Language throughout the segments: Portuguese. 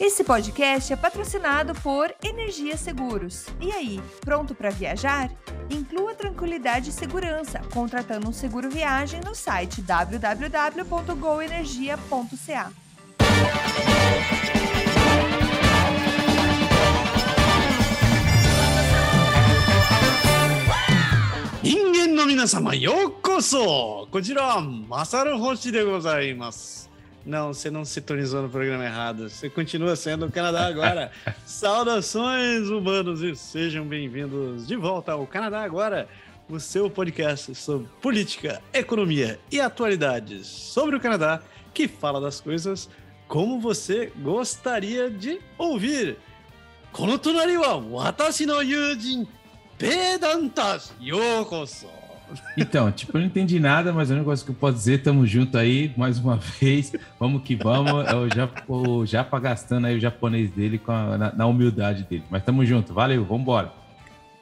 Esse podcast é patrocinado por Energia Seguros. E aí, pronto para viajar? Inclua tranquilidade e segurança contratando um seguro viagem no site www.goenergia.ca. Ingen no minasama, yokoso! Kojira, Masaru Hoshi de gozaimasu. Não, você não sintonizou no programa errado. Você continua sendo o Canadá agora. Saudações, humanos, e sejam bem-vindos de volta ao Canadá agora, o seu podcast sobre política, economia e atualidades sobre o Canadá, que fala das coisas como você gostaria de ouvir. この隣は私の友人、ペダンタス、ようこそ。 então, tipo, eu não entendi nada, mas o negócio que eu posso dizer, tamo junto aí mais uma vez. Vamos que vamos. É o Japa, o Japa gastando aí o japonês dele a- na, na humildade dele. Mas tamo junto, valeu, vambora.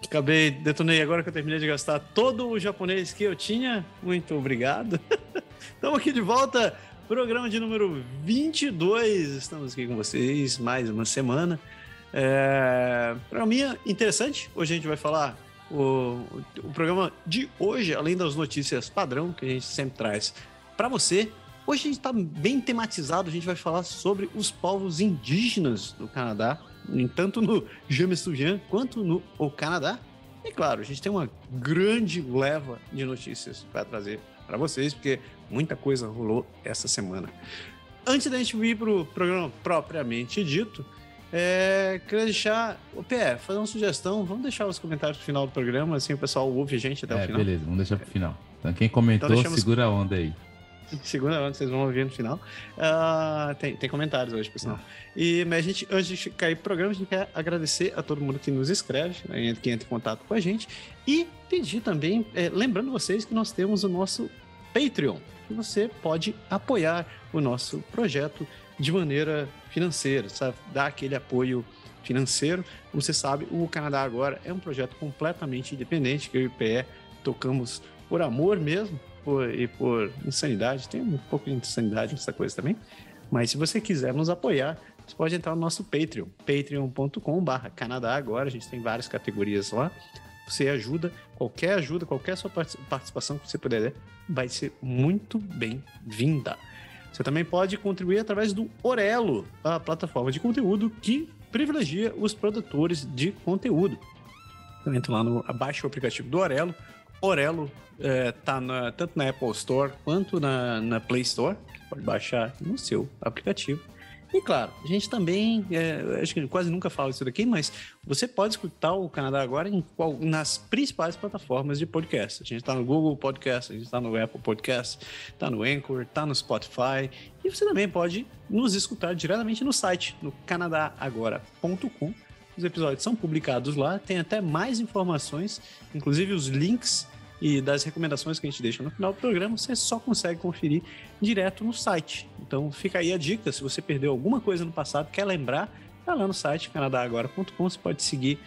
Acabei, detonei agora que eu terminei de gastar todo o japonês que eu tinha. Muito obrigado. Estamos aqui de volta, programa de número 22. Estamos aqui com vocês mais uma semana. É, Programinha interessante. Hoje a gente vai falar. O, o programa de hoje, além das notícias padrão que a gente sempre traz para você, hoje a gente está bem tematizado. A gente vai falar sobre os povos indígenas do Canadá, tanto no Jamestown quanto no o Canadá. E claro, a gente tem uma grande leva de notícias para trazer para vocês, porque muita coisa rolou essa semana. Antes da gente ir para o programa propriamente dito, é, queria deixar. O PE, fazer uma sugestão. Vamos deixar os comentários no final do programa, assim o pessoal ouve a gente até o É, final. beleza, vamos deixar pro final. Então, quem comentou, Então deixamos- segura a onda aí. Segunda onda, vocês vão ouvir no final. Ah, tem, tem comentários hoje, por sinal. E, mas a gente, antes de cair pro programa, a gente quer agradecer a todo mundo que nos escreve, né, que entra em contato com a gente. E pedir também, é, lembrando vocês que nós temos o nosso Patreon, que você pode apoiar o nosso projeto de maneira financeira, sabe? Dar aquele apoio financeiro. Como você sabe, o Canadá Agora é um projeto completamente independente, que eu e o PE tocamos por amor mesmo por- e por insanidade. Tem um pouco de insanidade nessa coisa também. Mas se você quiser nos apoiar, você pode entrar no nosso Patreon, patreon.com.br Canadá Agora. A gente tem várias categorias lá. Você ajuda, qualquer ajuda, qualquer sua parti- participação que você puder vai ser muito bem-vinda. Você também pode contribuir através do Orelo, a plataforma de conteúdo que privilegia os produtores de conteúdo. Então entra lá no abaixa o aplicativo do Orelo. Orelo é, tá na- tanto na Apple Store quanto na, na Play Store. Pode baixar no seu aplicativo. E claro, a gente também, é, acho que quase nunca falo isso daqui, mas você pode escutar o Canadá agora em qual- nas principais plataformas de podcast. A gente está no Google Podcast, a gente está no Apple Podcast, está no Anchor, está no Spotify. E você também pode nos escutar diretamente no site, no canadagora.com. Os episódios são publicados lá, tem até mais informações, inclusive os links e das recomendações que a gente deixa no final do programa, você só consegue conferir direto no site. Então fica aí a dica, se você perdeu alguma coisa no passado, quer lembrar, tá lá no site canadagora.com, você pode seguir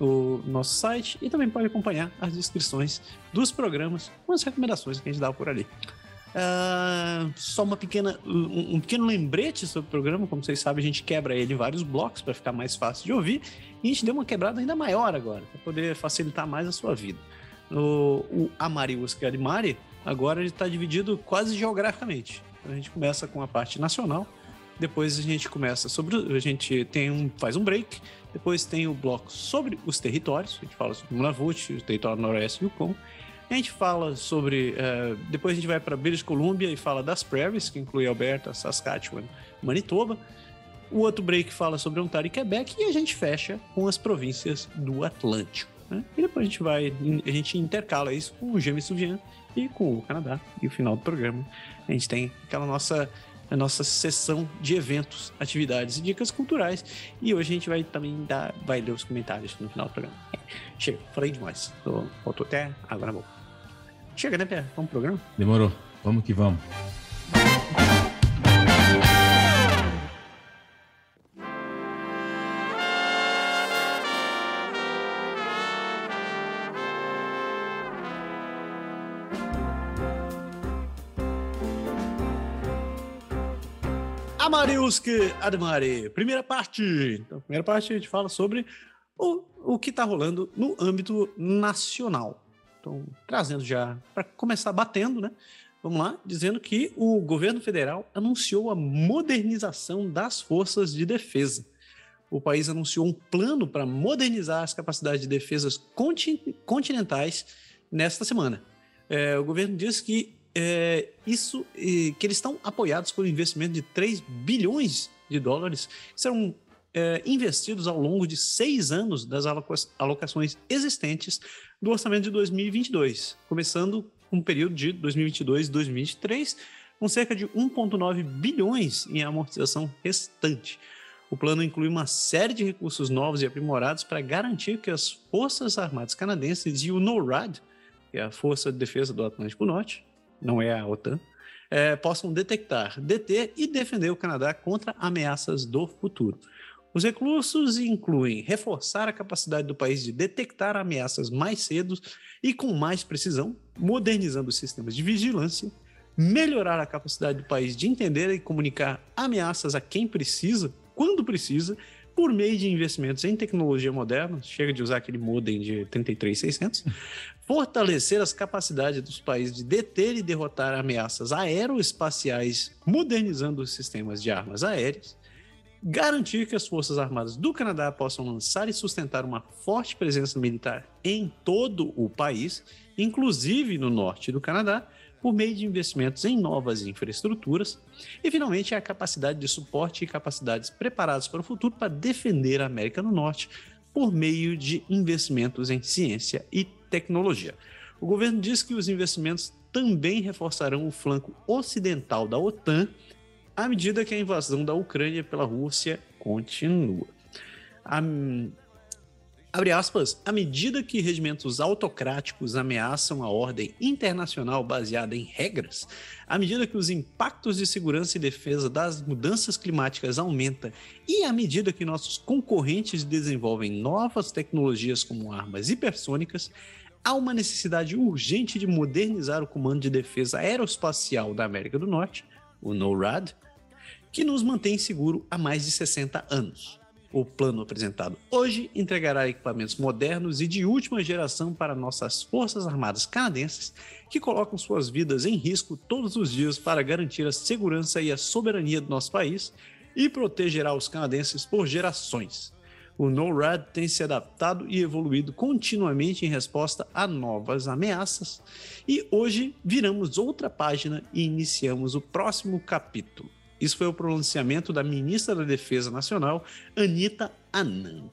o nosso site e também pode acompanhar as descrições dos programas com as recomendações que a gente dá por ali. Ah, só uma pequena, um, um pequeno lembrete sobre o programa, como vocês sabem, a gente quebra ele em vários blocos para ficar mais fácil de ouvir, e a gente deu uma quebrada ainda maior agora, para poder facilitar mais a sua vida. O, o Amari Oscar Mari, agora ele está dividido quase geograficamente. Então a gente começa com a parte nacional, depois a gente começa sobre. A gente tem um, faz um break, depois tem o bloco sobre os territórios, a gente fala sobre o Nunavut, o território noroeste e o Yukon. A gente fala sobre. eh, depois a gente vai para British Columbia e fala das prairies, que inclui Alberta, Saskatchewan, Manitoba. O outro break fala sobre Ontário e Quebec e a gente fecha com as províncias do Atlântico. né? E depois a gente vai, a gente intercala isso com o Jamestown e com o Canadá. E o final do programa a gente tem aquela nossa a nossa sessão de eventos, atividades e dicas culturais. E hoje a gente vai também dar, vai ler os comentários no final do programa. Chega, falei demais. Faltou até água na. Chega, né, Pé? Vamos pro programa? Demorou, vamos que vamos. Amariuski Admari, primeira parte. Então, primeira parte a gente fala sobre o, o que está rolando no âmbito nacional. Então, trazendo já, para começar batendo, né? Vamos lá, dizendo que o governo federal anunciou a modernização das forças de defesa. O país anunciou um plano para modernizar as capacidades de defesas continentais nesta semana. É, o governo diz que é, isso que eles estão apoiados por um investimento de 3 bilhões de dólares que serão é, investidos ao longo de seis anos das alocações existentes do orçamento de 2022, começando um período de 2022 e 2023, com cerca de 1,9 bilhões em amortização restante. O plano inclui uma série de recursos novos e aprimorados para garantir que as Forças Armadas Canadenses e o NORAD, que é a Força de Defesa do Atlântico Norte, não é a OTAN, é, possam detectar, deter e defender o Canadá contra ameaças do futuro. Os recursos incluem reforçar a capacidade do país de detectar ameaças mais cedo e com mais precisão, modernizando os sistemas de vigilância, melhorar a capacidade do país de entender e comunicar ameaças a quem precisa, quando precisa, por meio de investimentos em tecnologia moderna, chega de usar aquele modem de 33600, fortalecer as capacidades dos países de deter e derrotar ameaças aeroespaciais, modernizando os sistemas de armas aéreas, garantir que as Forças Armadas do Canadá possam lançar e sustentar uma forte presença militar em todo o país, inclusive no norte do Canadá, por meio de investimentos em novas infraestruturas, e finalmente a capacidade de suporte e capacidades preparadas para o futuro para defender a América do Norte por meio de investimentos em ciência e tecnologia. O governo diz que os investimentos também reforçarão o flanco ocidental da OTAN à medida que a invasão da Ucrânia pela Rússia continua. A, abre aspas, à medida que regimentos autocráticos ameaçam a ordem internacional baseada em regras, à medida que os impactos de segurança e defesa das mudanças climáticas aumentam e à medida que nossos concorrentes desenvolvem novas tecnologias como armas hipersônicas, há uma necessidade urgente de modernizar o Comando de Defesa Aeroespacial da América do Norte, o NORAD, que nos mantém seguro há mais de 60 anos. O plano apresentado hoje entregará equipamentos modernos e de última geração para nossas Forças Armadas canadenses, que colocam suas vidas em risco todos os dias para garantir a segurança e a soberania do nosso país e protegerá os canadenses por gerações. O NORAD tem se adaptado e evoluído continuamente em resposta a novas ameaças, e hoje viramos outra página e iniciamos o próximo capítulo. Isso foi o pronunciamento da ministra da Defesa Nacional, Anita Anand.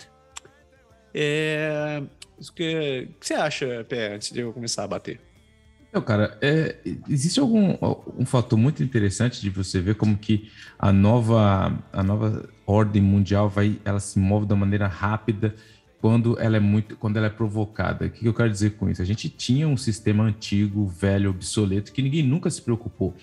É... O que, você acha, Pé, antes de eu começar a bater? Então, cara, é, existe algum um fator muito interessante de você ver como que a nova, a nova ordem mundial vai, ela se move da maneira rápida quando ela é muito, quando ela é provocada. O que eu quero dizer com isso? A gente tinha um sistema antigo, velho, obsoleto, que ninguém nunca se preocupou.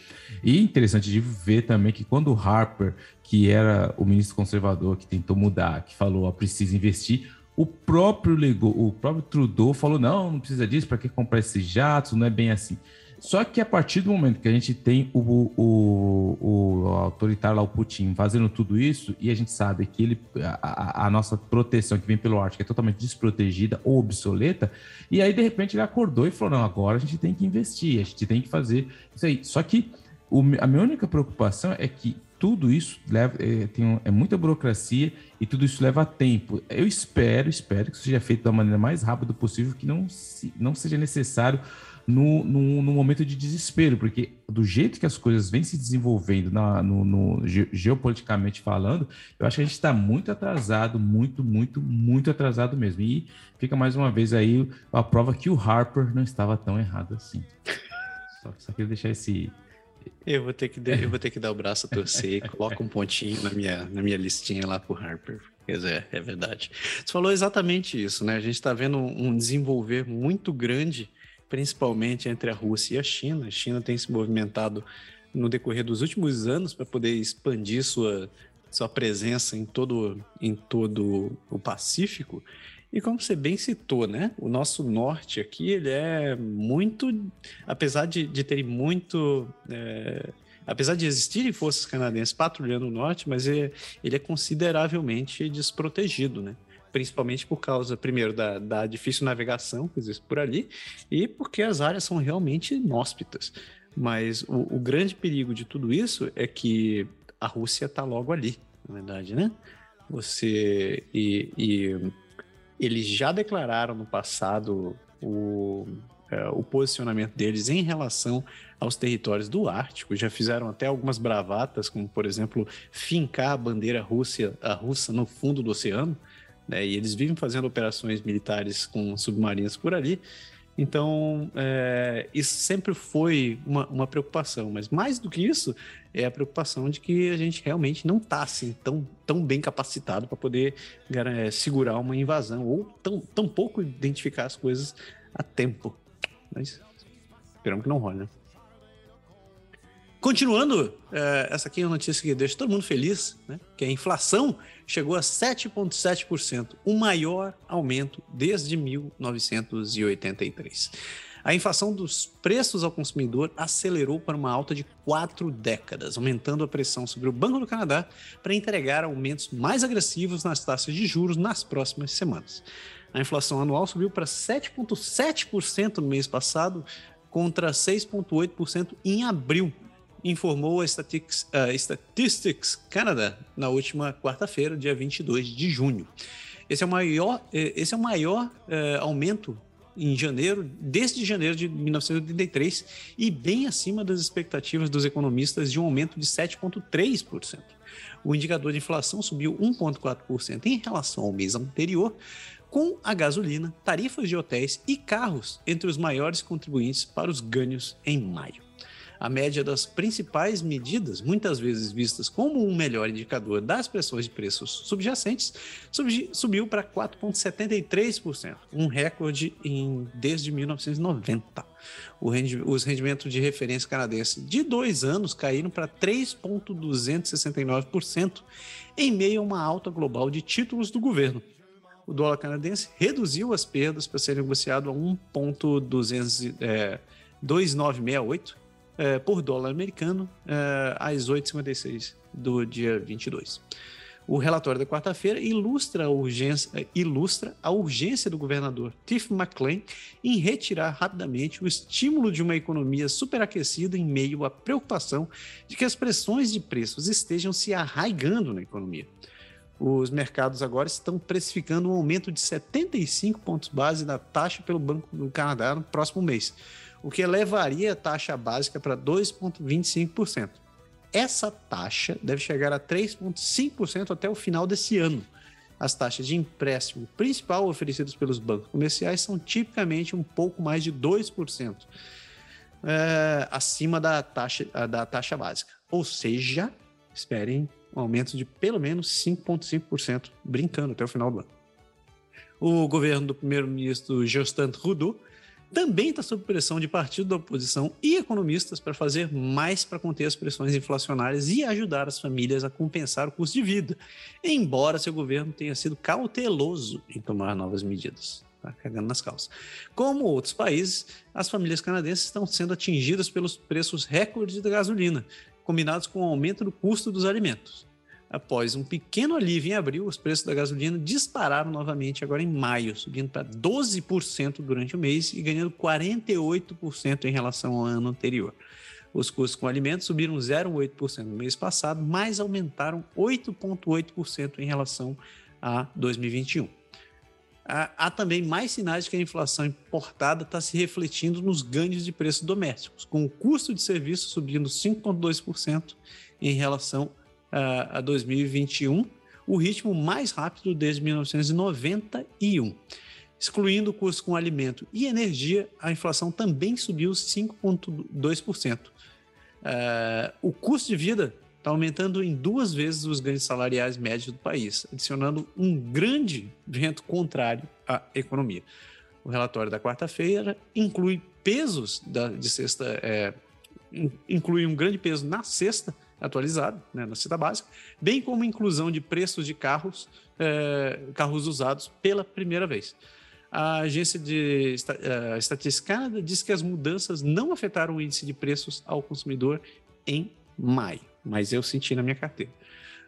E interessante de ver também que quando o Harper, que era o ministro conservador que tentou mudar, que falou, ó, precisa investir, o próprio legou, o próprio Trudeau falou, não, não precisa disso, para que comprar esses jatos? Não é bem assim. Só que a partir do momento que a gente tem o, o, o autoritário lá, o Putin, fazendo tudo isso, e a gente sabe que ele, a, a, nossa proteção que vem pelo Ártico é totalmente desprotegida ou obsoleta, e aí de repente ele acordou e falou: não, agora a gente tem que investir, a gente tem que fazer isso aí. Só que o, a minha única preocupação é que tudo isso leva, é, tem, é muita burocracia e tudo isso leva tempo. Eu espero, espero que isso seja feito da maneira mais rápida possível, que não, se, não seja necessário no, no, no, momento de desespero, porque do jeito que as coisas vêm se desenvolvendo na, no, no, geopoliticamente falando, eu acho que a gente está muito atrasado, muito, muito, muito atrasado mesmo. E fica mais uma vez aí a prova que o Harper não estava tão errado assim. Só, só queria deixar esse. Eu vou ter que, eu vou ter que dar o braço a torcer coloca um pontinho na minha, na minha listinha lá pro Harper. Quer dizer, é verdade. Você falou exatamente isso, né? A gente está vendo um desenvolver muito grande principalmente entre a Rússia e a China. A China tem se movimentado no decorrer dos últimos anos para poder expandir sua, sua presença em todo, em todo o Pacífico. E como você bem citou, né? O nosso norte aqui, ele é muito, apesar de, de ter muito é, apesar de existirem forças canadenses patrulhando o norte, mas ele, ele é consideravelmente desprotegido, né? Principalmente por causa, primeiro, da, da difícil navegação que existe por ali e porque as áreas são realmente inóspitas. Mas o, o grande perigo de tudo isso é que a Rússia está logo ali, na verdade, né? Você e, e eles já declararam no passado o, é, o posicionamento deles em relação aos territórios do Ártico. Já fizeram até algumas bravatas, como por exemplo fincar a bandeira Rússia, a russa no fundo do oceano. Né? E eles vivem fazendo operações militares com submarinos por ali. Então, é, isso sempre foi uma, uma, preocupação, mas mais do que isso, é a preocupação de que a gente realmente não está assim, tão, tão bem capacitado para poder é, segurar uma invasão, ou tão, tão pouco identificar as coisas a tempo. Mas esperamos que não role, né? Continuando, é, essa aqui é uma notícia que deixa todo mundo feliz, né? que a inflação chegou a 7,7%, o maior aumento desde 1983. A inflação dos preços ao consumidor acelerou para uma alta de quatro décadas, aumentando a pressão sobre o Banco do Canadá para entregar aumentos mais agressivos nas taxas de juros nas próximas semanas. A inflação anual subiu para 7,7% no mês passado, contra 6,8% em abril, informou a Statistics, uh, Statistics Canada na última quarta-feira, dia 22 de junho. Esse é o maior, eh, esse é o maior uh, aumento em janeiro, desde janeiro de 1983, e bem acima das expectativas dos economistas de um aumento de 7,3%. O indicador de inflação subiu 1,4% em relação ao mês anterior, com a gasolina, tarifas de hotéis e carros entre os maiores contribuintes para os ganhos em maio. A média das principais medidas, muitas vezes vistas como um melhor indicador das pressões de preços subjacentes, subiu para 4,73%, um recorde em, desde 1990. Rendi, os rendimentos de referência canadense de dois anos caíram para 3,269%, em meio a uma alta global de títulos do governo. O dólar canadense reduziu as perdas para ser negociado a 1,2968 é, por dólar americano é, às 8h56 do dia 22. O relatório da quarta-feira ilustra, ilustra a urgência do governador Tiff McClain em retirar rapidamente o estímulo de uma economia superaquecida em meio à preocupação de que as pressões de preços estejam se arraigando na economia. Os mercados agora estão precificando um aumento de 75 pontos base da taxa pelo Banco do Canadá no próximo mês, o que elevaria a taxa básica para 2,25%. Essa taxa deve chegar a 3,5% até o final desse ano. As taxas de empréstimo principal oferecidas pelos bancos comerciais são tipicamente um pouco mais de 2%, é, acima da taxa, da taxa básica. Ou seja, esperem um aumento de pelo menos 5,5%, brincando até o final do ano. O governo do primeiro-ministro Justin Trudeau também está sob pressão de partido da oposição e economistas para fazer mais para conter as pressões inflacionárias e ajudar as famílias a compensar o custo de vida, embora seu governo tenha sido cauteloso em tomar novas medidas. Tá cagando nas calças. Como outros países, as famílias canadenses estão sendo atingidas pelos preços recordes da gasolina, combinados com o aumento do custo dos alimentos. Após um pequeno alívio em abril, os preços da gasolina dispararam novamente agora em maio, subindo para 12% durante o mês e ganhando 48% em relação ao ano anterior. Os custos com alimentos subiram 0,8% no mês passado, mas aumentaram 8,8% em relação a 2021. Há, também mais sinais de que a inflação importada está se refletindo nos ganhos de preços domésticos, com o custo de serviço subindo 5,2% em relação a 2021, o ritmo mais rápido desde 1991. Excluindo o custo com alimento e energia, a inflação também subiu 5,2%. Uh, o custo de vida está aumentando em duas vezes os ganhos salariais médios do país, adicionando um grande vento contrário à economia. O relatório da quarta-feira inclui pesos da, de sexta, é, inclui um grande peso na sexta atualizado, né, na cita básica, bem como inclusão de preços de carros, é, carros usados pela primeira vez. A agência de uh, Estatística Canada diz que as mudanças não afetaram o índice de preços ao consumidor em maio, mas eu senti na minha carteira.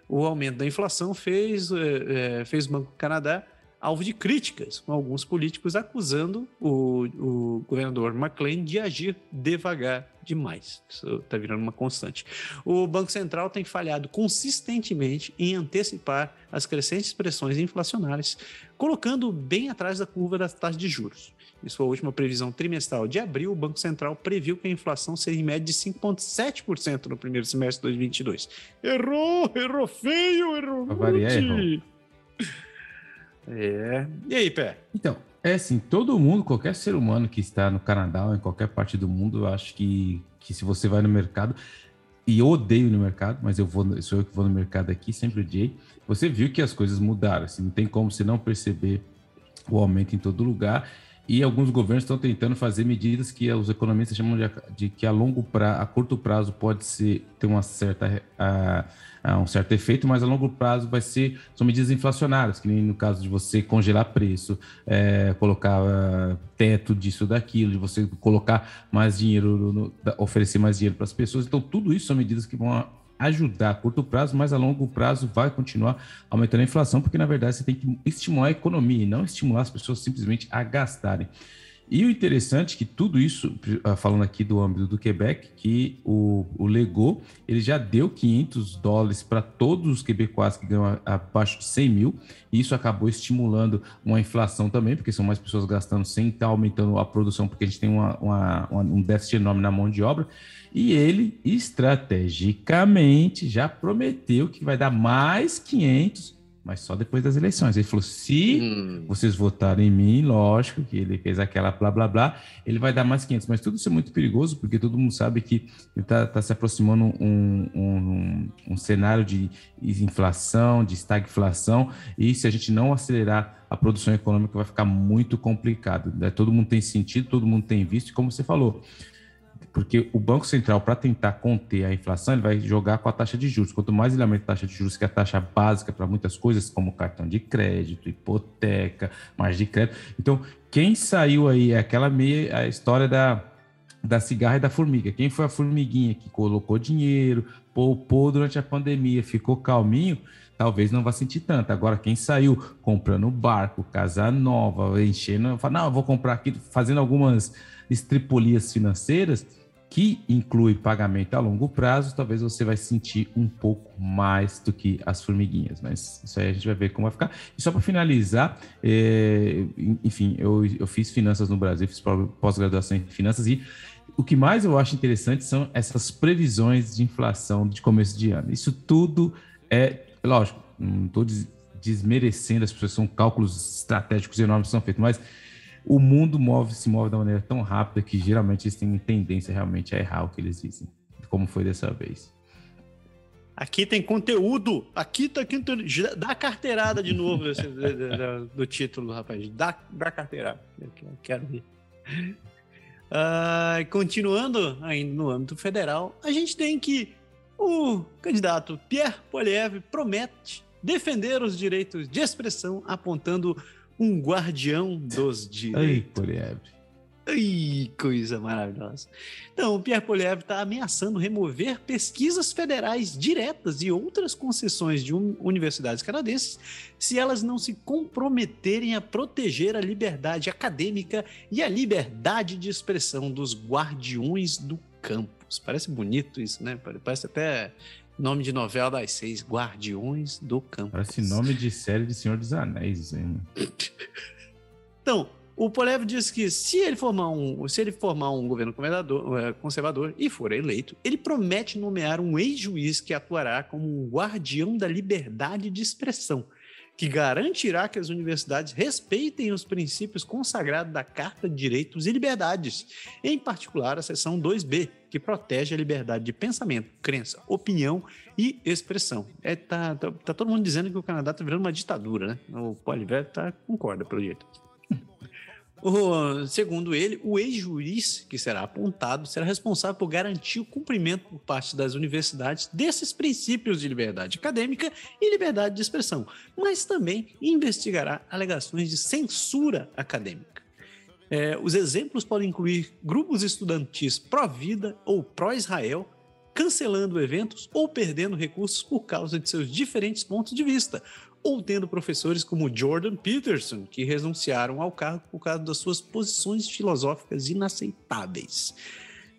O aumento da inflação fez, é, fez o Banco do Canadá alvo de críticas, com alguns políticos acusando o, o governador McLean de agir devagar demais. Isso está virando uma constante. O Banco Central tem falhado consistentemente em antecipar as crescentes pressões inflacionárias, colocando bem atrás da curva das taxas de juros. Em sua última previsão trimestral de abril, o Banco Central previu que a inflação seria em média de 5,7% no primeiro semestre de 2022. Errou! Errou feio! Errou! Variar, errou. É. E aí, Pé? Então, é assim, todo mundo, qualquer ser humano que está no Canadá ou em qualquer parte do mundo, eu acho que, que se você vai no mercado, e eu odeio no mercado, mas eu vou, sou eu que vou no mercado aqui, sempre odiei, você viu que as coisas mudaram, assim, não tem como você não perceber o aumento em todo lugar, e alguns governos estão tentando fazer medidas que os economistas chamam de, de que a longo prazo, a curto prazo pode ser ter uma certa a, um certo efeito, mas a longo prazo vai ser são medidas inflacionárias, que nem no caso de você congelar preço, é, colocar uh, teto disso daquilo, de você colocar mais dinheiro, no, oferecer mais dinheiro para as pessoas. Então tudo isso são medidas que vão ajudar a curto prazo, mas a longo prazo vai continuar aumentando a inflação, porque na verdade você tem que estimular a economia e não estimular as pessoas simplesmente a gastarem. E o interessante é que tudo isso, ah, falando aqui do âmbito do Quebec, que o, o Lego ele já deu 500 dólares para todos os quebecois que ganham abaixo de 100 mil, e isso acabou estimulando uma inflação também, porque são mais pessoas gastando sem estar aumentando a produção, porque a gente tem uma, uma, uma, um déficit enorme na mão de obra. E ele, estrategicamente, já prometeu que vai dar mais 500, mas só depois das eleições. Ele falou: se hum. vocês votarem em mim, lógico que ele fez aquela blá blá blá, ele vai dar mais 500. Mas tudo isso é muito perigoso, porque todo mundo sabe que está tá se aproximando um, um, um, cenário de inflação, de estagflação, e se a gente não acelerar a produção econômica, vai ficar muito complicado. Né? Todo mundo tem sentido, todo mundo tem visto, e como você falou porque o Banco Central, para tentar conter a inflação, ele vai jogar com a taxa de juros. Quanto mais ele aumenta a taxa de juros, que é a taxa básica para muitas coisas, como cartão de crédito, hipoteca, margem de crédito. Então, quem saiu aí é aquela meia a história da, da cigarra e da formiga. Quem foi a formiguinha que colocou dinheiro, poupou durante a pandemia, ficou calminho, talvez não vá sentir tanto. Agora, quem saiu comprando barco, casa nova, enchendo, fala, não, eu vou comprar aqui, fazendo algumas estripolias financeiras, que inclui pagamento a longo prazo, talvez você vai sentir um pouco mais do que as formiguinhas, mas isso aí a gente vai ver como vai ficar. E só para finalizar, é, enfim, eu, eu fiz finanças no Brasil, fiz pós-graduação em finanças e o que mais eu acho interessante são essas previsões de inflação de começo de ano. Isso tudo é, lógico, não estou desmerecendo as pessoas, são cálculos estratégicos enormes que são feitos, mas o mundo move, se move da maneira tão rápida que geralmente eles têm tendência realmente a errar o que eles dizem, como foi dessa vez. Aqui tem conteúdo. Aqui tá conteúdo. Dá carteirada de novo esse, do título, rapaz. Dá, dá carteirada. Eu quero ver. Uh, continuando ainda no âmbito federal, a gente tem que o candidato Pierre Poliev promete defender os direitos de expressão, apontando um guardião dos direitos. Ai, Poliev. Ai, coisa maravilhosa. Então, o Pierre Poliev está ameaçando remover pesquisas federais diretas e outras concessões de universidades canadenses se elas não se comprometerem a proteger a liberdade acadêmica e a liberdade de expressão dos guardiões do campus. Parece bonito isso, né? Parece até Nome de novela das seis, Guardiões do Campo. Parece nome de série de Senhor dos Anéis, hein? então, o Polev diz que se ele formar um, se ele formar um governo é, conservador e for eleito, ele promete nomear um ex-juiz que atuará como um guardião da liberdade de expressão que garantirá que as universidades respeitem os princípios consagrados da Carta de Direitos e Liberdades, em particular a seção 2B, que protege a liberdade de pensamento, crença, opinião e expressão. É, tá, tá, tá todo mundo dizendo que o Canadá está virando uma ditadura, né? O Poliver tá, concorda pelo jeito. O, segundo ele, o ex-juiz que será apontado será responsável por garantir o cumprimento por parte das universidades desses princípios de liberdade acadêmica e liberdade de expressão, mas também investigará alegações de censura acadêmica. É, os exemplos podem incluir grupos estudantis pró-vida ou pró-Israel, cancelando eventos ou perdendo recursos por causa de seus diferentes pontos de vista, ou tendo professores como Jordan Peterson, que renunciaram ao cargo por causa das suas posições filosóficas inaceitáveis.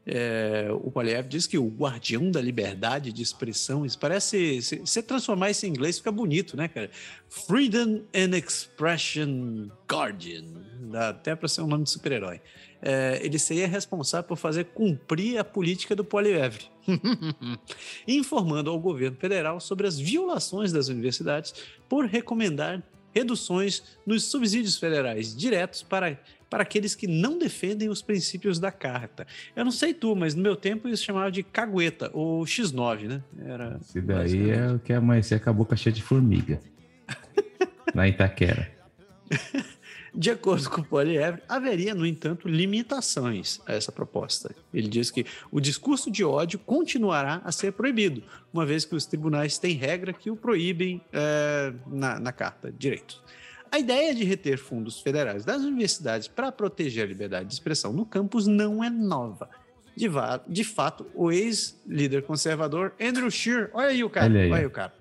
É, o Poliev diz que o guardião da liberdade de expressão, isso parece. Se você transformar isso em inglês, fica bonito, né, cara? Freedom and Expression Guardian. Dá até para ser um nome de super-herói. É, ele seria responsável por fazer cumprir a política do Poliev, informando ao governo federal sobre as violações das universidades por recomendar reduções nos subsídios federais diretos para para aqueles que não defendem os princípios da carta. Eu não sei tu, mas no meu tempo isso chamava de cagueta, ou X9, né? Era Esse daí é o que amanhecer com a boca cheia de formiga. na Itaquera. De acordo com o Poliev, haveria, no entanto, limitações a essa proposta. Ele diz que o discurso de ódio continuará a ser proibido, uma vez que os tribunais têm regra que o proíbem é, na, na Carta de Direitos. A ideia de reter fundos federais das universidades para proteger a liberdade de expressão no campus não é nova. De, de fato, o ex-líder conservador Andrew Scheer, olha aí o cara, olha olha aí o cara,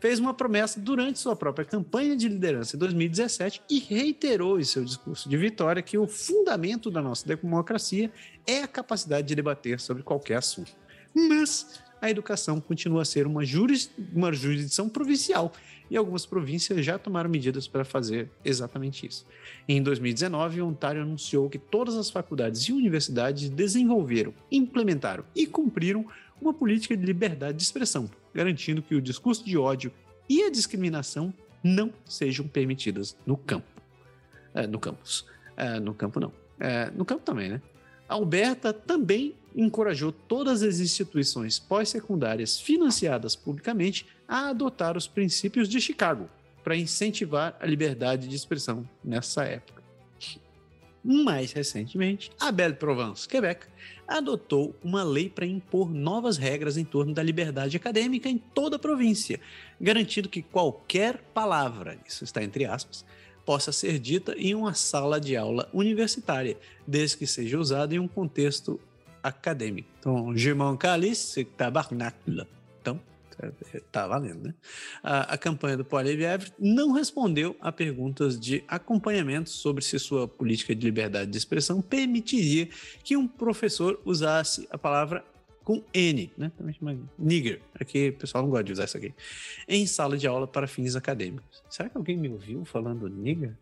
fez uma promessa durante sua própria campanha de liderança em 2017 e reiterou em seu discurso de vitória que o fundamento da nossa democracia é a capacidade de debater sobre qualquer assunto. Mas a educação continua a ser uma, juris, uma jurisdição provincial e algumas províncias já tomaram medidas para fazer exatamente isso. Em 2019, Ontário anunciou que todas as faculdades e universidades desenvolveram, implementaram e cumpriram uma política de liberdade de expressão, garantindo que o discurso de ódio e a discriminação não sejam permitidas no campo. É, no campus. É, no campo, não. É, no campo também, né? Alberta também encorajou todas as instituições pós-secundárias financiadas publicamente a adotar os princípios de Chicago para incentivar a liberdade de expressão nessa época. Mais recentemente, a Belle-Provence, Quebec, adotou uma lei para impor novas regras em torno da liberdade acadêmica em toda a província, garantindo que qualquer palavra, isso está entre aspas, possa ser dita em uma sala de aula universitária, desde que seja usada em um contexto acadêmico. Então, je m'en calice tabarnacle. Então, tá valendo, né? A, a campanha do Poliev não respondeu a perguntas de acompanhamento sobre se sua política de liberdade de expressão permitiria que um professor usasse a palavra com N, né? Também chama nigger. Aqui o pessoal não gosta de usar isso aqui. Em sala de aula para fins acadêmicos. Será que alguém me ouviu falando nigger?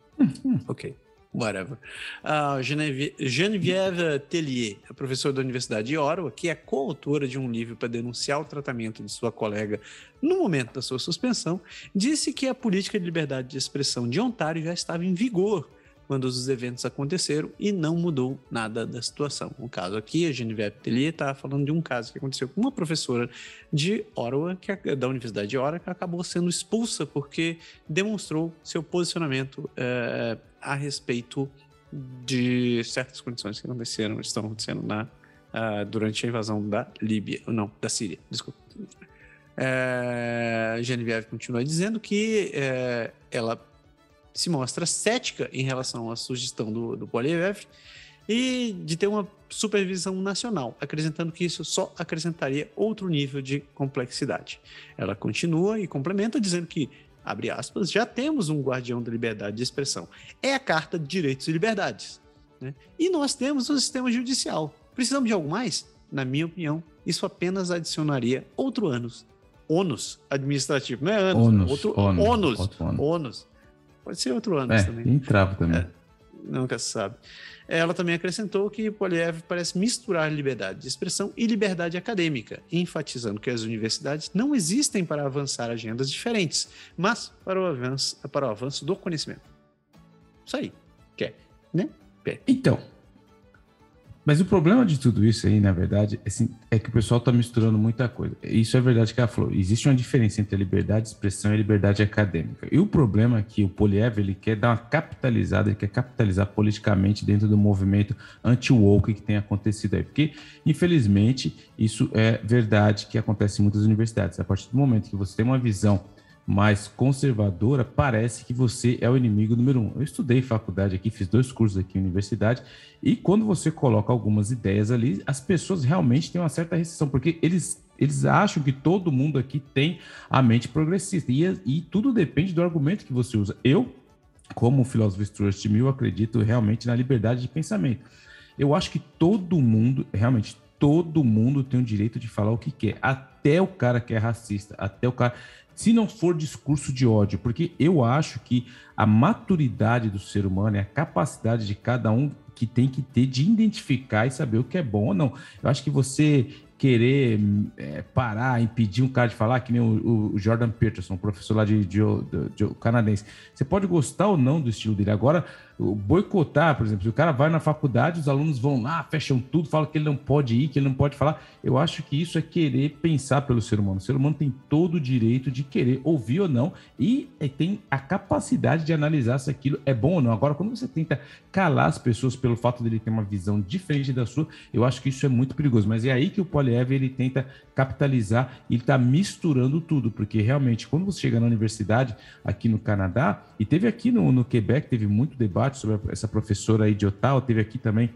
ok whatever. Uh, Genevieve, Genevieve Tellier, a professora da Universidade de Ottawa, que é coautora de um livro para denunciar o tratamento de sua colega no momento da sua suspensão, disse que a política de liberdade de expressão de Ontário já estava em vigor quando os eventos aconteceram e não mudou nada da situação. No caso aqui, a Genevieve Tellier está falando de um caso que aconteceu com uma professora de Ottawa, que é da Universidade de Ottawa, que acabou sendo expulsa porque demonstrou seu posicionamento é, a respeito de certas condições que aconteceram, estão acontecendo na, uh, durante a invasão da Líbia, não, da Síria, desculpa. É, Genevieve continua dizendo que é, ela se mostra cética em relação à sugestão do, do Poliev e de ter uma supervisão nacional, acrescentando que isso só acrescentaria outro nível de complexidade. Ela continua e complementa dizendo que, abre aspas, já temos um guardião da liberdade de expressão. É a Carta de Direitos e Liberdades. Né? E nós temos o sistema judicial. Precisamos de algo mais? Na minha opinião, isso apenas adicionaria outro ânus. Ônus administrativo, não é ânus, ônus, outro ônus, ônus, ônus Pode ser outro ano é, também. Entrava também. É, nunca se sabe. Ela também acrescentou que Poliev parece misturar liberdade de expressão e liberdade acadêmica, enfatizando que as universidades não existem para avançar agendas diferentes, mas para o avanço, para o avanço do conhecimento. Isso aí. Quer, né? Então, mas o problema de tudo isso aí, na verdade, assim, é que o pessoal está misturando muita coisa. Isso é verdade que ela falou. Existe uma diferença entre a liberdade de expressão e a liberdade acadêmica. E o problema é que o Poliev ele quer dar uma capitalizada, ele quer capitalizar politicamente dentro do movimento anti-woke que tem acontecido aí. Porque, infelizmente, isso é verdade que acontece em muitas universidades. A partir do momento que você tem uma visão mais conservadora, parece que você é o inimigo número um. Eu estudei faculdade aqui, fiz dois cursos aqui na universidade, e quando você coloca algumas ideias ali, as pessoas realmente têm uma certa restrição, porque eles, eles acham que todo mundo aqui tem a mente progressista, e, e tudo depende do argumento que você usa. Eu, como filósofo Stuart Mill, acredito realmente na liberdade de pensamento. Eu acho que todo mundo, realmente todo mundo tem o direito de falar o que quer, até o cara que é racista, até o cara se não for discurso de ódio, porque eu acho que a maturidade do ser humano é a capacidade de cada um que tem que ter de identificar e saber o que é bom ou não. Eu acho que você querer é, parar, impedir um cara de falar, que nem o, o Jordan Peterson, professor lá de, de, de, de, canadense. Você pode gostar ou não do estilo dele. Agora, boicotar, por exemplo, se o cara vai na faculdade, os alunos vão lá, fecham tudo, falam que ele não pode ir, que ele não pode falar. Eu acho que isso é querer pensar pelo ser humano. O ser humano tem todo o direito de querer ouvir ou não e é, tem a capacidade de analisar se aquilo é bom ou não. Agora, quando você tenta calar as pessoas pelo fato dele ter uma visão diferente da sua, eu acho que isso é muito perigoso. Mas é aí que o Poliev ele tenta capitalizar e está misturando tudo, porque realmente quando você chega na universidade aqui no Canadá e teve aqui no, no Quebec teve muito debate debate sobre essa professora aí de Ottawa, teve aqui também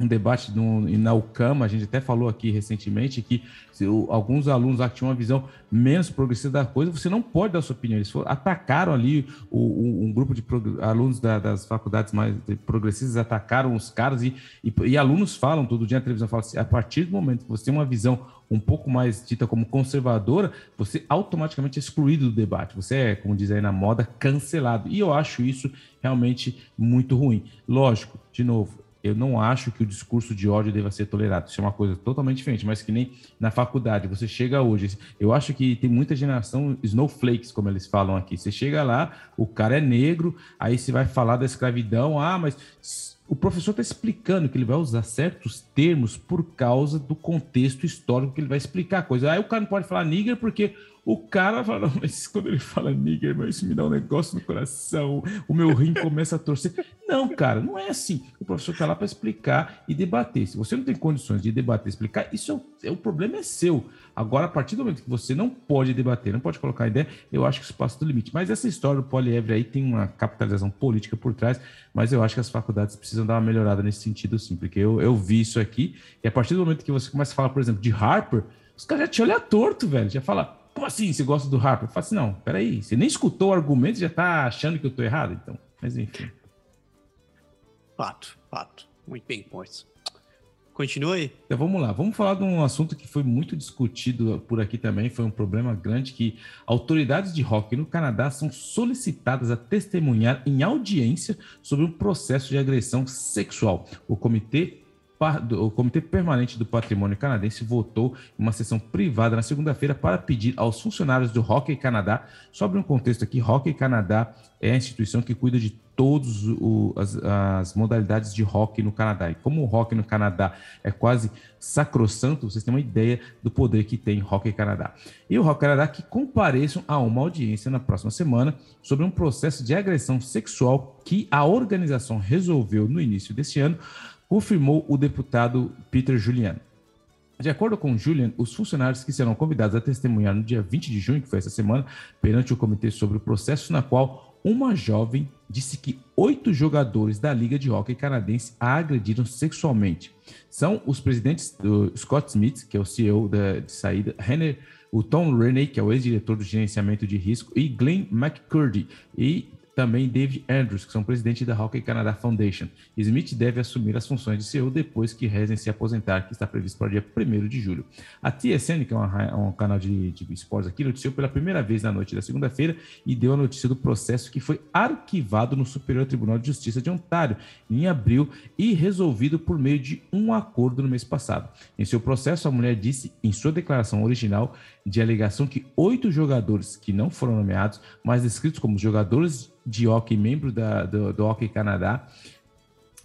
um debate no, na UCAM, a gente até falou aqui recentemente que o, alguns alunos lá que tinham uma visão menos progressista da coisa, você não pode dar sua opinião. Eles foram, atacaram ali o, um, um, grupo de alunos da, das faculdades mais progressistas, atacaram os caras e, e, e, alunos falam todo dia na televisão, falam assim, a partir do momento que você tem uma visão um pouco mais dita como conservadora, você automaticamente é excluído do debate. Você é, como diz aí na moda, cancelado. E eu acho isso realmente muito ruim. Lógico, de novo, eu não acho que o discurso de ódio deva ser tolerado. Isso é uma coisa totalmente diferente, mas que nem na faculdade. Você chega hoje, eu acho que tem muita geração snowflakes, como eles falam aqui. Você chega lá, o cara é negro, aí você vai falar da escravidão. Ah, mas o professor está explicando que ele vai usar certos termos por causa do contexto histórico que ele vai explicar a coisa. Aí o cara não pode falar nigger porque o cara fala, mas quando ele fala nigger, isso me dá um negócio no coração, o meu rim começa a torcer. Não, cara, não é assim. O professor está lá para explicar e debater. Se você não tem condições de debater, explicar, isso é, é, o problema é seu. Agora, a partir do momento que você não pode debater, não pode colocar ideia, eu acho que isso passa do limite. Mas essa história do polievre aí tem uma capitalização política por trás, mas eu acho que as faculdades precisam dar uma melhorada nesse sentido, sim, porque eu, eu vi isso aqui, e a partir do momento que você começa a falar, por exemplo, de Harper, os caras já te olham torto, velho. Já fala, como assim você gosta do Harper? Eu falo assim, não, peraí, você nem escutou o argumento e já tá achando que eu tô errado, então. Mas enfim. Fato, fato. Muito bem, pois. Continua aí. Então vamos lá, vamos falar de um assunto que foi muito discutido por aqui também, foi um problema grande que autoridades de hockey no Canadá são solicitadas a testemunhar em audiência sobre um processo de agressão sexual. O Comitê o Comitê Permanente do Patrimônio Canadense votou em uma sessão privada na segunda-feira para pedir aos funcionários do Hockey Canadá, sobre um contexto aqui, Hockey Canadá é a instituição que cuida de todas as, modalidades de hockey no Canadá. E como o hockey no Canadá é quase sacrossanto, vocês têm uma ideia do poder que tem Hockey Canadá. E o Hockey Canadá que compareçam a uma audiência na próxima semana sobre um processo de agressão sexual que a organização resolveu no início deste ano confirmou o deputado Peter Julian. De acordo com Julian, os funcionários que serão convidados a testemunhar no dia 20 de junho, que foi essa semana, perante o comitê sobre o processo na qual uma jovem disse que oito jogadores da Liga de Hockey Canadense a agrediram sexualmente. São os presidentes Scott Smith, que é o CEO da, de saída, Henry, o Tom Rennie, que é o ex-diretor do gerenciamento de risco, e Glenn McCurdy, e também David Andrews, que são presidente da Hockey Canada Foundation. Smith deve assumir as funções de CEO depois que Resen se aposentar, que está previsto para o dia 1 de julho. A TSN, que é uma, um canal de, de esportes aqui, noticiou pela primeira vez na noite da segunda-feira e deu a notícia do processo que foi arquivado no Superior Tribunal de Justiça de Ontário em abril e resolvido por meio de um acordo no mês passado. Em seu processo, a mulher disse, em sua declaração original, de alegação que oito jogadores que não foram nomeados, mas descritos como jogadores de hockey, membro da, do, do Hockey Canadá,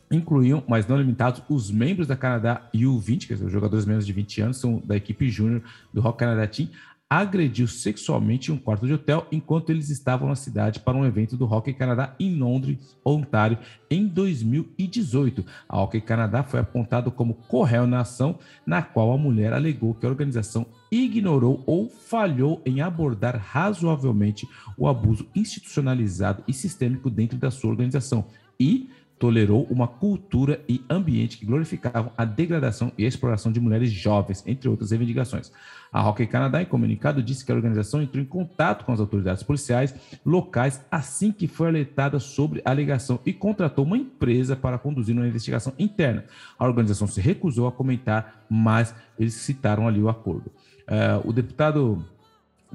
incluíam, mas não limitados, os membros da Canadá U20, quer dizer, os jogadores menos de 20 anos, são da equipe júnior do Hockey Canadá Team, agrediu sexualmente em um quarto de hotel enquanto eles estavam na cidade para um evento do Hockey Canadá em Londres, Ontário, em 2018. A Hockey Canadá foi apontado como corréu na ação, na qual a mulher alegou que a organização ignorou ou falhou em abordar razoavelmente o abuso institucionalizado e sistêmico dentro da sua organização e tolerou uma cultura e ambiente que glorificavam a degradação e a exploração de mulheres jovens, entre outras reivindicações. A Hockey Canadá, em comunicado, disse que a organização entrou em contato com as autoridades policiais locais assim que foi alertada sobre a alegação e contratou uma empresa para conduzir uma investigação interna. A organização se recusou a comentar, mas eles citaram ali o acordo. Uh, o deputado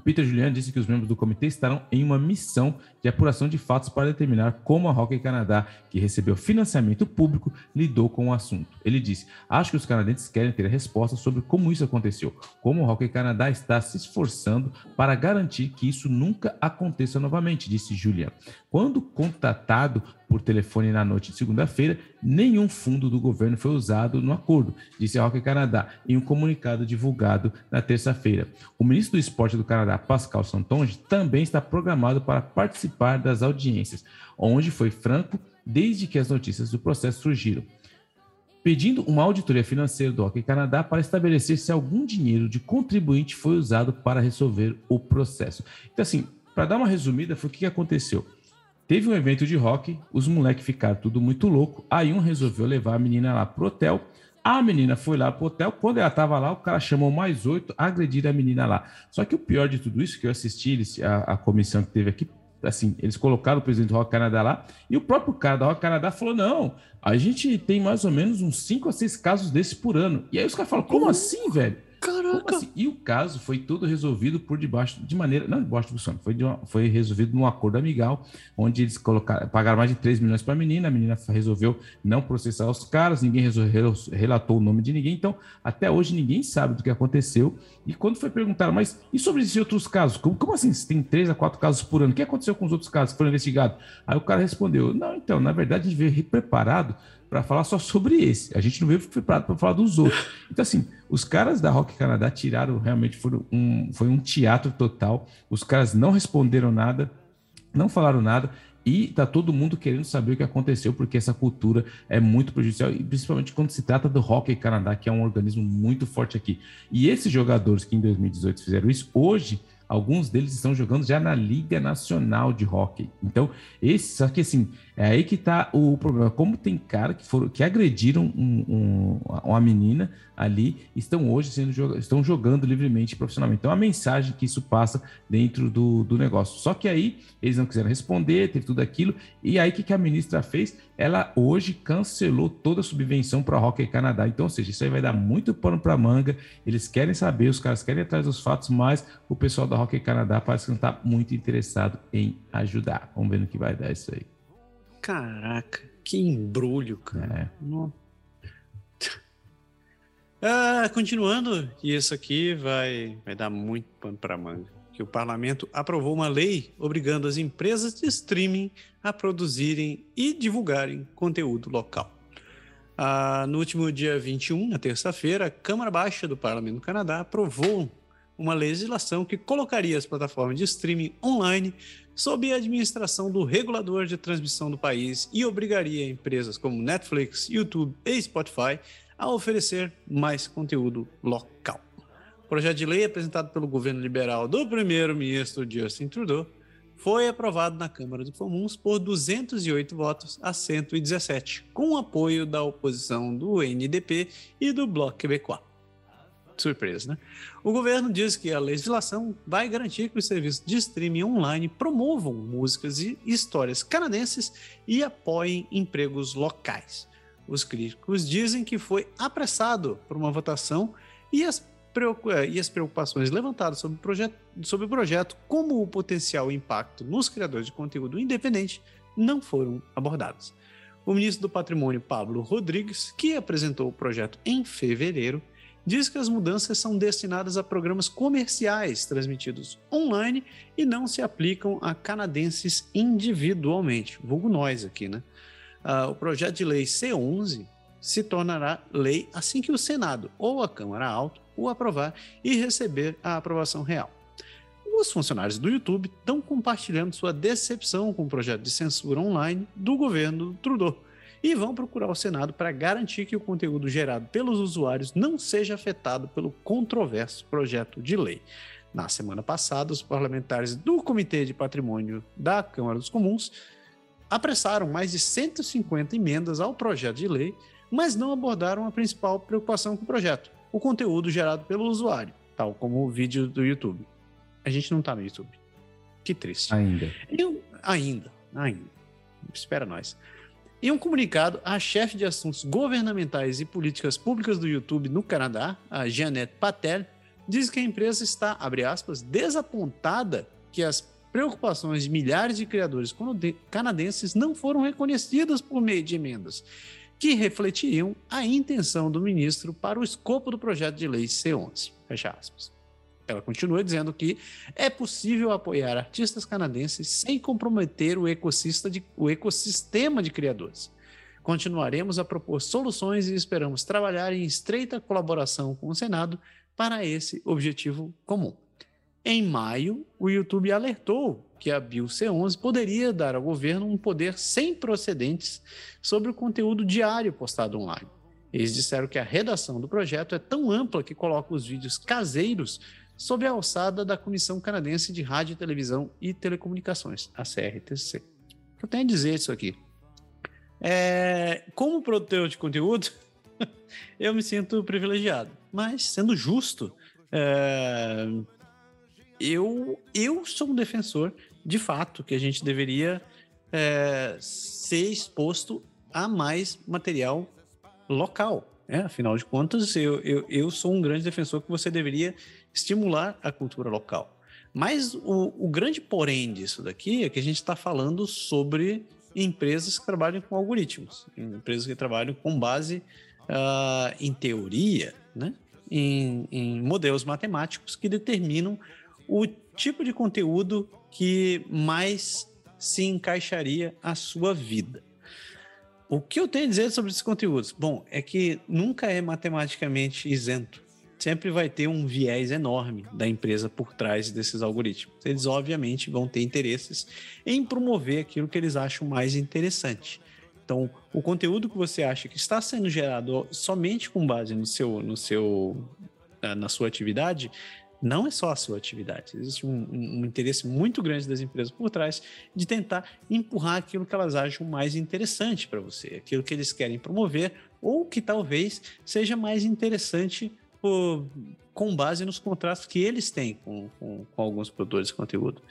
Peter Julian disse que os membros do comitê estarão em uma missão de apuração de fatos para determinar como a Hockey Canadá, que recebeu financiamento público, lidou com o assunto. Ele disse: Acho que os canadenses querem ter a resposta sobre como isso aconteceu, como o Hockey Canadá está se esforçando para garantir que isso nunca aconteça novamente, disse Julian. Quando contatado por telefone na noite de segunda-feira, nenhum fundo do governo foi usado no acordo, disse a Hockey Canadá em um comunicado divulgado na terça-feira. O ministro do Esporte do Canadá, Pascal Santonge, também está programado para participar das audiências, onde foi franco desde que as notícias do processo surgiram pedindo uma auditoria financeira do Hockey Canadá para estabelecer se algum dinheiro de contribuinte foi usado para resolver o processo. Então, assim, para dar uma resumida, foi o que aconteceu. Teve um evento de rock, os moleques ficaram tudo muito louco. Aí um resolveu levar a menina lá pro hotel. A menina foi lá pro hotel. Quando ela tava lá, o cara chamou mais oito, agredir a menina lá. Só que o pior de tudo isso, que eu assisti a, a comissão que teve aqui, assim, eles colocaram o presidente do Rock Canadá lá, e o próprio cara da Rock Canadá falou: não, a gente tem mais ou menos uns cinco a seis casos desses por ano. E aí os caras falam: como assim, velho? Caraca! Assim? E o caso foi todo resolvido por debaixo, de maneira, não debaixo do foi, de uma, foi resolvido num acordo amigal, onde eles colocaram, pagaram mais de 3 milhões para a menina, a menina resolveu não processar os caras, ninguém resolveu, relatou o nome de ninguém, então até hoje ninguém sabe do que aconteceu. E quando foi perguntado, mas e sobre esses outros casos? Como, como assim? Se tem três a quatro casos por ano, o que aconteceu com os outros casos que foram investigados? Aí o cara respondeu: não, então, na verdade, a gente veio preparado para falar só sobre esse. A gente não veio preparado para falar dos outros. Então, assim, os caras da Rock Canadá tiraram realmente, foram um, foi um teatro total. Os caras não responderam nada, não falaram nada. E tá todo mundo querendo saber o que aconteceu, porque essa cultura é muito prejudicial, e principalmente quando se trata do Hockey Canadá, que é um organismo muito forte aqui. E esses jogadores que em 2018 fizeram isso, hoje alguns deles estão jogando já na Liga Nacional de Hockey. Então, esse, só que assim, é aí que tá o problema. Como tem cara que foram que agrediram um, um, uma menina ali, estão hoje sendo estão jogando livremente profissionalmente. Então a mensagem que isso passa dentro do, do negócio. Só que aí eles não quiseram responder, teve tudo aquilo. E aí o que, que a ministra fez? Ela hoje cancelou toda a subvenção para Hockey Canadá. Então, ou seja, isso aí vai dar muito pano para manga. Eles querem saber, os caras querem atrás dos fatos, mas o pessoal da Hockey Canadá parece que não está muito interessado em ajudar. Vamos ver no que vai dar isso aí. Caraca, que embrulho, cara. É. ah, continuando, e isso aqui vai, vai dar muito pano para manga. Que o parlamento aprovou uma lei obrigando as empresas de streaming a produzirem e divulgarem conteúdo local. Ah, no último dia 21, na terça-feira, a Câmara Baixa do Parlamento do Canadá aprovou uma legislação que colocaria as plataformas de streaming online sob a administração do regulador de transmissão do país e obrigaria empresas como Netflix, YouTube e Spotify a oferecer mais conteúdo local. Projeto de lei apresentado pelo governo liberal do primeiro-ministro Justin Trudeau foi aprovado na Câmara dos Comuns por 208 votos a 117, com apoio da oposição do NDP e do Bloco Quebecois surpresa, né? O governo diz que a legislação vai garantir que os serviços de streaming online promovam músicas e histórias canadenses e apoiem empregos locais. Os críticos dizem que foi apressado por uma votação e as, e as preocupações levantadas sobre o, projeto, sobre o projeto, como o potencial impacto nos criadores de conteúdo independente, não foram abordadas. O ministro do Patrimônio, Pablo Rodrigues, que apresentou o projeto em fevereiro, diz que as mudanças são destinadas a programas comerciais transmitidos online e não se aplicam a canadenses individualmente, vulgo nós aqui, né? Uh, o projeto de lei C11 se tornará lei assim que o Senado ou a Câmara Alta o aprovar e receber a aprovação real. os funcionários do YouTube estão compartilhando sua decepção com o projeto de censura online do governo Trudeau e vão procurar o Senado para garantir que o conteúdo gerado pelos usuários não seja afetado pelo controverso projeto de lei. Na semana passada, os parlamentares do Comitê de Patrimônio da Câmara dos Comuns apressaram mais de 150 emendas ao projeto de lei, mas não abordaram a principal preocupação com o projeto: o conteúdo gerado pelo usuário, tal como o vídeo do YouTube. A gente não está no YouTube. Que triste. Ainda. Eu, ainda, ainda. Espera nós. Em um comunicado, a chefe de assuntos governamentais e políticas públicas do YouTube no Canadá, a Janet Patel, diz que a empresa está, abre aspas, desapontada que as preocupações de milhares de criadores canadenses não foram reconhecidas por meio de emendas, que refletiriam a intenção do ministro para o escopo do projeto de lei C11. Fecha aspas. Ela continua dizendo que é possível apoiar artistas canadenses sem comprometer o de, o ecossistema de criadores. Continuaremos a propor soluções e esperamos trabalhar em estreita colaboração com o Senado para esse objetivo comum. Em maio, o YouTube alertou que a Bill C11 poderia dar ao governo um poder sem procedentes sobre o conteúdo diário postado online. Eles disseram que a redação do projeto é tão ampla que coloca os vídeos caseiros sob a alçada da Comissão Canadense de Rádio, Televisão e Telecomunicações, a CRTC. O que eu tenho a dizer isso aqui? É, como produtor de conteúdo, eu me sinto privilegiado, mas sendo justo, é, eu, eu sou um defensor de fato que a gente deveria é, ser exposto a mais material local. Né? Afinal de contas, eu, eu, eu sou um grande defensor que você deveria estimular a cultura local. Mas o, o grande porém disso daqui é que a gente está falando sobre empresas que trabalham com algoritmos, empresas que trabalham com base uh, em teoria, né? Em, em, modelos matemáticos que determinam o tipo de conteúdo que mais se encaixaria à sua vida. O que eu tenho a dizer sobre esses conteúdos? Bom, é que nunca é matematicamente isento sempre vai ter um viés enorme da empresa por trás desses algoritmos. Eles, obviamente, vão ter interesses em promover aquilo que eles acham mais interessante. Então, o conteúdo que você acha que está sendo gerado somente com base no seu, no seu, na sua atividade, não é só a sua atividade. Existe um, um, interesse muito grande das empresas por trás de tentar empurrar aquilo que elas acham mais interessante para você, aquilo que eles querem promover ou que talvez seja mais interessante por, com base nos contratos que eles têm com, com, com alguns produtores de conteúdo.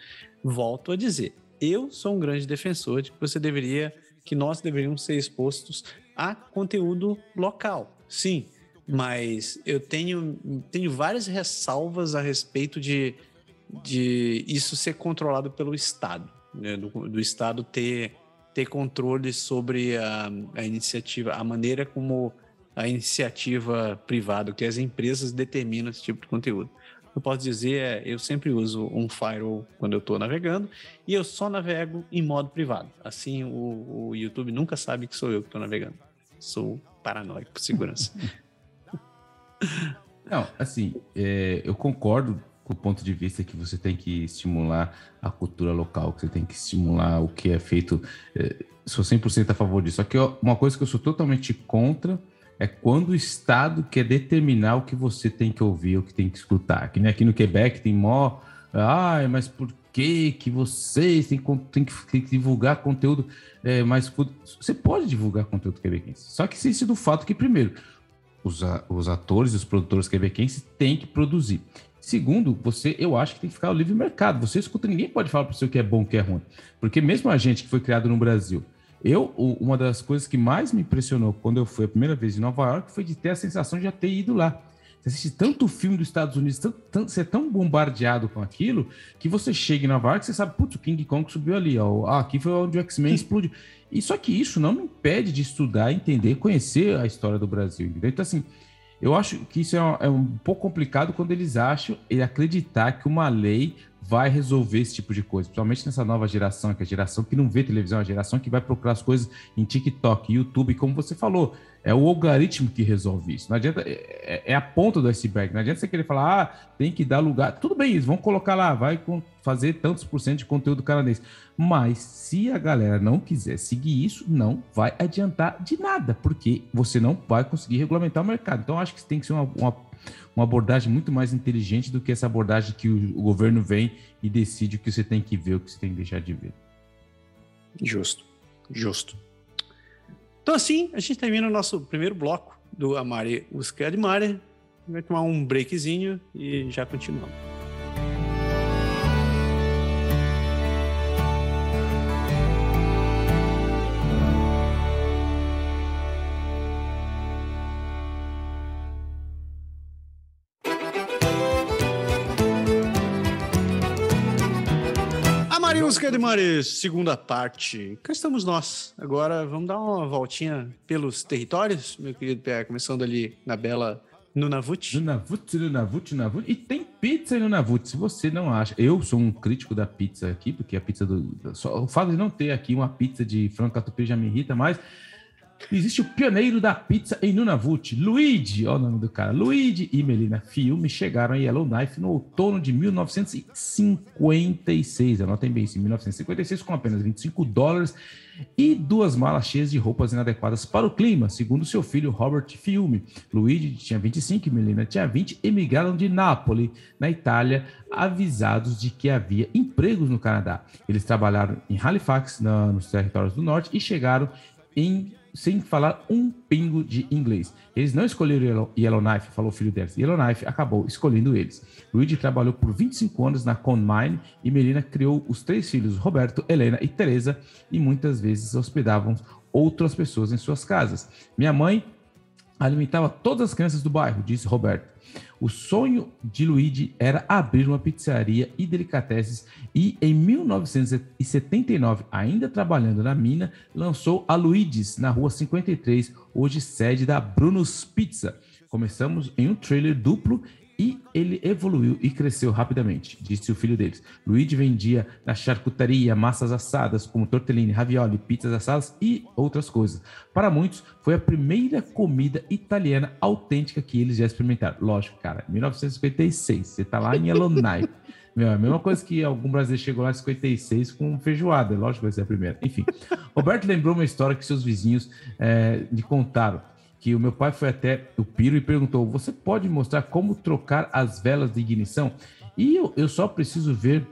Volto a dizer, eu sou um grande defensor de que você deveria, que nós deveríamos ser expostos a conteúdo local, sim, mas eu tenho, tenho várias ressalvas a respeito de, de isso ser controlado pelo Estado, né? do, do Estado ter, ter controle sobre a, a iniciativa, a maneira como a iniciativa privada, que as empresas determinam esse tipo de conteúdo. Eu posso dizer, é, eu sempre uso um firewall quando eu estou navegando e eu só navego em modo privado. Assim, o, o YouTube nunca sabe que sou eu que estou navegando. Sou paranoico por segurança. Não, assim, é, eu concordo com o ponto de vista que você tem que estimular a cultura local, que você tem que estimular o que é feito. É, sou 100% a favor disso. Só que uma coisa que eu sou totalmente contra é quando o Estado quer determinar o que você tem que ouvir, o que tem que escutar. Que nem aqui no Quebec tem mó. Ai, mas por que que vocês têm, têm, que, têm que divulgar conteúdo é, mais... Você pode divulgar conteúdo quebequense, só que existe do fato que, primeiro, os, os atores e os produtores quebequenses têm que produzir. Segundo, você, eu acho que tem que ficar o livre mercado. Você escuta, ninguém pode falar para você o que é bom, o que é ruim. Porque mesmo a gente que foi criado no Brasil, eu, uma das coisas que mais me impressionou quando eu fui a primeira vez em Nova York foi de ter a sensação de já ter ido lá. Você assiste tanto filme dos Estados Unidos, tanto, tanto, você é tão bombardeado com aquilo, que você chega em Nova York e você sabe, putz, o King Kong subiu ali, ó. Ah, aqui foi onde o X-Men explodiu. E só que isso não me impede de estudar, entender, conhecer a história do Brasil. Entendeu? Então, assim, eu acho que isso é um, é um pouco complicado quando eles acham e acreditar que uma lei vai resolver esse tipo de coisa, principalmente nessa nova geração, que é a geração que não vê televisão, é a geração que vai procurar as coisas em TikTok, YouTube, como você falou, é o algoritmo que resolve isso. Não adianta, é, é, a ponta do iceberg. Não adianta você querer falar, ah, tem que dar lugar. Tudo bem, eles vão colocar lá, vai fazer tantos por cento de conteúdo canadense. Mas se a galera não quiser seguir isso, não vai adiantar de nada, porque você não vai conseguir regulamentar o mercado. Então, acho que tem que ser uma, uma, uma abordagem muito mais inteligente do que essa abordagem que o, o governo vem e decide o que você tem que ver, o que você tem que deixar de ver. Justo, justo. Então, assim, a gente termina o nosso primeiro bloco do Amare de Mare. Vai tomar um breakzinho e já continuamos. Música de Mares, segunda parte. Cá estamos nós. Agora vamos dar uma voltinha pelos territórios, meu querido Pé, começando ali na bela Nunavut. Nunavut, Nunavut, Nunavut. E tem pizza em Nunavut, se você não acha. Eu sou um crítico da pizza aqui, porque a pizza do. Só, o fato de não ter aqui uma pizza de frango catupiry já me irrita, mas Existe o pioneiro da pizza em Nunavut, Luigi, olha o nome do cara. Luigi e Melina Fiume chegaram a Yellowknife no outono de 1956. Anotem bem isso, 1956, com apenas 25 dólares e duas malas cheias de roupas inadequadas para o clima, segundo seu filho Robert Fiume. Luigi tinha 25 e Melina tinha 20, emigraram de Nápoles, na Itália, avisados de que havia empregos no Canadá. Eles trabalharam em Halifax, na, nos territórios do norte, e chegaram em sem falar um pingo de inglês. Eles não escolheram Yellowknife, falou o filho deles. Yellowknife acabou escolhendo eles. Luigi trabalhou por 25 anos na Conmine e Melina criou os três filhos, Roberto, Helena e Teresa, e muitas vezes hospedavam outras pessoas em suas casas. Minha mãe alimentava todas as crianças do bairro, disse Roberto. O sonho de Luigi era abrir uma pizzaria e delicatessen e em 1979, ainda trabalhando na mina, lançou a Luigi's na Rua 53, hoje sede da Bruno's Pizza. Começamos em um trailer duplo e ele evoluiu e cresceu rapidamente, disse o filho deles. Luigi vendia na charcutaria massas assadas como tortellini, ravioli, pizzas assadas e outras coisas. Para muitos, foi a primeira comida italiana autêntica que eles já experimentaram. Lógico, cara, 1956, você tá lá em Yellowknife. Meu, é a mesma coisa que algum brasileiro chegou lá em 56 com feijoada. Lógico que vai ser a primeira. Enfim, Roberto lembrou uma história que seus vizinhos é, lhe contaram que o meu pai foi até o Piro e perguntou: Você pode mostrar como trocar as velas de ignição? E eu, eu só preciso ver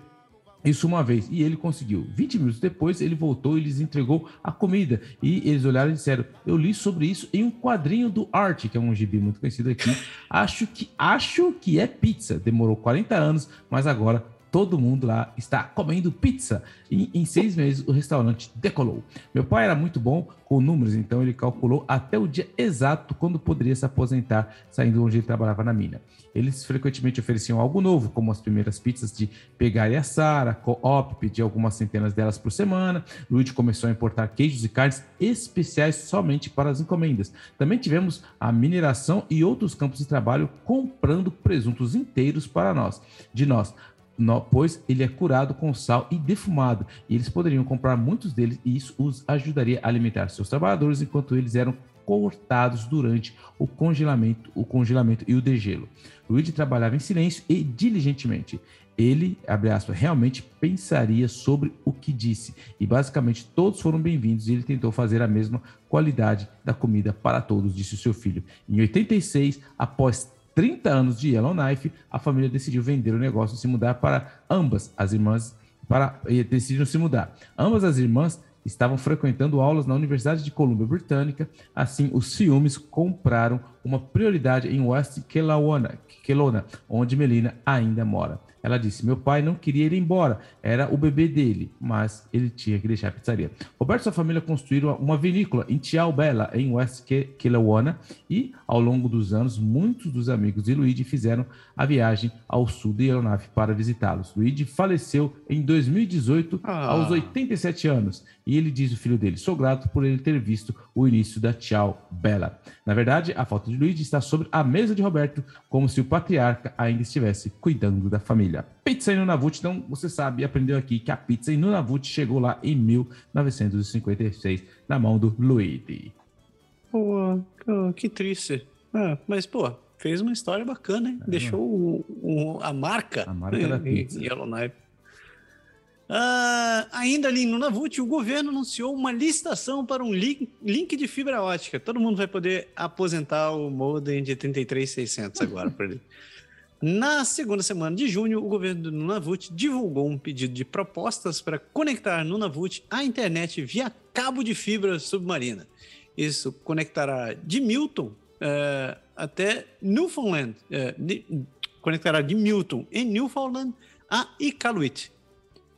isso uma vez. E ele conseguiu. 20 minutos depois, ele voltou e lhes entregou a comida. E eles olharam e disseram: Eu li sobre isso em um quadrinho do Art, que é um gibi muito conhecido aqui. Acho que acho que é pizza. Demorou 40 anos, mas agora todo mundo lá está comendo pizza. E em seis meses o restaurante decolou. Meu pai era muito bom com números, então ele calculou até o dia exato quando poderia se aposentar, saindo onde ele trabalhava na mina. Eles frequentemente ofereciam algo novo, como as primeiras pizzas de pegar e assar, a co-op, pedir algumas centenas delas por semana. Luigi começou a importar queijos e carnes especiais somente para as encomendas. Também tivemos a mineração e outros campos de trabalho comprando presuntos inteiros para nós, de nós no, pois ele é curado com sal e defumado, e eles poderiam comprar muitos deles e isso os ajudaria a alimentar seus trabalhadores enquanto eles eram cortados durante o congelamento, o congelamento e o degelo. Luigi trabalhava em silêncio e diligentemente. Ele, abre aspas, realmente pensaria sobre o que disse e basicamente todos foram bem-vindos e ele tentou fazer a mesma qualidade da comida para todos, disse o seu filho. Em 86, após 30 anos de Yellowknife, a família decidiu vender o negócio e se mudar para ambas as irmãs, para, decidiram se mudar. Ambas as irmãs estavam frequentando aulas na Universidade de Colômbia Britânica, assim os ciúmes compraram uma prioridade em West Kelowna, Kelowna onde Melina ainda mora. Ela disse: Meu pai não queria ir embora, era o bebê dele, mas ele tinha que deixar a pizzaria. Roberto e sua família construíram uma vinícola em Bella, em West Kelowna, e ao longo dos anos, muitos dos amigos de Luigi fizeram a viagem ao sul de Yellowknife para visitá-los. Luigi faleceu em 2018, ah. aos 87 anos, e ele diz o filho dele: Sou grato por ele ter visto o início da Tchau Bella. Na verdade, a falta de Luigi está sobre a mesa de Roberto, como se o patriarca ainda estivesse cuidando da família. Pizza Nunavut, então você sabe, aprendeu aqui que a pizza em Nunavut chegou lá em 1956, na mão do Luigi. Pô, que triste. Ah, mas, pô, fez uma história bacana, hein? É, Deixou a marca, a marca da pizza. Yellowknife. Uh, ainda ali no Nunavut, o governo anunciou uma licitação para um link, link de fibra ótica. Todo mundo vai poder aposentar o modem de 33600 agora por ele. Na segunda semana de junho, o governo do Nunavut divulgou um pedido de propostas para conectar Nunavut à internet via cabo de fibra submarina. Isso conectará de Milton uh, até Newfoundland, uh, de, conectará de Milton em Newfoundland a Iqaluit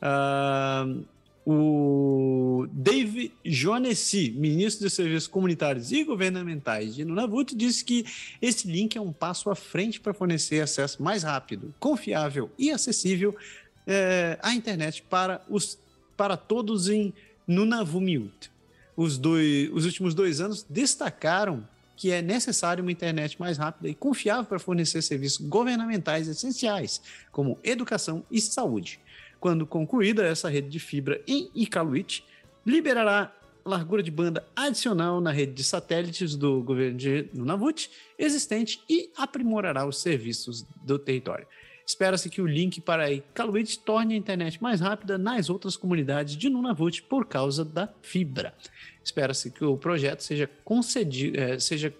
Uh, o Dave Jonessi, ministro de Serviços Comunitários e Governamentais de Nunavut, disse que esse link é um passo à frente para fornecer acesso mais rápido, confiável e acessível é, à internet para, os, para todos em Nunavummiut. Os, dois, os últimos dois anos destacaram que é necessário uma internet mais rápida e confiável para fornecer serviços governamentais essenciais, como educação e saúde. Quando concluída essa rede de fibra em Iqaluit, liberará largura de banda adicional na rede de satélites do governo de Nunavut existente e aprimorará os serviços do território. Espera-se que o link para Iqaluit torne a internet mais rápida nas outras comunidades de Nunavut por causa da fibra. Espera-se que o projeto seja, concedido, é, seja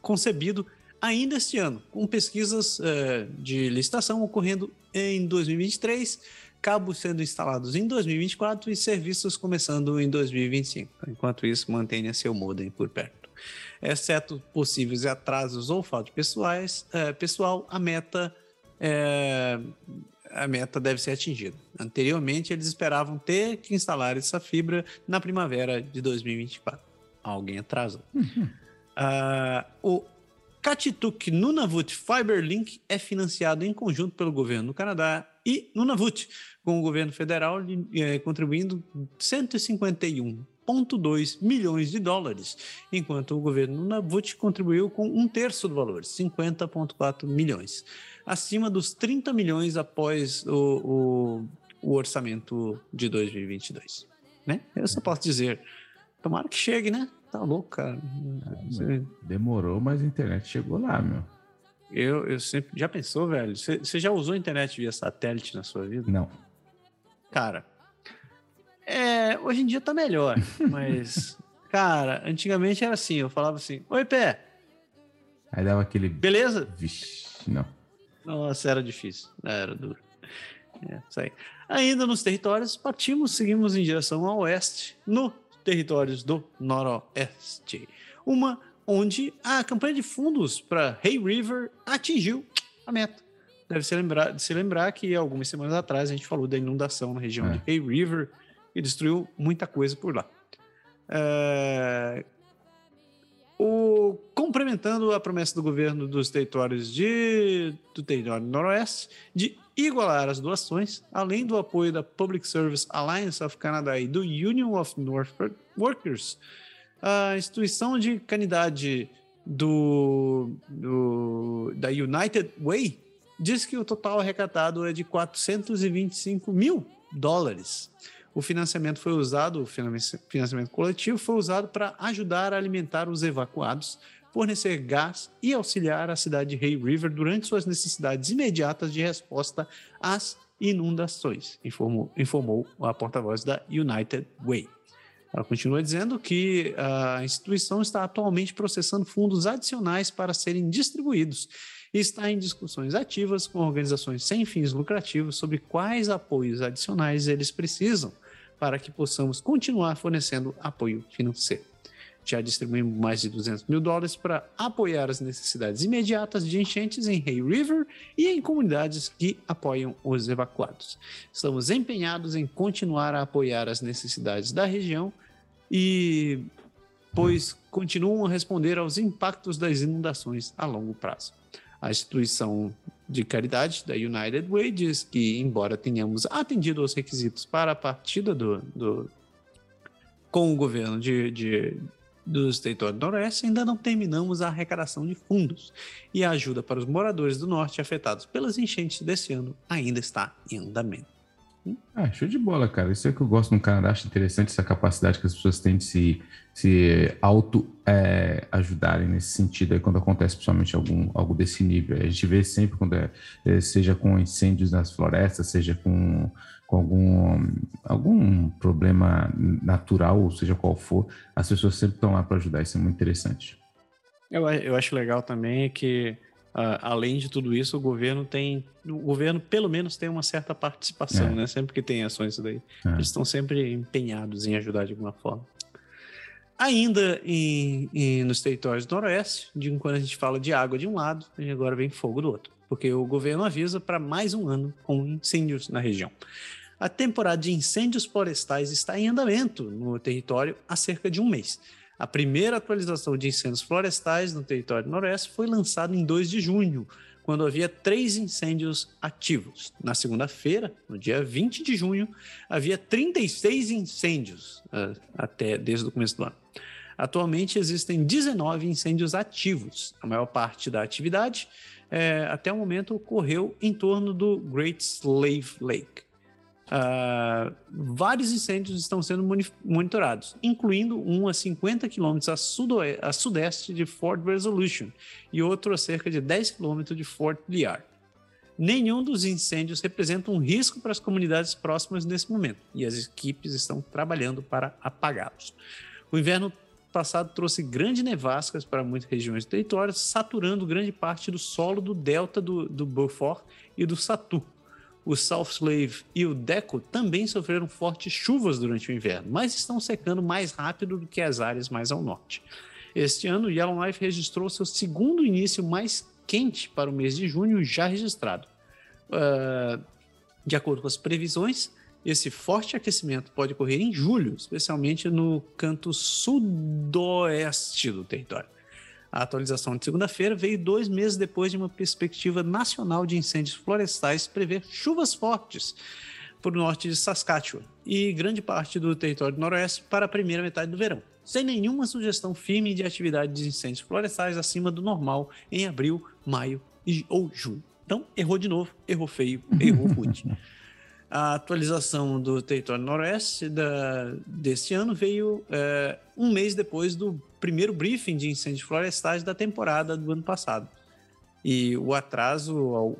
concebido ainda este ano, com pesquisas é, de licitação ocorrendo em 2023 cabos sendo instalados em 2024 e serviços começando em 2025. Enquanto isso, mantenha seu modem por perto. Exceto possíveis atrasos ou falta de pessoais, é, pessoal, a meta é, a meta deve ser atingida. Anteriormente, eles esperavam ter que instalar essa fibra na primavera de 2024. Alguém atrasou. Uhum. Uh, o Katituk Nunavut Fiber Link é financiado em conjunto pelo governo do Canadá e Nunavut, com o governo federal é, contribuindo 151,2 milhões de dólares, enquanto o governo Nunavut contribuiu com um terço do valor, 50,4 milhões, acima dos 30 milhões após o, o, o orçamento de 2022. Né? Eu só posso dizer, tomara que chegue, né? Tá louco, cara. É, demorou, mas a internet chegou lá, meu. Eu, eu sempre. Já pensou, velho? Você já usou internet via satélite na sua vida? Não. Cara, é, hoje em dia tá melhor, mas, cara, antigamente era assim, eu falava assim, oi, pé. Aí dava aquele... Beleza? Vixe, não. Nossa, era difícil, era duro. É, isso aí. Ainda nos territórios, partimos, seguimos em direção ao oeste, no territórios do noroeste. Uma onde a campanha de fundos para Hay River atingiu a meta. Deve se lembrar, se lembrar que algumas semanas atrás a gente falou da inundação na região é. de Hay River e destruiu muita coisa por lá. É... O, complementando a promessa do governo dos territórios de, do território noroeste de igualar as doações, além do apoio da Public Service Alliance of Canada e do Union of North Workers, a instituição de caridade do, do, da United Way diz que o total arrecadado é de 425 mil dólares. O financiamento foi usado, o financiamento coletivo foi usado para ajudar a alimentar os evacuados, fornecer gás e auxiliar a cidade de Hay River durante suas necessidades imediatas de resposta às inundações, informou, informou a porta-voz da United Way. Ela continua dizendo que a instituição está atualmente processando fundos adicionais para serem distribuídos e está em discussões ativas com organizações sem fins lucrativos sobre quais apoios adicionais eles precisam para que possamos continuar fornecendo apoio financeiro. Já distribuímos mais de 200 mil dólares para apoiar as necessidades imediatas de enchentes em Hay River e em comunidades que apoiam os evacuados. Estamos empenhados em continuar a apoiar as necessidades da região e pois continuam a responder aos impactos das inundações a longo prazo. A instituição de caridade da United Way diz que, embora tenhamos atendido aos requisitos para a partida do, do com o governo de, de dos territórios do Noroeste, ainda não terminamos a arrecadação de fundos e a ajuda para os moradores do Norte afetados pelas enchentes desse ano ainda está em andamento. Ah, show de bola, cara. Isso é que eu gosto no Canadá. Acho interessante essa capacidade que as pessoas têm de se, se auto-ajudarem é, nesse sentido, aí, quando acontece principalmente algum, algo desse nível. A gente vê sempre quando é, é, seja com incêndios nas florestas, seja com, com algum, algum problema natural, ou seja qual for, as pessoas sempre estão lá para ajudar. Isso é muito interessante. Eu, eu acho legal também que Uh, além de tudo isso, o governo tem. O governo, pelo menos, tem uma certa participação, é. né? Sempre que tem ações daí. É. Eles estão sempre empenhados em ajudar de alguma forma. Ainda em, em, nos territórios do Noroeste, de quando a gente fala de água de um lado, agora vem fogo do outro. Porque o governo avisa para mais um ano com incêndios na região. A temporada de incêndios florestais está em andamento no território há cerca de um mês. A primeira atualização de incêndios florestais no território noroeste foi lançada em 2 de junho, quando havia três incêndios ativos. Na segunda-feira, no dia 20 de junho, havia 36 incêndios uh, até desde o começo do ano. Atualmente existem 19 incêndios ativos. A maior parte da atividade, é, até o momento, ocorreu em torno do Great Slave Lake. Uh, vários incêndios estão sendo monitorados, incluindo um a 50 quilômetros a, a, sudeste de Fort Resolution e outro a cerca de 10 quilômetros de Fort Liard. Nenhum dos incêndios representa um risco para as comunidades próximas nesse momento e as equipes estão trabalhando para apagá-los. O inverno passado trouxe grandes nevascas para muitas regiões do território, saturando grande parte do solo do delta do, do Beaufort e do Satu o South Slave e o Deco também sofreram fortes chuvas durante o inverno, mas estão secando mais rápido do que as áreas mais ao norte. Este ano, Yellowknife registrou seu segundo início mais quente para o mês de junho já registrado. Uh, de acordo com as previsões, esse forte aquecimento pode ocorrer em julho, especialmente no canto sudoeste do território. A atualização de segunda-feira veio dois meses depois de uma perspectiva nacional de incêndios florestais prever chuvas fortes para o norte de Saskatchewan e grande parte do território do noroeste para a primeira metade do verão, sem nenhuma sugestão firme de atividade de incêndios florestais acima do normal em abril, maio e, ou junho. Então, errou de novo, errou feio, errou rude. A atualização do território noroeste da, deste ano veio é, um mês depois do primeiro briefing de incêndios florestais da temporada do ano passado. E o atraso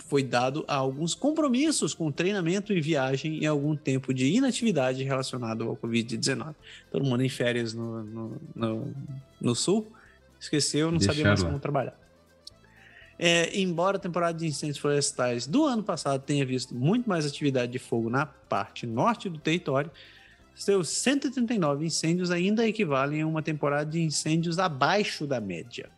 foi dado a alguns compromissos com treinamento e viagem e algum tempo de inatividade relacionado ao Covid-19. Todo mundo em férias no, no, no, no sul, esqueceu, não Deixaram sabia mais como trabalhar. É, embora a temporada de incêndios florestais do ano passado tenha visto muito mais atividade de fogo na parte norte do território, seus 139 incêndios ainda equivalem a uma temporada de incêndios abaixo da média.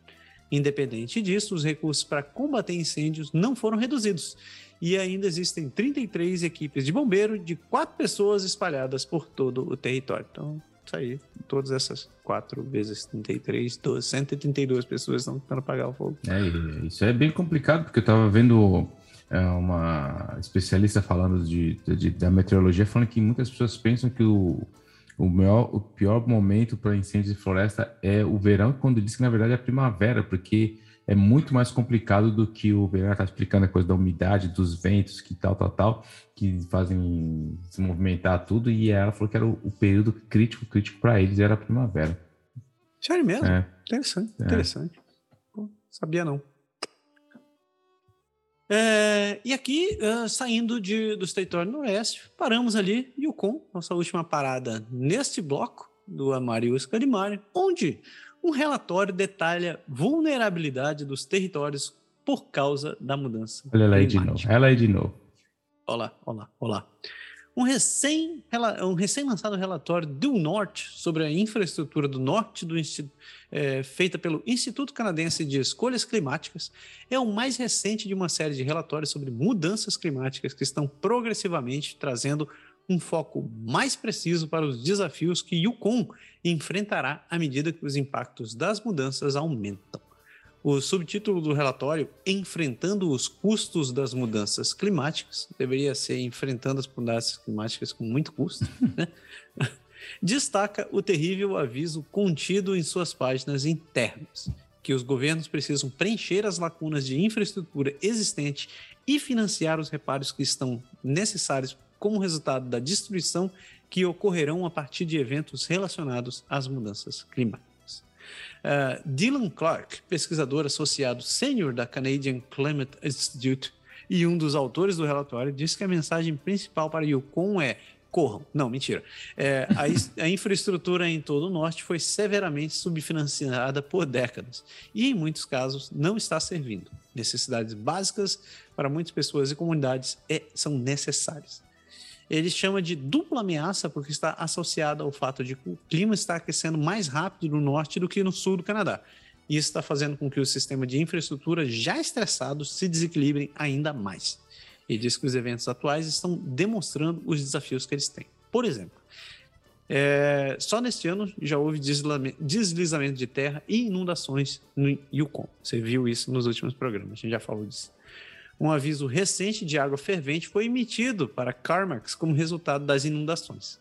Independente disso, os recursos para combater incêndios não foram reduzidos e ainda existem 33 equipes de bombeiro de quatro pessoas espalhadas por todo o território. Então, isso aí, todas essas 4 vezes 33, 12, 132 pessoas estão tentando apagar o fogo. É, isso é bem complicado, porque eu estava vendo uma especialista falando de, de, da meteorologia, falando que muitas pessoas pensam que o, o, maior, o pior momento para incêndios de floresta é o verão, quando diz que na verdade é a primavera, porque é muito mais complicado do que o Bernardo está explicando a coisa da umidade, dos ventos, que tal, tal, tal, que fazem se movimentar tudo. E ela falou que era o, o período crítico, crítico para eles era a primavera. Sério mesmo? É. Interessante, é. interessante. Pô, sabia não. É, e aqui, uh, saindo de, do território noroeste, paramos ali, Yukon, nossa última parada neste bloco do Amarillo Scarimário, onde um relatório detalha vulnerabilidade dos territórios por causa da mudança Olha aí de novo. Ela aí de novo. Olá, olá, olá. Um recém, um recém-lançado relatório do Norte sobre a infraestrutura do Norte do é, feita pelo Instituto Canadense de Escolhas Climáticas é o mais recente de uma série de relatórios sobre mudanças climáticas que estão progressivamente trazendo um foco mais preciso para os desafios que Yukon enfrentará à medida que os impactos das mudanças aumentam. O subtítulo do relatório, Enfrentando os Custos das Mudanças Climáticas, deveria ser Enfrentando as Mudanças Climáticas com muito custo, né? destaca o terrível aviso contido em suas páginas internas, que os governos precisam preencher as lacunas de infraestrutura existente e financiar os reparos que estão necessários como resultado da destruição que ocorrerão a partir de eventos relacionados às mudanças climáticas. Uh, Dylan Clark, pesquisador associado sênior da Canadian Climate Institute e um dos autores do relatório, disse que a mensagem principal para Yukon é corram. Não, mentira. É, a, a, infraestrutura em todo o norte foi severamente subfinanciada por décadas e, em muitos casos, não está servindo. Necessidades básicas para muitas pessoas e comunidades é, são necessárias. Ele chama de dupla ameaça porque está associada ao fato de que o clima está aquecendo mais rápido no norte do que no sul do Canadá. E isso está fazendo com que o sistema de infraestrutura já estressado se desequilibre ainda mais. E diz que os eventos atuais estão demonstrando os desafios que eles têm. Por exemplo, é, só neste ano já houve deslizamento de terra e inundações no Yukon. Você viu isso nos últimos programas, a gente já falou disso um aviso recente de água fervente foi emitido para Carmax como resultado das inundações.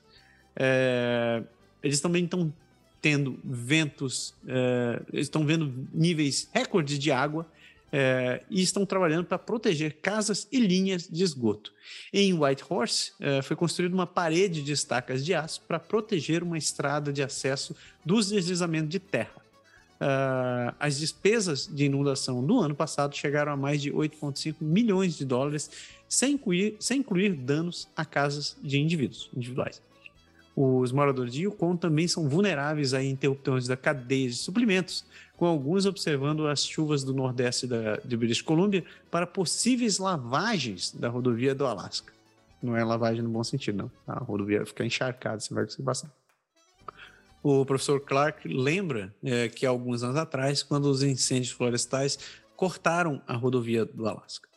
É, eles também estão tendo ventos, é, estão vendo níveis recordes de água é, e estão trabalhando para proteger casas e linhas de esgoto. Em Whitehorse, é, foi construída uma parede de estacas de aço para proteger uma estrada de acesso dos deslizamentos de terra. Uh, as despesas de inundação do ano passado chegaram a mais de 8,5 milhões de dólares, sem incluir, sem incluir danos a casas de indivíduos individuais. Os moradores de Yukon também são vulneráveis a interrupções da cadeia de suprimentos, com alguns observando as chuvas do nordeste da, de British Columbia para possíveis lavagens da rodovia do Alasca. Não é lavagem no bom sentido, não. A rodovia fica encharcada, você vai conseguir passar. O professor Clark lembra é, que alguns anos atrás, quando os incêndios florestais cortaram a rodovia do Alasca.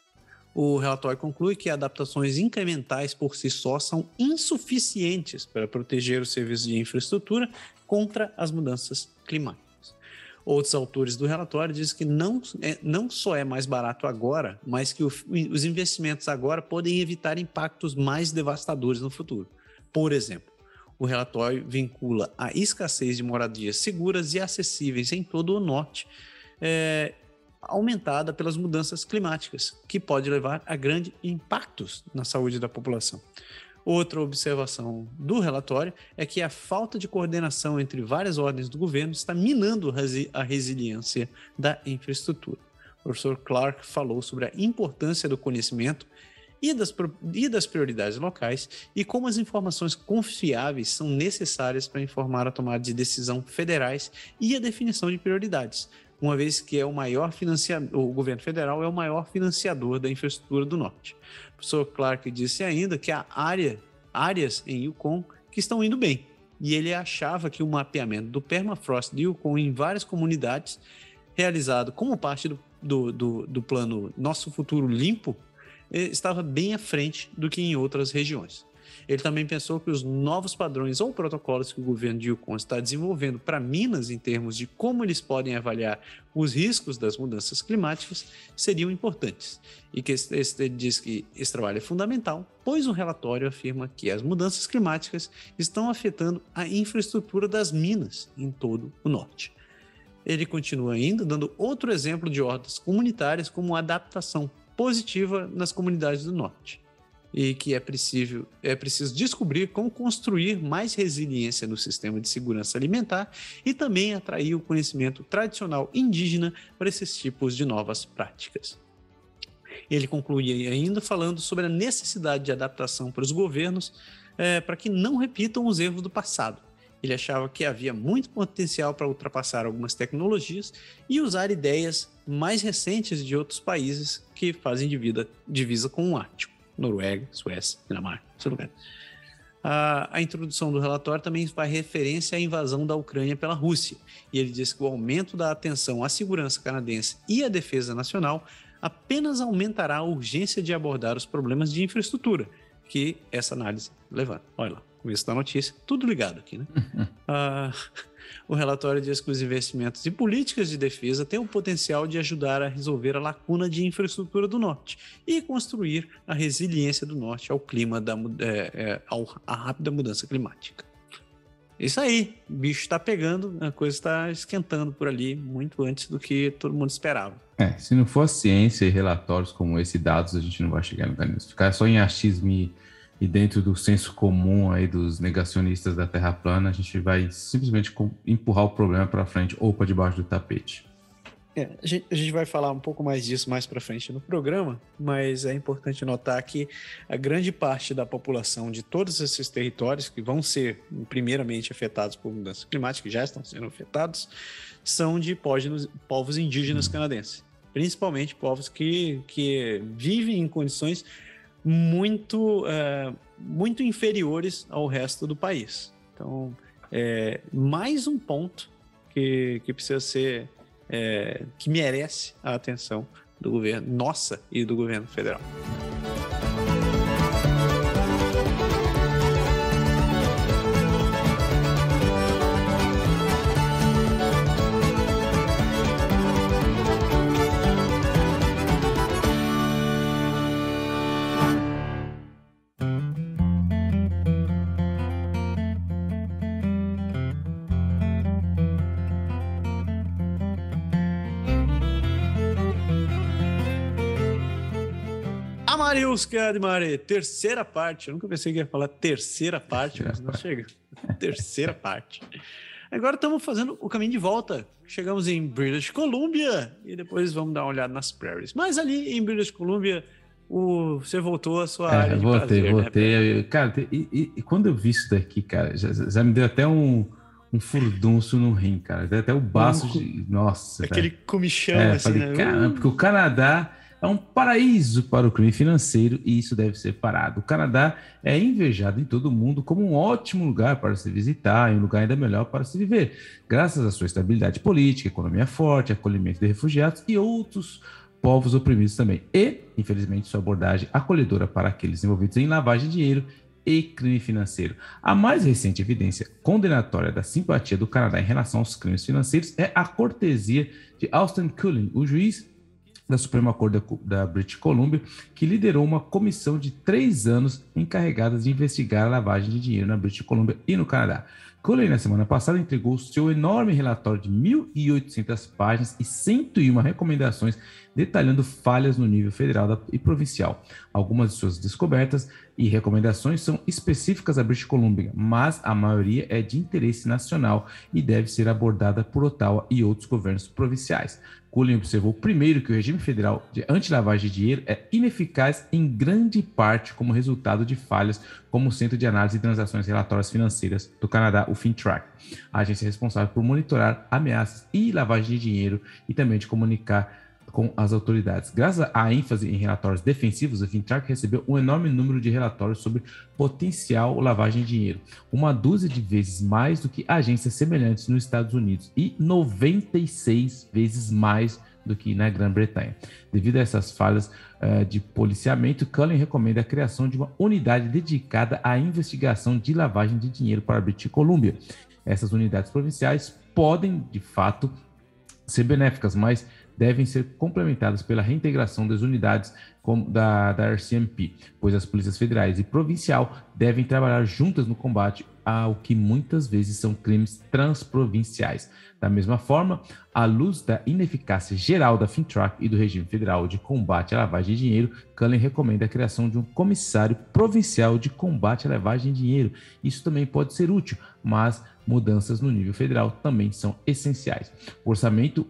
O relatório conclui que adaptações incrementais por si só são insuficientes para proteger os serviços de infraestrutura contra as mudanças climáticas. Outros autores do relatório dizem que não, é, não só é mais barato agora, mas que o, os investimentos agora podem evitar impactos mais devastadores no futuro. Por exemplo, o relatório vincula a escassez de moradias seguras e acessíveis em todo o norte, é, aumentada pelas mudanças climáticas, que pode levar a grandes impactos na saúde da população. Outra observação do relatório é que a falta de coordenação entre várias ordens do governo está minando a resiliência da infraestrutura. O professor Clark falou sobre a importância do conhecimento e das, e das prioridades locais e como as informações confiáveis são necessárias para informar a tomada de decisão federais e a definição de prioridades, uma vez que é o maior financiador, o governo federal é o maior financiador da infraestrutura do norte. O professor Clark disse ainda que há área, áreas em Yukon que estão indo bem, e ele achava que o mapeamento do permafrost de Yukon em várias comunidades, realizado como parte do, do, do, do plano Nosso Futuro Limpo, estava bem à frente do que em outras regiões. Ele também pensou que os novos padrões ou protocolos que o governo de Yukon está desenvolvendo para Minas em termos de como eles podem avaliar os riscos das mudanças climáticas seriam importantes. E que ele diz que esse trabalho é fundamental, pois o relatório afirma que as mudanças climáticas estão afetando a infraestrutura das minas em todo o norte. Ele continua ainda dando outro exemplo de hortas comunitárias como adaptação positiva nas comunidades do norte e que é preciso, é preciso descobrir como construir mais resiliência no sistema de segurança alimentar e também atrair o conhecimento tradicional indígena para esses tipos de novas práticas. Ele conclui ainda falando sobre a necessidade de adaptação para os governos é, para que não repitam os erros do passado. Ele achava que havia muito potencial para ultrapassar algumas tecnologias e usar ideias mais recentes de outros países que fazem divisa, divisa com o Ártico. Noruega, Suécia, Dinamarca, esse lugar. A, a, introdução do relatório também faz referência à invasão da Ucrânia pela Rússia, e ele diz que o aumento da atenção à segurança canadense e à defesa nacional apenas aumentará a urgência de abordar os problemas de infraestrutura que essa análise levanta. Olha lá começo da notícia, tudo ligado aqui, né? ah, o relatório diz que os investimentos e políticas de defesa têm o potencial de ajudar a resolver a lacuna de infraestrutura do Norte e construir a resiliência do Norte ao clima da é, é, à rápida mudança climática. isso aí, o bicho está pegando, a coisa está esquentando por ali muito antes do que todo mundo esperava. É, se não for ciência e relatórios como esse, dados, a gente não vai chegar no lugar. Ficar só em achismo e, e dentro do senso comum aí dos negacionistas da Terra plana, a gente vai simplesmente empurrar o problema para frente ou para debaixo do tapete. É, a, gente, a, gente, vai falar um pouco mais disso mais para frente no programa, mas é importante notar que a grande parte da população de todos esses territórios que vão ser primeiramente afetados por mudança climática, que já estão sendo afetados, são de povos, povos indígenas canadenses, principalmente povos que, que vivem em condições muito, é, muito inferiores ao resto do país. Então, é mais um ponto que, que precisa ser é, que merece a atenção do governo, nossa e do governo federal. Mariuska de Mare, terceira parte. Eu nunca pensei que ia falar terceira parte, mas não chega. terceira parte. Agora estamos fazendo o caminho de volta. Chegamos em British Columbia e depois vamos dar uma olhada nas prairies. Mas ali em British Columbia, o... você voltou à sua é, área de voltei, prazer, voltei. Né? Cara, e, e, e, quando eu vi isso daqui, cara, já, já me deu até um, um furdunço no rim, cara. Até o baço um, de... Nossa, Aquele cara. comichão, é, assim, falei, né? Caramba, porque o Canadá é um paraíso para o crime financeiro e isso deve ser parado. O Canadá é invejado em todo o mundo como um ótimo lugar para se visitar e um lugar ainda melhor para se viver, graças à sua estabilidade política, economia forte, acolhimento de refugiados e outros povos oprimidos também. E, infelizmente, sua abordagem acolhedora para aqueles envolvidos em lavagem de dinheiro e crime financeiro. A mais recente evidência condenatória da simpatia do Canadá em relação aos crimes financeiros é a cortesia de Austin Cullen, o juiz da Suprema Corte da, British Columbia, que liderou uma comissão de três anos encarregada de investigar a lavagem de dinheiro na British Columbia e no Canadá. Coley, na semana passada, entregou seu enorme relatório de 1.800 páginas e 101 recomendações detalhando falhas no nível federal e provincial. Algumas de suas descobertas e recomendações são específicas à British Columbia, mas a maioria é de interesse nacional e deve ser abordada por Ottawa e outros governos provinciais. Cullen observou primeiro que o regime federal de anti-lavagem de dinheiro é ineficaz em grande parte como resultado de falhas como o Centro de Análise de Transações Relatórias Financeiras do Canadá, o FinTrack, a agência responsável por monitorar ameaças e lavagem de dinheiro e também de comunicar com as autoridades. Graças à ênfase em relatórios defensivos, a FinTrack recebeu um enorme número de relatórios sobre potencial lavagem de dinheiro, uma dúzia de vezes mais do que agências semelhantes nos Estados Unidos e 96 vezes mais do que na Grã-Bretanha. Devido a essas falhas uh, de policiamento, Cullen recomenda a criação de uma unidade dedicada à investigação de lavagem de dinheiro para a British Columbia. Essas unidades provinciais podem, de fato, ser benéficas, mas devem ser complementadas pela reintegração das unidades da, da RCMP, pois as polícias federais e provincial devem trabalhar juntas no combate ao que muitas vezes são crimes transprovinciais. Da mesma forma, à luz da ineficácia geral da FinTrack e do regime federal de combate à lavagem de dinheiro, Cullen recomenda a criação de um comissário provincial de combate à lavagem de dinheiro. Isso também pode ser útil, mas mudanças no nível federal também são essenciais. O orçamento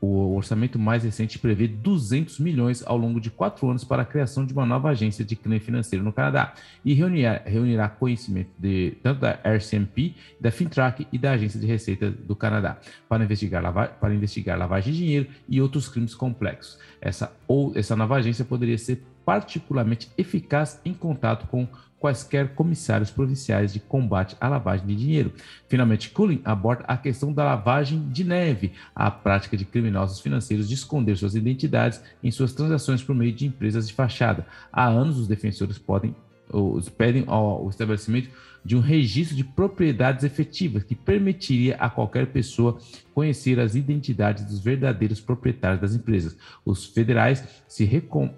o orçamento mais recente prevê 200 milhões ao longo de quatro anos para a criação de uma nova agência de crime financeiro no Canadá e reunirá, reunirá conhecimento de, tanto da RCMP, da FinTrack e da Agência de Receita do Canadá para investigar, para investigar lavagem de dinheiro e outros crimes complexos. Essa, ou, essa nova agência poderia ser particularmente eficaz em contato com quaisquer comissários provinciais de combate à lavagem de dinheiro. Finalmente, Cullen aborda a questão da lavagem de neve, a prática de criminosos financeiros de esconder suas identidades em suas transações por meio de empresas de fachada. Há anos, os defensores podem os pedem ao estabelecimento de um registro de propriedades efetivas que permitiria a qualquer pessoa conhecer as identidades dos verdadeiros proprietários das empresas. Os federais se recom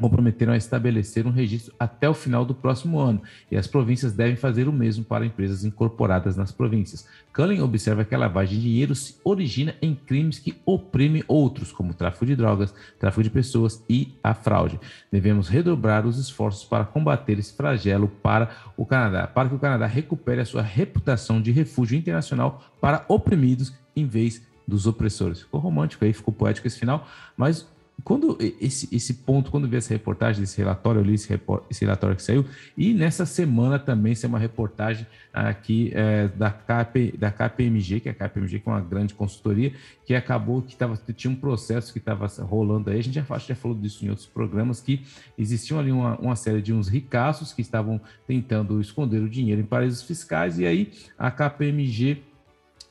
comprometeram a estabelecer um registro até o final do próximo ano, e as províncias devem fazer o mesmo para empresas incorporadas nas províncias. Cullen observa que a lavagem de dinheiro se origina em crimes que oprimem outros, como tráfico de drogas, tráfico de pessoas e a fraude. Devemos redobrar os esforços para combater esse flagelo para o Canadá, para que o Canadá recupere a sua reputação de refúgio internacional para oprimidos em vez dos opressores. Ficou romântico aí, ficou poético esse final, mas quando esse, esse ponto, quando vi essa reportagem desse relatório, eu li esse, esse relatório que saiu, e nessa semana também saiu uma reportagem aqui é, da, KP, da KPMG, que é a KPMG, que é uma grande consultoria, que acabou que tava, tinha um processo que estava rolando aí, a gente já, já falou disso em outros programas, que existiam ali uma, uma série de uns ricaços que estavam tentando esconder o dinheiro em paraísos fiscais, e aí a KPMG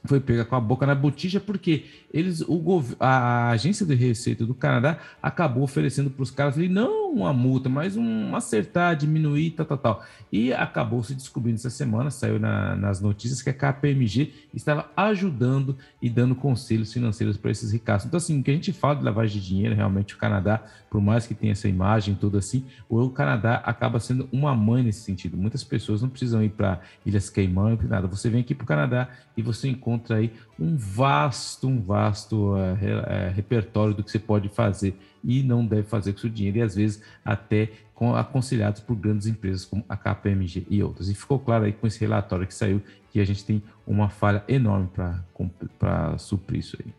foi pega com a boca na botija porque eles, o, a agência de receita do Canadá acabou oferecendo para os caras ali, não uma multa, mas um acertar, diminuir, tal, tal, tal. E acabou se descobrindo essa semana, saiu na, nas notícias que a KPMG estava ajudando e dando conselhos financeiros para esses ricaços. Então, assim, o que a gente fala de lavagem de dinheiro, realmente o Canadá, por mais que tenha essa imagem toda assim, o Canadá acaba sendo uma mãe nesse sentido. Muitas pessoas não precisam ir para Ilhas Caimã, nada. Você vem aqui para o Canadá e você encontra aí um vasto, um vasto uh, uh, repertório do que você pode fazer e não deve fazer com seu dinheiro, e às vezes até com, aconselhados por grandes empresas como a KPMG e outras. E ficou claro aí com esse relatório que saiu que a gente tem uma falha enorme para suprir isso aí.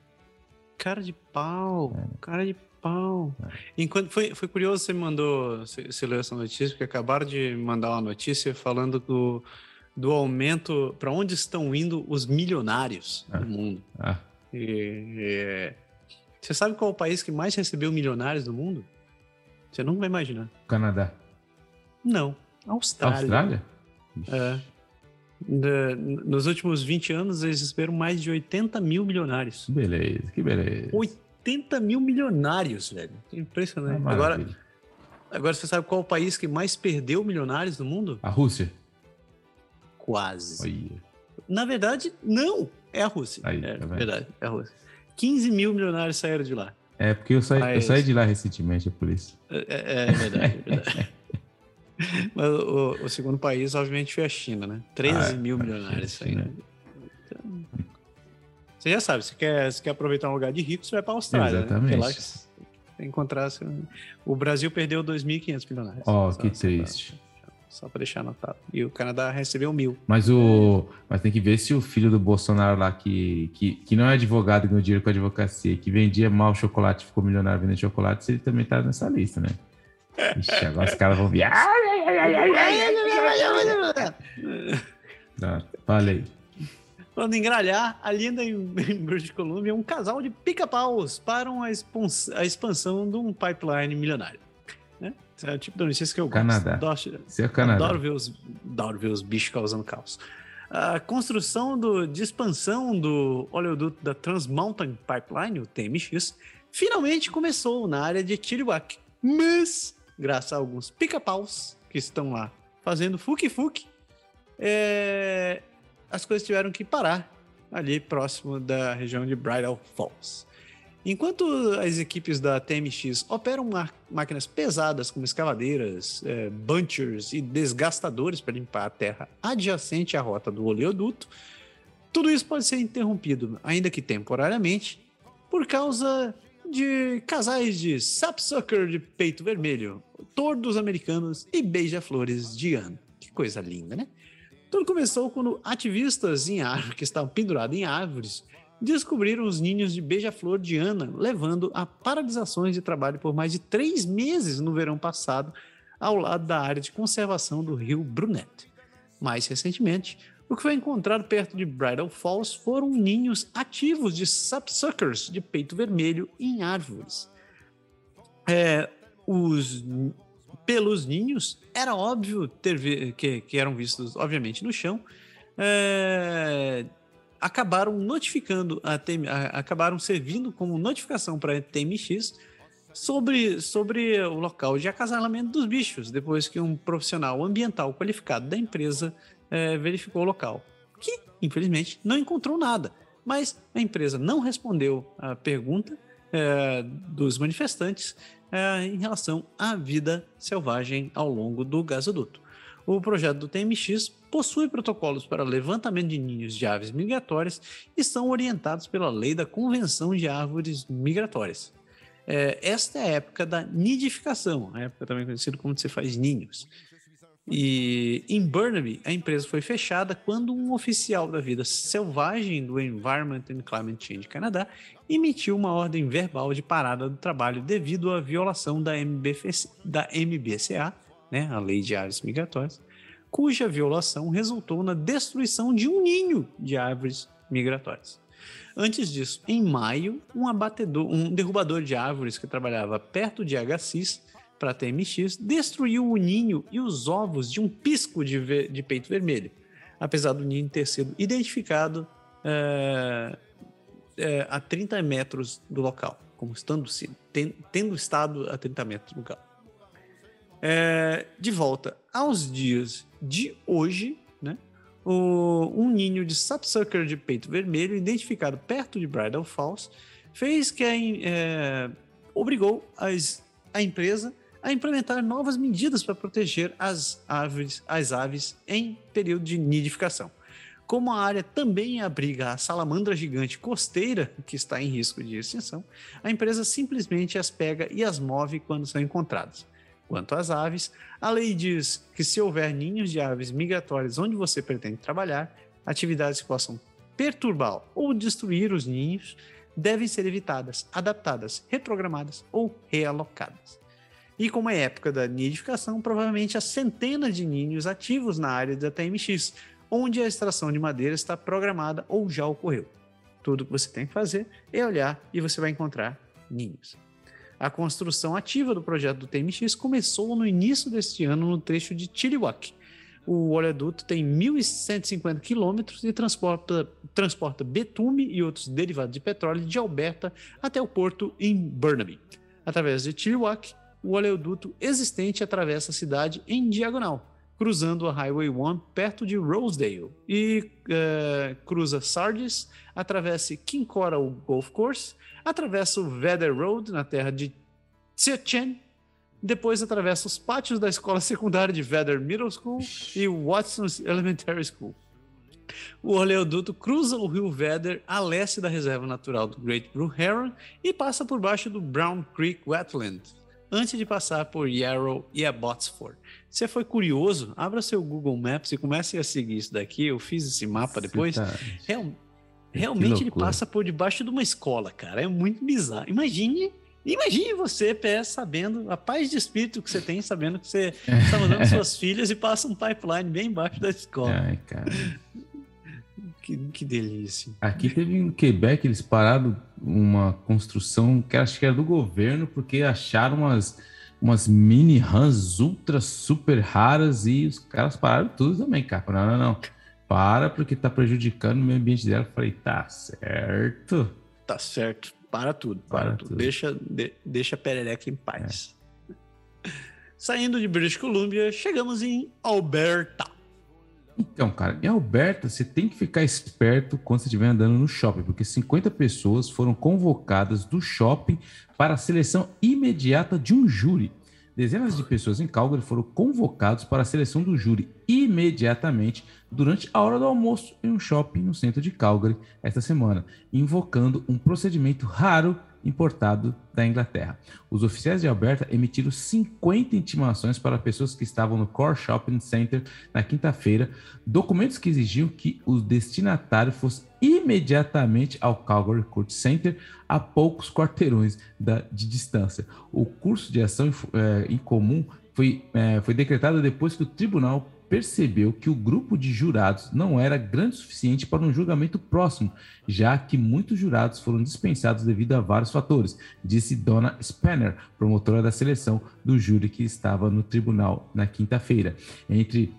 Cara de pau, é. cara de pau. É. Enquanto foi, foi curioso, você mandou, você, você leu essa notícia, porque acabaram de mandar uma notícia falando do do aumento, para onde estão indo os milionários ah. do mundo. Ah. E, você sabe qual é o país que mais recebeu milionários do mundo? Você nunca vai imaginar. Canadá. Não, Austrália. Austrália? É. De, nos últimos 20 anos, eles receberam mais de 80 mil milionários. Que beleza, que beleza. 80 mil milionários, velho. Impressionante. É agora, agora, você sabe qual é o país que mais perdeu milionários do mundo? A Rússia. Quase. Olha. Na verdade, não. É a Rússia. Aí, é tá verdade, é a Rússia. 15 mil milionários saíram de lá. É, porque eu saí, Mas... eu saí de lá recentemente, é por isso. É, é, é verdade, é verdade. Mas o, o, segundo país, obviamente, foi a China, né? 13 ah, é. mil milionários saíram. Então, você já sabe, se quer, se quer aproveitar um lugar de rico, você vai para a Austrália. Exatamente. Né? Lá encontrar. O Brasil perdeu 2.500 milionários. Ó, oh, que triste. Só para deixar anotado. E o Canadá recebeu mil. Mas o. Mas tem que ver se o filho do Bolsonaro lá, que, que, que não é advogado e ganhou dinheiro com a advocacia, que vendia mal chocolate ficou milionário vendendo chocolate, se ele também tá nessa lista, né? Ixi, agora os caras vão vir. tá, falei. Falando em gralhar, ali em British Columbia, um casal de pica-paus param a, a expansão de um pipeline milionário. É o tipo de notícia que eu Canadá. gosto. Canadá. é Canadá. Adoro ver, os, adoro ver os bichos causando caos. A construção do, de expansão do oleoduto da Trans Mountain Pipeline, o TMX, finalmente começou na área de Chilliwack. Mas, graças a alguns pica-paus que estão lá fazendo fuque-fuque, é, as coisas tiveram que parar ali próximo da região de Bridal Falls. Enquanto as equipes da TMX operam máquinas pesadas como escavadeiras, é, bunchers e desgastadores para limpar a terra adjacente à rota do oleoduto, tudo isso pode ser interrompido, ainda que temporariamente, por causa de casais de sapsucker de peito vermelho, tordos americanos e beija-flores de ano. Que coisa linda, né? Tudo começou quando ativistas em árvores que estavam pendurados em árvores descobriram os ninhos de beija-flor de Ana, levando a paralisações de trabalho por mais de três meses no verão passado, ao lado da área de conservação do rio Brunet. Mais recentemente, o que foi encontrado perto de Bridal Falls foram ninhos ativos de sapsuckers de peito vermelho em árvores. É, os pelos ninhos era óbvio ter que, que eram vistos, obviamente, no chão. É, acabaram notificando a, TM, a acabaram servindo como notificação para a TMX sobre, sobre o local de acasalamento dos bichos, depois que um profissional ambiental qualificado da empresa é, verificou o local, que infelizmente não encontrou nada. Mas a empresa não respondeu a pergunta é, dos manifestantes é, em relação à vida selvagem ao longo do gasoduto. O projeto do TMX possui protocolos para levantamento de ninhos de aves migratórias e são orientados pela lei da Convenção de Árvores Migratórias. É, esta é a época da nidificação, a época também conhecida como se faz ninhos. E em Burnaby, a empresa foi fechada quando um oficial da vida selvagem do Environment and Climate Change Canadá emitiu uma ordem verbal de parada do trabalho devido à violação da, MBFC, da MBCA, né, a Lei de Aves Migratórias, cuja violação resultou na destruição de um ninho de árvores migratórias. Antes disso, em maio, um abatedor, um derrubador de árvores que trabalhava perto de HCIS para a TMX destruiu o ninho e os ovos de um pisco de, de peito vermelho, apesar do ninho ter sido identificado é, é, a 30 metros do local, como estando ten, tendo estado a 30 metros do local. É, de volta aos dias de hoje, né, o, um ninho de sapsucker de peito vermelho, identificado perto de Bridal Falls, fez que a, é, obrigou as, a empresa a implementar novas medidas para proteger as aves, as aves em período de nidificação. Como a área também abriga a salamandra gigante costeira, que está em risco de extinção, a empresa simplesmente as pega e as move quando são encontradas. Quanto às aves, a lei diz que se houver ninhos de aves migratórias onde você pretende trabalhar, atividades que possam perturbar ou destruir os ninhos devem ser evitadas, adaptadas, reprogramadas ou realocadas. E como é época da nidificação, provavelmente há centenas de ninhos ativos na área da TMX, onde a extração de madeira está programada ou já ocorreu. Tudo que você tem que fazer é olhar e você vai encontrar ninhos. A construção ativa do projeto do TMX começou no início deste ano no trecho de Chilliwack. O oleoduto tem 1.150 quilômetros e transporta, transporta betume e outros derivados de petróleo de Alberta até o porto em Burnaby. Através de Chilliwack, o oleoduto existente atravessa a cidade em diagonal, cruzando a Highway 1 perto de Rosedale e uh, cruza Sardis, atravessa King Coral Golf Course, atravessa o Vedder Road na terra de Tsechen, depois atravessa os pátios da escola secundária de Vedder Middle School e Watson's Elementary School. O oleoduto cruza o rio Vedder a leste da reserva natural do Great Blue Heron e passa por baixo do Brown Creek Wetland, antes de passar por Yarrow e Abbotsford. Se foi curioso, abra seu Google Maps e comece a seguir isso daqui. Eu fiz esse mapa depois. Tá... Real... Realmente ele passa por debaixo de uma escola, cara. É muito bizarro. Imagine Imagine você, PS, sabendo, a paz de espírito que você tem, sabendo que você está mandando suas filhas e passa um pipeline bem embaixo da escola. Ai, cara. Que, que delícia. Aqui teve em Quebec, eles pararam uma construção que acho que era do governo, porque acharam umas, umas mini Rans ultra super raras e os caras pararam tudo também, cara. Não, não, não. Para, porque tá prejudicando o meio ambiente dela. Eu falei, tá certo. Tá certo. Para tudo, para, para tudo. tudo. Deixa, de, deixa a perereca em paz. É. Saindo de British Columbia, chegamos em Alberta. Então, cara, em Alberta, você tem que ficar esperto quando você estiver andando no shopping, porque 50 pessoas foram convocadas do shopping para a seleção imediata de um júri. Dezenas de pessoas em Calgary foram convocados para a seleção do júri imediatamente durante a hora do almoço em um shopping no centro de Calgary esta semana, invocando um procedimento raro importado da Inglaterra. Os oficiais de Alberta emitiram 50 intimações para pessoas que estavam no Core Shopping Center na quinta-feira, documentos que exigiam que o destinatário fosse imediatamente ao Calgary Court Center, a poucos quarteirões de distância. O curso de ação é, em comum foi, é, foi decretado depois que o tribunal percebeu que o grupo de jurados não era grande o suficiente para um julgamento próximo, já que muitos jurados foram dispensados devido a vários fatores, disse Donna Spanner, promotora da seleção do júri que estava no tribunal na quinta-feira. Entre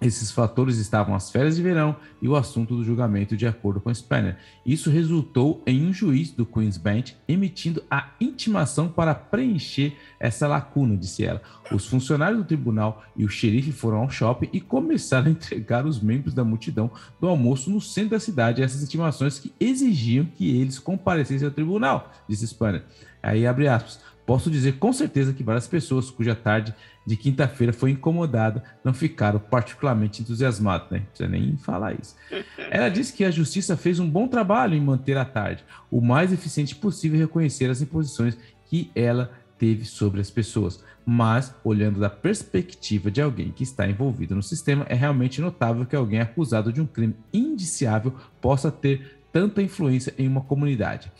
esses fatores estavam as férias de verão e o assunto do julgamento, de acordo com Spanner. Isso resultou em um juiz do Queen's Bench emitindo a intimação para preencher essa lacuna, disse ela. Os funcionários do tribunal e o xerife foram ao shopping e começaram a entregar os membros da multidão do almoço no centro da cidade essas intimações que exigiam que eles comparecessem ao tribunal, disse Spanner. Aí abre aspas. Posso dizer com certeza que várias pessoas cuja tarde de quinta-feira foi incomodada não ficaram particularmente entusiasmadas, né? Não precisa nem falar isso. Ela disse que a justiça fez um bom trabalho em manter a tarde o mais eficiente possível reconhecer as imposições que ela teve sobre as pessoas. Mas, olhando da perspectiva de alguém que está envolvido no sistema, é realmente notável que alguém acusado de um crime indiciável possa ter tanta influência em uma comunidade.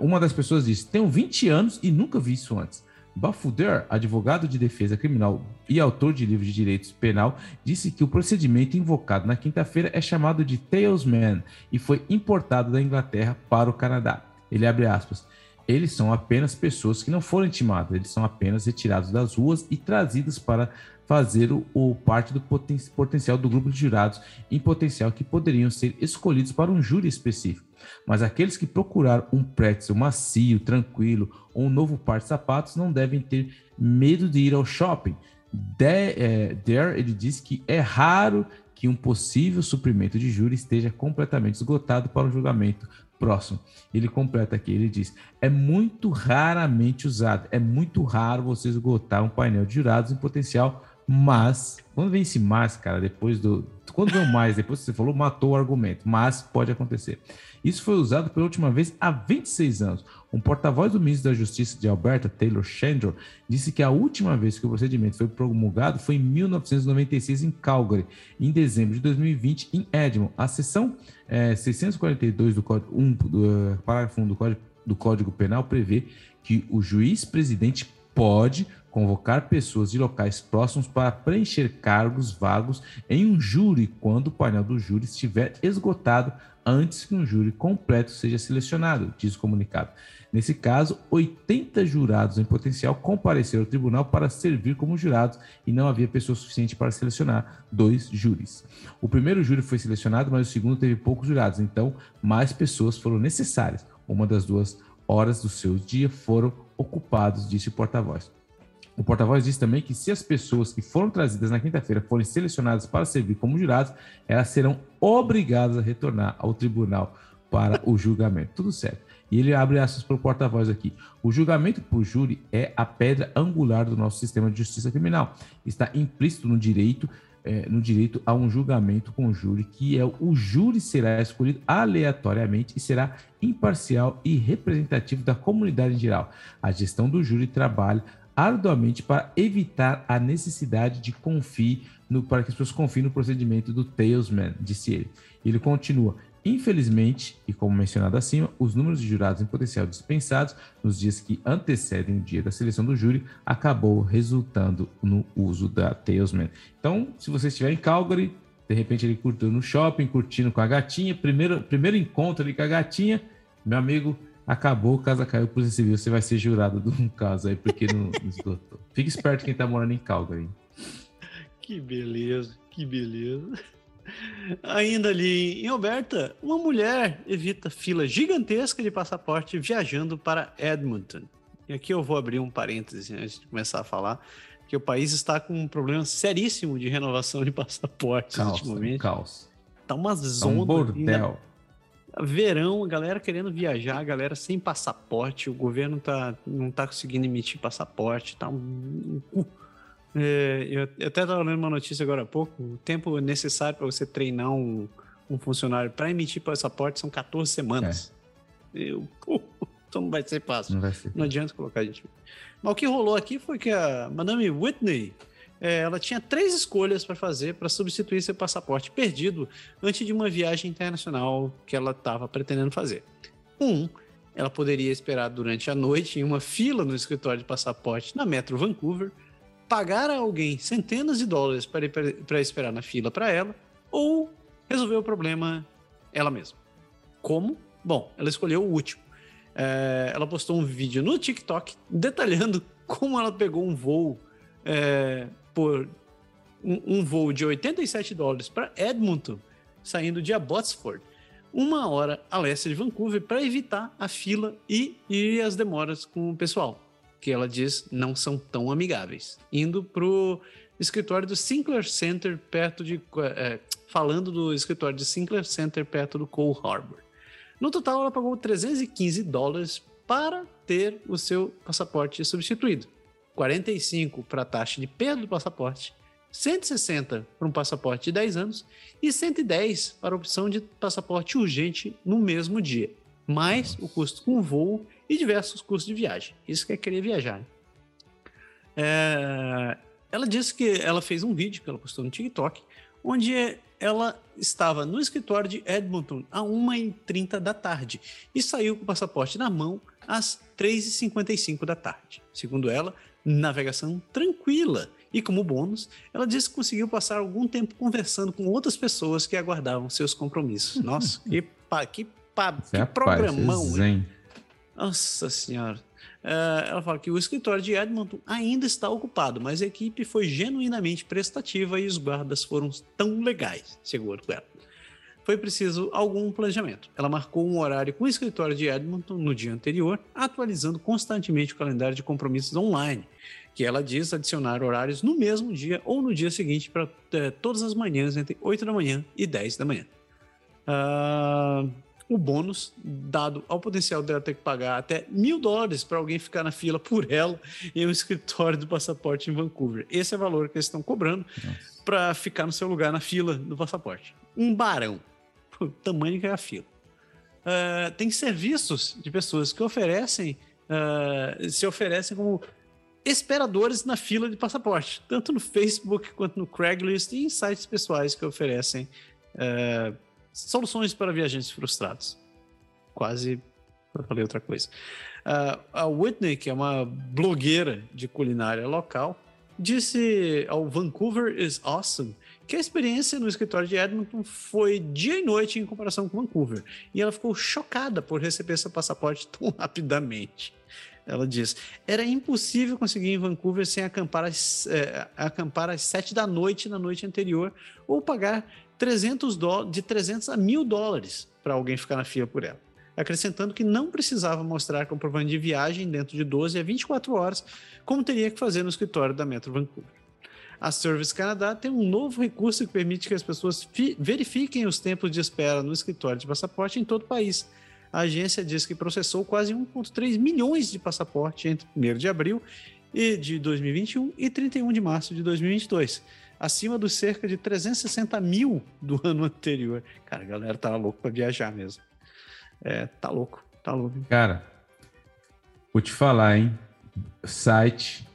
Uma das pessoas disse: Tenho 20 anos e nunca vi isso antes. Bafuder, advogado de defesa criminal e autor de livros de direito penal, disse que o procedimento invocado na quinta-feira é chamado de Talesman e foi importado da Inglaterra para o Canadá. Ele abre aspas. Eles são apenas pessoas que não foram intimadas, eles são apenas retirados das ruas e trazidos para fazer o, o parte do poten potencial do grupo de jurados em potencial que poderiam ser escolhidos para um júri específico. Mas aqueles que procuraram um pretzel macio, tranquilo ou um novo par de sapatos não devem ter medo de ir ao shopping. De, é, there, ele diz que é raro que um possível suprimento de júri esteja completamente esgotado para um julgamento próximo. Ele completa aqui, ele diz: é muito raramente usado, é muito raro você esgotar um painel de jurados em potencial mas, quando vem esse mas, cara, depois do. Quando vem o mais, depois que você falou, matou o argumento. Mas pode acontecer. Isso foi usado pela última vez há 26 anos. Um porta-voz do ministro da Justiça de Alberta, Taylor Shandor, disse que a última vez que o procedimento foi promulgado foi em 1996 em Calgary, em dezembro de 2020 em Edmond. A seção é, 642 do Código 1, do, uh, parágrafo 1 do Código, do Código Penal prevê que o juiz presidente pode convocar pessoas de locais próximos para preencher cargos vagos em um júri quando o painel do júri estiver esgotado antes que um júri completo seja selecionado, diz o comunicado. Nesse caso, 80 jurados em potencial compareceram ao tribunal para servir como jurados e não havia pessoa suficiente para selecionar dois júris. O primeiro júri foi selecionado, mas o segundo teve poucos jurados, então mais pessoas foram necessárias. Uma das duas horas do seu dia foram ocupados, disse o porta-voz. O porta-voz disse também que se as pessoas que foram trazidas na quinta-feira forem selecionadas para servir como jurados, elas serão obrigadas a retornar ao tribunal para o julgamento. Tudo certo. E ele abre aspas para o porta-voz aqui. O julgamento por júri é a pedra angular do nosso sistema de justiça criminal. Está implícito no direito, é, no direito a um julgamento com júri, que é o júri será escolhido aleatoriamente e será imparcial e representativo da comunidade em geral. A gestão do júri trabalha arduamente para evitar a necessidade de confiar no, para que as pessoas confiem no procedimento do Talesman, disse ele. Ele continua. Infelizmente, e como mencionado acima, os números de jurados em potencial dispensados nos dias que antecedem o dia da seleção do júri acabou resultando no uso da Talesman. Então, se você estiver em Calgary, de repente ele curtiu no shopping, curtindo com a gatinha, primeiro, primeiro encontro ali com a gatinha, meu amigo, acabou, o caso caiu Polícia Civil, você vai ser jurado de um caso aí, porque não, esgotou. Fique esperto quem tá morando em Calgary. Que beleza, que beleza. Ainda ali em Alberta, uma mulher evita fila gigantesca de passaporte viajando para Edmonton. E aqui eu vou abrir um parêntese antes de começar a falar, que o país está com um problema seríssimo de renovação de passaportes caos, ultimamente. Caos. Tá uma zona. É um bordel verão, a galera querendo viajar, a galera sem passaporte, o governo tá, não tá conseguindo emitir passaporte, tá um, um é, eu até estava lendo uma notícia agora há pouco, o tempo necessário para você treinar um, um funcionário para emitir passaporte são 14 semanas. É. Eu, então não vai ser fácil. Não, vai ser. não adianta colocar a gente. Mas o que rolou aqui foi que a Madame Whitney é, ela tinha três escolhas para fazer para substituir seu passaporte perdido antes de uma viagem internacional que ela estava pretendendo fazer. Um, ela poderia esperar durante a noite em uma fila no escritório de passaporte na Metro Vancouver, pagar a alguém centenas de dólares para esperar na fila para ela, ou resolver o problema ela mesma. Como? Bom, ela escolheu o último. É, ela postou um vídeo no TikTok detalhando como ela pegou um voo é, por um, um voo de 87 dólares para Edmonton, saindo de Abbotsford, uma hora a leste de Vancouver, para evitar a fila e, e as demoras com o pessoal, que ela diz não são tão amigáveis. Indo pro escritório do Sinclair Center, perto de. É, falando do escritório de Sinclair Center, perto do Cole Harbor. No total, ela pagou 315 dólares para ter o seu passaporte substituído. 45 para a taxa de perda do passaporte, 160 para um passaporte de 10 anos e 110 para a opção de passaporte urgente no mesmo dia, mais o custo com voo e diversos custos de viagem. Isso que é querer viajar. Né? É... Ela disse que ela fez um vídeo que ela postou no TikTok, onde ela estava no escritório de Edmonton a 1h30 da tarde e saiu com o passaporte na mão às 3h55 da tarde. Segundo ela, navegação tranquila. E como bônus, ela disse que conseguiu passar algum tempo conversando com outras pessoas que aguardavam seus compromissos. Nossa, que, pa, que, pa, que é programão! Zen. Nossa Senhora. Uh, ela fala que o escritório de Edmonton ainda está ocupado, mas a equipe foi genuinamente prestativa e os guardas foram tão legais, segundo ela. Foi preciso algum planejamento. Ela marcou um horário com o escritório de Edmonton no dia anterior, atualizando constantemente o calendário de compromissos online, que ela diz adicionar horários no mesmo dia ou no dia seguinte para é, todas as manhãs entre 8 da manhã e 10 da manhã. Uh, o bônus dado ao potencial dela ter que pagar até mil dólares para alguém ficar na fila por ela em um escritório do passaporte em Vancouver. Esse é o valor que eles estão cobrando para ficar no seu lugar na fila do passaporte. Um barão. O tamanho que é a fila. Uh, tem serviços de pessoas que oferecem, uh, se oferecem como esperadores na fila de passaporte, tanto no Facebook quanto no Craigslist e em sites pessoais que oferecem uh, Soluções para viajantes frustrados. Quase falei outra coisa. Uh, a Whitney, que é uma blogueira de culinária local, disse ao Vancouver is Awesome que a experiência no escritório de Edmonton foi dia e noite em comparação com Vancouver. E ela ficou chocada por receber seu passaporte tão rapidamente. Ela diz: era impossível conseguir em Vancouver sem acampar às, é, acampar às sete da noite na noite anterior ou pagar 300 de 300 a mil dólares para alguém ficar na fila por ela. Acrescentando que não precisava mostrar comprovante de viagem dentro de 12 a 24 horas, como teria que fazer no escritório da Metro Vancouver. A Service Canadá tem um novo recurso que permite que as pessoas verifiquem os tempos de espera no escritório de passaporte em todo o país. A agência diz que processou quase 1,3 milhões de passaportes entre 1 de abril de 2021 e 31 de março de 2022 acima dos cerca de 360 mil do ano anterior. Cara, a galera tá louco para viajar mesmo. É, tá louco, tá louco. Cara, vou te falar, hein? Site,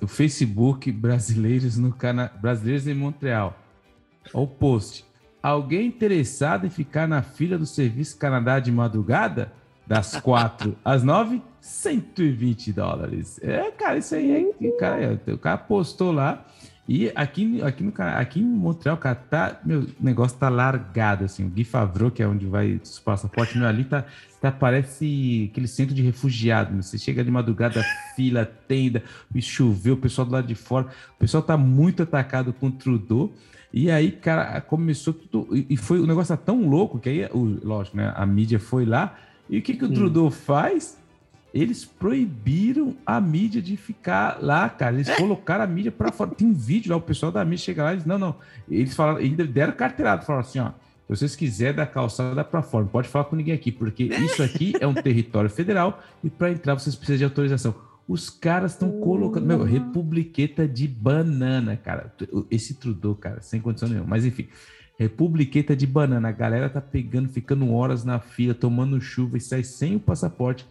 o Facebook Brasileiros no Cana... Brasileiros em Montreal. Olha o post. Alguém interessado em ficar na fila do Serviço Canadá de madrugada? Das quatro às nove, 120 dólares. É, cara, isso aí é. Cara, o cara postou lá. E aqui, aqui, no, aqui em Montreal, cara, tá, meu, o negócio tá largado, assim. O Gui Favreau, que é onde vai os passaportes, meu, ali tá, tá, parece aquele centro de refugiado. Meu. Você chega de madrugada, fila, tenda, choveu, o pessoal do lado de fora. O pessoal tá muito atacado com o Trudeau. E aí, cara, começou tudo. E foi o negócio tá tão louco que aí, o, lógico, né? A mídia foi lá. E o que, que o. Trudeau faz? Eles proibiram a mídia de ficar lá, cara. Eles colocaram a mídia para fora. Tem um vídeo lá, o pessoal da mídia chega lá e diz: não, não. Eles falaram, ainda deram carteirada, falaram assim: ó, se vocês quiserem dar calçada para fora, não pode falar com ninguém aqui, porque isso aqui é um território federal e para entrar vocês precisam de autorização. Os caras estão colocando, meu, republiqueta de banana, cara. Esse Trudeau, cara, sem condição nenhuma. Mas enfim, republiqueta de banana. A galera tá pegando, ficando horas na fila, tomando chuva e sai sem o passaporte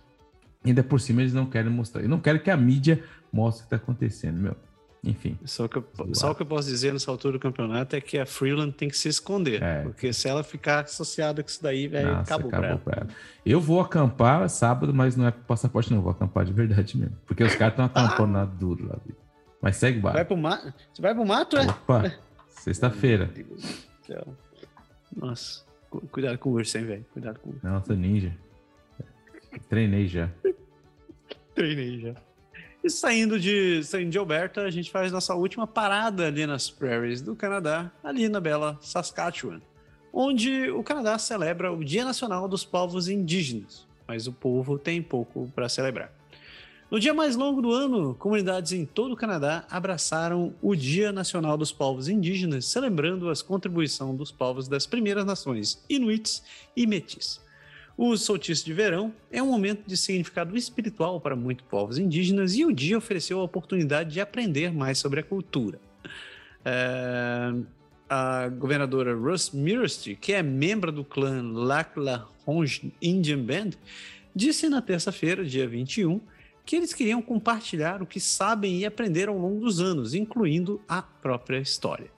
Ainda por cima eles não querem mostrar. Eu não quero que a mídia mostre o que está acontecendo, meu. Enfim. Só, que eu, só o que eu posso dizer nessa altura do campeonato é que a Freeland tem que se esconder. É. Porque se ela ficar associada com isso daí, velho, acabou, acabou pra, ela. Eu vou acampar sábado, mas não é passaporte, não. Vou acampar de verdade mesmo. Porque os caras estão acampando ah. duro lá. Mas segue o barco. Vai pro mato? Você vai pro mato, é? Opa, sexta-feira. Nossa, cuidado com o urso, hein, velho? Cuidado com o urso. Nossa, ninja. Treinei já. Treinei já. E saindo de, saindo de Alberta, a gente faz nossa última parada ali nas prairies do Canadá, ali na bela Saskatchewan, onde o Canadá celebra o Dia Nacional dos Povos Indígenas, mas o povo tem pouco para celebrar. No dia mais longo do ano, comunidades em todo o Canadá abraçaram o Dia Nacional dos Povos Indígenas, celebrando as contribuições dos povos das primeiras nações, Inuits e Metis. O solstício de verão é um momento de significado espiritual para muitos povos indígenas e o dia ofereceu a oportunidade de aprender mais sobre a cultura. É, a governadora Russ Mirosty, que é membro do clã Ronge Indian Band, disse na terça-feira, dia 21, que eles queriam compartilhar o que sabem e aprenderam ao longo dos anos, incluindo a própria história.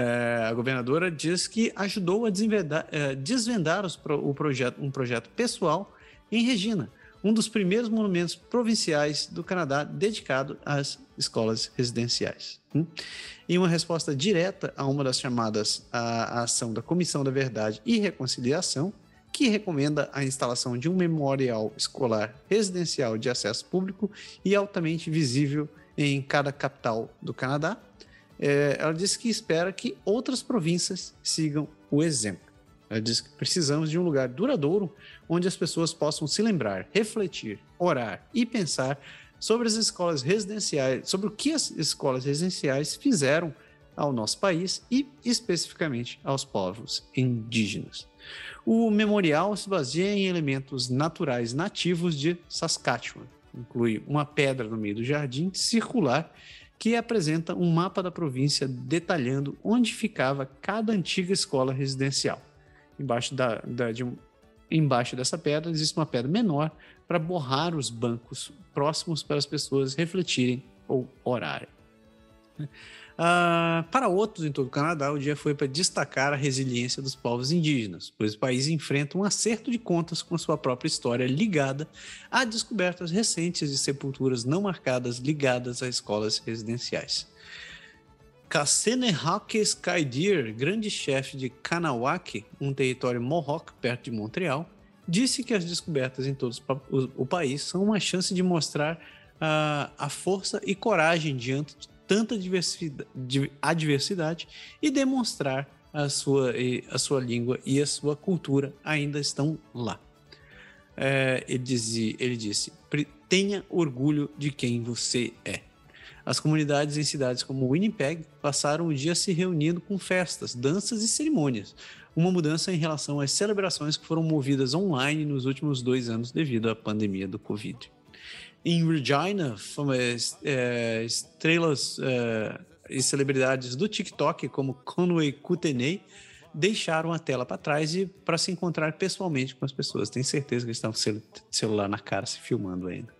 É, a governadora diz que ajudou a desvendar, é, desvendar os, o projeto, um projeto pessoal em Regina, um dos primeiros monumentos provinciais do Canadá dedicado às escolas residenciais. Hum? Em uma resposta direta a uma das chamadas à ação da Comissão da Verdade e Reconciliação, que recomenda a instalação de um memorial escolar residencial de acesso público e altamente visível em cada capital do Canadá, é, ela disse que espera que outras províncias sigam o exemplo. Ela diz que precisamos de um lugar duradouro onde as pessoas possam se lembrar, refletir, orar e pensar sobre as escolas residenciais, sobre o que as escolas residenciais fizeram ao nosso país e especificamente aos povos indígenas. O memorial se baseia em elementos naturais nativos de Saskatchewan. Inclui uma pedra no meio do jardim circular que apresenta um mapa da província detalhando onde ficava cada antiga escola residencial. Embaixo, da, da de um, embaixo dessa pedra existe uma pedra menor para borrar os bancos próximos para as pessoas refletirem ou orarem. Uh, para outros em todo o Canadá, o dia foi para destacar a resiliência dos povos indígenas, pois o país enfrenta um acerto de contas com a sua própria história ligada a descobertas recentes de sepulturas não marcadas ligadas a escolas residenciais. Kassenehake Skydeer, grande chefe de Kanawake, um território Mohawk perto de Montreal, disse que as descobertas em todo o país são uma chance de mostrar uh, a força e coragem diante de tanta adversidade e demonstrar a sua, a sua língua e a sua cultura ainda estão lá. É, ele, dizia, ele disse: tenha orgulho de quem você é. As comunidades em cidades como Winnipeg passaram o dia se reunindo com festas, danças e cerimônias, uma mudança em relação às celebrações que foram movidas online nos últimos dois anos devido à pandemia do Covid. Em Regina, é, estrelas é, e celebridades do TikTok, como Conway Kutenay, deixaram a tela para trás e para se encontrar pessoalmente com as pessoas. Tenho certeza que eles estão com o celular na cara se filmando ainda.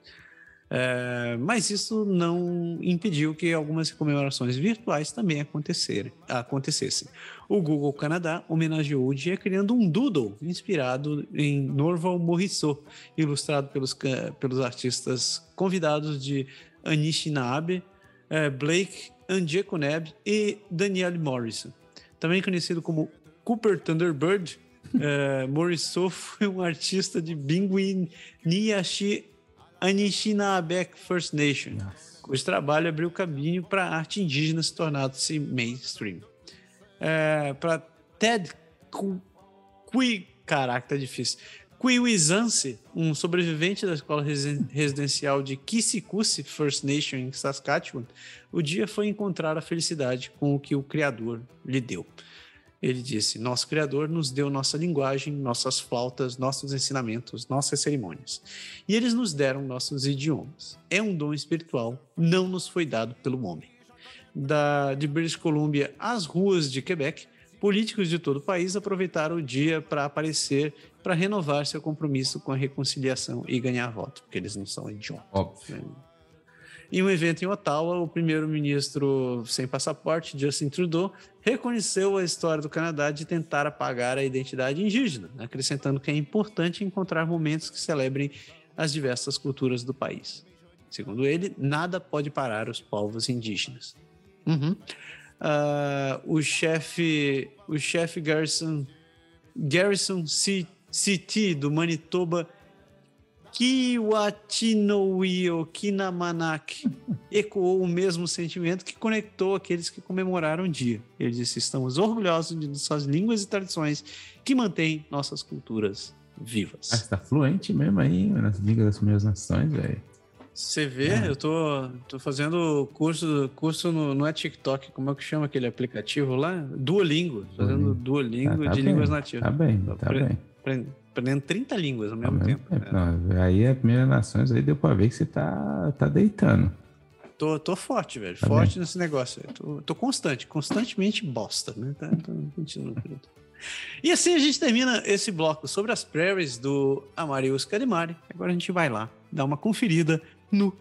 É, mas isso não impediu que algumas comemorações virtuais também acontecessem. O Google Canadá homenageou o dia criando um doodle inspirado em Norval Morrisseau, ilustrado pelos, pelos artistas convidados de Anishinaabe, é, Blake Anjekoneb e Danielle Morrison. Também conhecido como Cooper Thunderbird, é, Morrisseau foi um artista de Bingui Niashi Anishinaabe First Nation, Nossa. cujo trabalho abriu caminho para a arte indígena se tornar-se mainstream. É, para Ted Kui, caraca, tá difícil. Quiwizance, um sobrevivente da escola residencial de Kissikusi First Nation em Saskatchewan, o dia foi encontrar a felicidade com o que o Criador lhe deu. Ele disse: Nosso Criador nos deu nossa linguagem, nossas flautas, nossos ensinamentos, nossas cerimônias. E eles nos deram nossos idiomas. É um dom espiritual, não nos foi dado pelo homem. Da, de British Columbia às ruas de Quebec, políticos de todo o país aproveitaram o dia para aparecer, para renovar seu compromisso com a reconciliação e ganhar voto, porque eles não são idiomas. Óbvio. Em um evento em Ottawa, o primeiro-ministro sem passaporte, Justin Trudeau, reconheceu a história do Canadá de tentar apagar a identidade indígena, acrescentando que é importante encontrar momentos que celebrem as diversas culturas do país. Segundo ele, nada pode parar os povos indígenas. Uhum. Uh, o chefe o chefe Garrison, Garrison C, CT do Manitoba Kiwatinoui Okinamanak ecoou o mesmo sentimento que conectou aqueles que comemoraram o dia. Ele disse: Estamos orgulhosos de suas línguas e tradições que mantêm nossas culturas vivas. Ah, você tá fluente mesmo aí nas línguas das primeiras nações, velho. Você vê, é. eu tô, tô fazendo curso, curso no, no é TikTok, como é que chama aquele aplicativo lá? Duolingo. Fazendo Duolingo tá, tá de bem, línguas nativas. Tá bem, tá bem aprendendo 30 línguas ao mesmo, ao tempo. tempo. Não, aí a primeira nações aí deu pra ver que você tá, tá deitando. Tô, tô forte, velho. Tá forte bem. nesse negócio. Tô, tô, constante, constantemente bosta, né? Tá, E assim a gente termina esse bloco sobre as prairies do Amarius Carimari. Agora a gente vai lá dar uma conferida no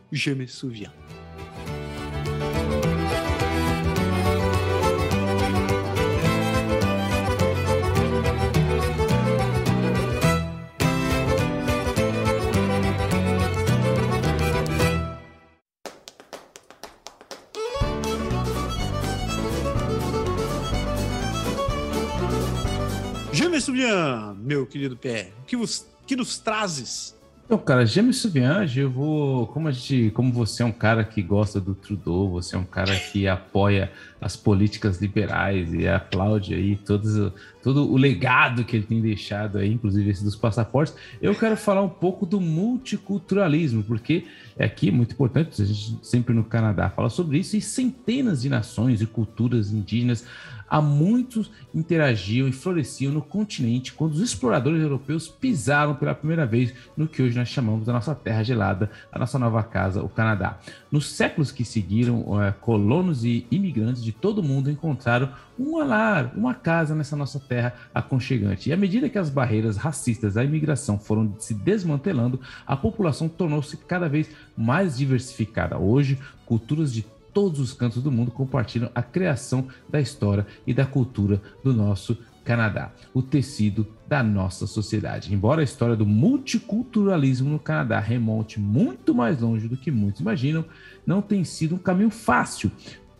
Jamesuvian. Souvian, meu querido Pé, o que, vos, que nos trazes? Então, cara, James Souviange, eu vou. Como a gente. Como você é um cara que gosta do Trudeau, você é um cara que apoia as políticas liberais e aplaude aí todos, todo o legado que ele tem deixado aí, inclusive esse dos passaportes, eu quero falar um pouco do multiculturalismo, porque é aqui muito importante, a gente sempre no Canadá fala sobre isso, e centenas de nações e culturas indígenas há muitos interagiam e floresciam no continente quando os exploradores europeus pisaram pela primeira vez no que hoje nós chamamos da nossa terra gelada, a nossa nova casa, o Canadá. Nos séculos que seguiram, é, colonos e imigrantes de todo o mundo encontraram um lar, uma casa nessa nossa terra aconchegante. E à medida que as barreiras racistas da imigração foram se desmantelando, a população tornou-se cada vez mais diversificada. Hoje, culturas de todos os cantos do mundo compartilham a criação da história e da cultura do nosso Canadá, o tecido da nossa sociedade. Embora a história do multiculturalismo no Canadá remonte muito mais longe do que muitos imaginam, não tem sido um caminho fácil,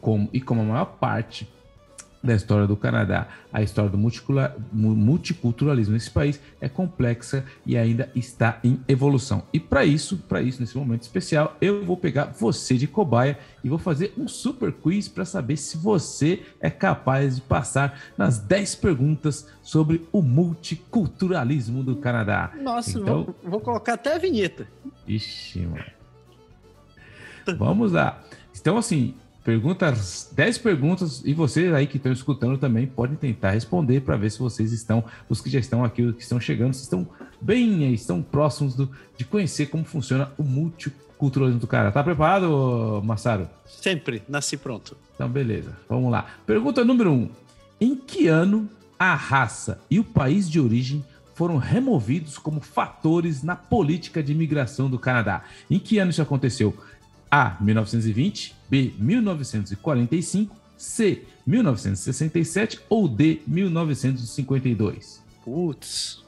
como, e como a maior parte da história do Canadá, a história do multiculturalismo nesse país é complexa e ainda está em evolução. E para isso, para isso nesse momento especial, eu vou pegar você de cobaia e vou fazer um super quiz para saber se você é capaz de passar nas 10 perguntas sobre o multiculturalismo do Canadá. Nossa, então, vou, vou colocar até a vinheta. Ixi, mano. Vamos lá. Então, assim, Perguntas, 10 perguntas, e vocês aí que estão escutando também podem tentar responder para ver se vocês estão, os que já estão aqui, os que estão chegando, se estão bem, estão próximos do, de conhecer como funciona o multiculturalismo do cara. Tá preparado, Massaro? Sempre, nasci pronto. Então, beleza, vamos lá. Pergunta número 1. Um. Em que ano a raça e o país de origem foram removidos como fatores na política de imigração do Canadá? Em que ano isso aconteceu? A. 1920, B. 1945, C. 1967 ou D. 1952? Putz.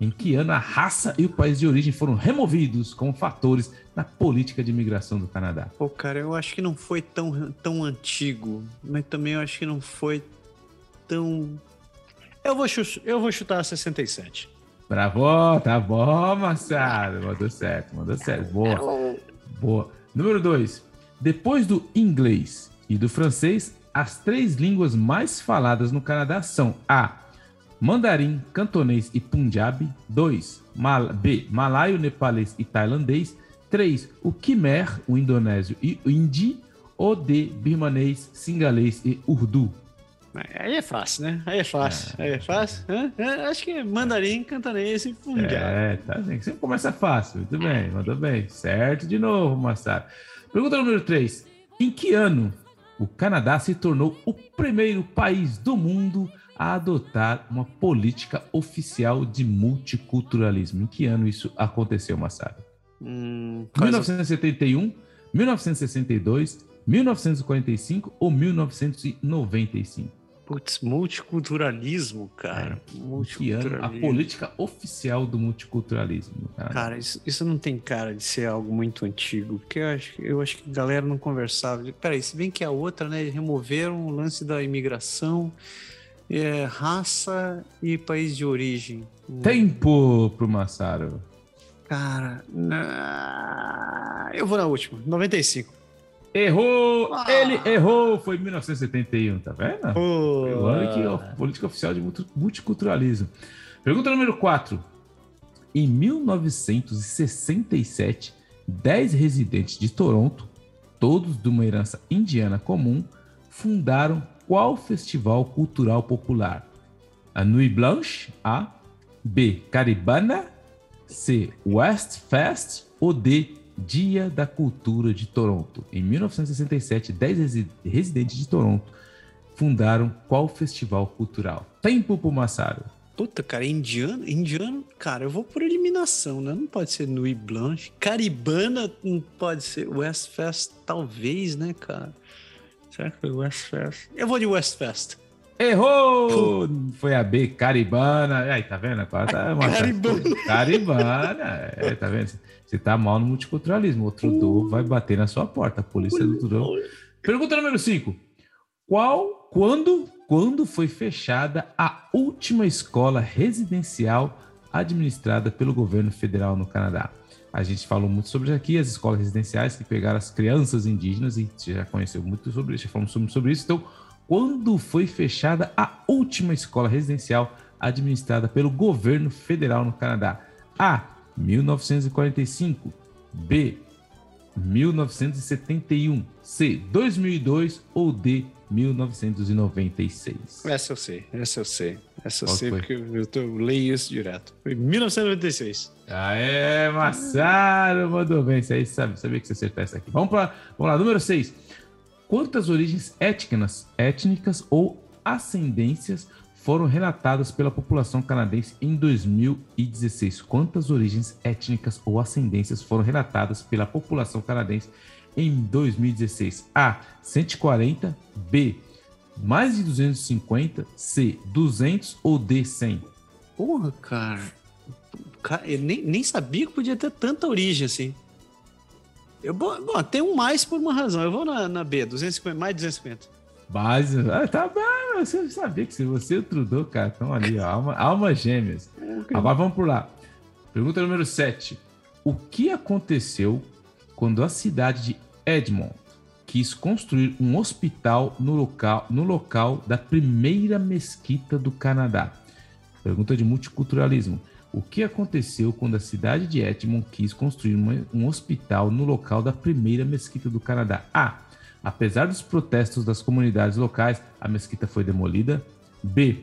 Em que ano a raça e o país de origem foram removidos como fatores na política de imigração do Canadá? Pô, cara, eu acho que não foi tão, tão antigo, mas também eu acho que não foi tão. Eu vou, eu vou chutar 67. Bravo, tá bom, Marcelo. Mandou certo, mandou certo. Boa. Boa. Número 2. Depois do inglês e do francês, as três línguas mais faladas no Canadá são A. Mandarim, cantonês e punjabi. 2. Mal B. Malaio, nepalês e tailandês. 3. O Khmer, o indonésio e o hindi. Ou D. Birmanês, singalês e urdu. Aí é fácil, né? Aí é fácil. É. Aí é fácil. É, acho que é mandarim, cantonês e punjabi. É, tá bem. Sempre começa fácil. Muito bem, mandou bem. Certo de novo, Massaro. Pergunta número 3. Em que ano o Canadá se tornou o primeiro país do mundo a adotar uma política oficial de multiculturalismo? Em que ano isso aconteceu, Massaro? Hum, 1971, 1962, 1945 ou 1995? Putz, multiculturalismo, cara. É, multiculturalismo. A política oficial do multiculturalismo. Cara, cara isso, isso, não tem cara de ser algo muito antigo, porque eu acho, eu acho que a galera não conversava. Peraí, se bem que a outra, né? Removeram o lance da imigração, é, raça e país de origem. Tempo pro Massaro. Cara, na... eu vou na última, 95. Errou! Ah. Ele errou! Foi em 1971, tá vendo? Oh, Foi o ano que a política oficial de multiculturalismo. Pergunta número 4. Em 1967, 10 residentes de Toronto, todos de uma herança indiana comum, fundaram qual festival cultural popular? A Nuit Blanche, A. B. Caribana, C. West Fest ou D. Dia da Cultura de Toronto. Em 1967, 10 residentes de Toronto fundaram qual festival cultural? Tempo pro Massaro. Puta, cara, indiano, indiano, cara, eu vou por eliminação, né? Não pode ser Nuit Blanche. Caribana não pode ser. West Fest, talvez, né, cara? Será que foi West Fest? Eu vou de West Fest. Errou! Foi a B, Caribana. Aí, tá vendo? Agora tá Caribana. Caribana. É, tá vendo? Você tá mal no multiculturalismo. O Trudeau uh. vai bater na sua porta. A polícia do Trudeau. Pergunta número 5. Qual, quando, quando foi fechada a última escola residencial administrada pelo governo federal no Canadá? A gente falou muito sobre aqui, as escolas residenciais que pegaram as crianças indígenas, e você já conheceu muito sobre isso, já falamos sobre, sobre isso. Então, quando foi fechada a última escola residencial administrada pelo governo federal no Canadá? A. 1945. B. 1971. C. 2002 ou D. 1996. Essa eu sei, essa eu sei. Essa eu Qual sei foi? porque eu, eu, leio isso direto. Foi 1996. Ah, é, Massaro, mandou bem. Isso aí sabe, sabia que você acertou essa aqui. Vamos, pra, vamos lá, número 6. Quantas origens étnicas, étnicas ou ascendências foram relatadas pela população canadense em 2016? Quantas origens étnicas ou ascendências foram relatadas pela população canadense em 2016? A. 140. B. Mais de 250. C. 200 ou D. 100? Porra, cara. Eu nem, nem sabia que podia ter tanta origem assim. Eu, bom, tem um mais por uma razão. Eu vou na, na B, 250, mais de 250. Base. Ah, tá bom. Você sabia que se você e o Trudeau, cara, estão ali, ó, alma, almas gêmeas. Okay. Agora vamos por lá. Pergunta número 7. O que aconteceu quando a cidade de Edmond quis construir um hospital no local, no local da primeira mesquita do Canadá? Pergunta de multiculturalismo. O que aconteceu quando a cidade de Edmond quis construir uma, um hospital no local da primeira mesquita do Canadá? A. Apesar dos protestos das comunidades locais, a mesquita foi demolida. B.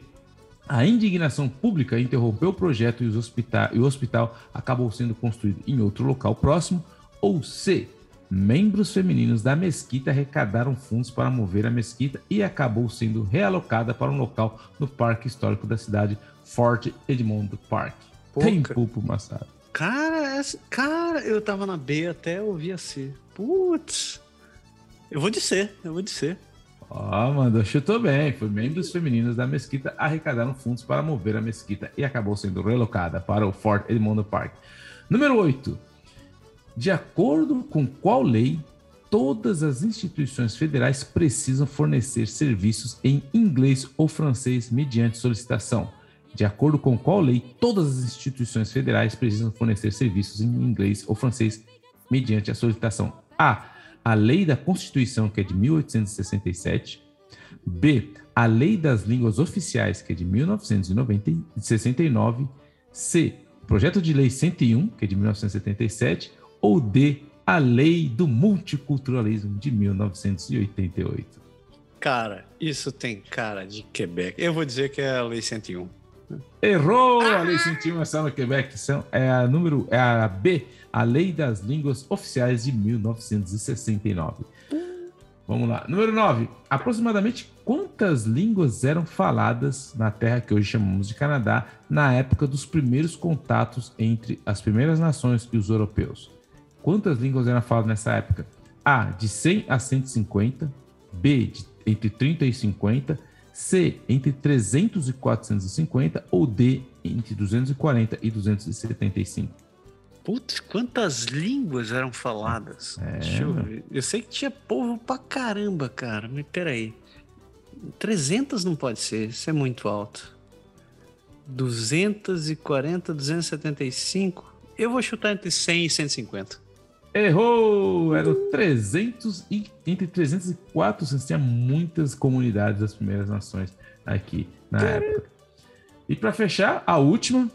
A indignação pública interrompeu o projeto e, hospital, e o hospital acabou sendo construído em outro local próximo. Ou C. Membros femininos da mesquita arrecadaram fundos para mover a mesquita e acabou sendo realocada para um local no Parque Histórico da cidade, Fort Edmond Park. Tempo pro Massaro. Cara, essa, cara, eu tava na B até ouvir a C. Putz. Eu vou de C, eu vou de C. Ó, oh, mandou, chutou bem. Foi membros femininos da mesquita arrecadaram fundos para mover a mesquita e acabou sendo relocada para o Fort Edmond Park. Número 8. De acordo com qual lei todas as instituições federais precisam fornecer serviços em inglês ou francês mediante solicitação? De acordo com qual lei, todas as instituições federais precisam fornecer serviços em inglês ou francês mediante a solicitação A. A Lei da Constituição, que é de 1867. B. A Lei das Línguas Oficiais, que é de 1969. C. Projeto de Lei 101, que é de 1977. Ou D. A Lei do Multiculturalismo, de 1988. Cara, isso tem cara de Quebec. Eu vou dizer que é a Lei 101. Errou! A Lei 101 está no Quebec. São, é a número é a B, a Lei das Línguas Oficiais de 1969. Vamos lá. Número 9. Aproximadamente quantas línguas eram faladas na terra que hoje chamamos de Canadá na época dos primeiros contatos entre as primeiras nações e os europeus? Quantas línguas eram faladas nessa época? A. De 100 a 150. B. De entre 30 e 50 C, entre 300 e 450 ou D, entre 240 e 275? Putz, quantas línguas eram faladas? É. Deixa eu ver. Eu sei que tinha povo pra caramba, cara, mas peraí. 300 não pode ser, isso é muito alto. 240, 275. Eu vou chutar entre 100 e 150. Errou! Era 300 e, entre 300 e 400. Tinha muitas comunidades das primeiras nações aqui na época. E para fechar, a última,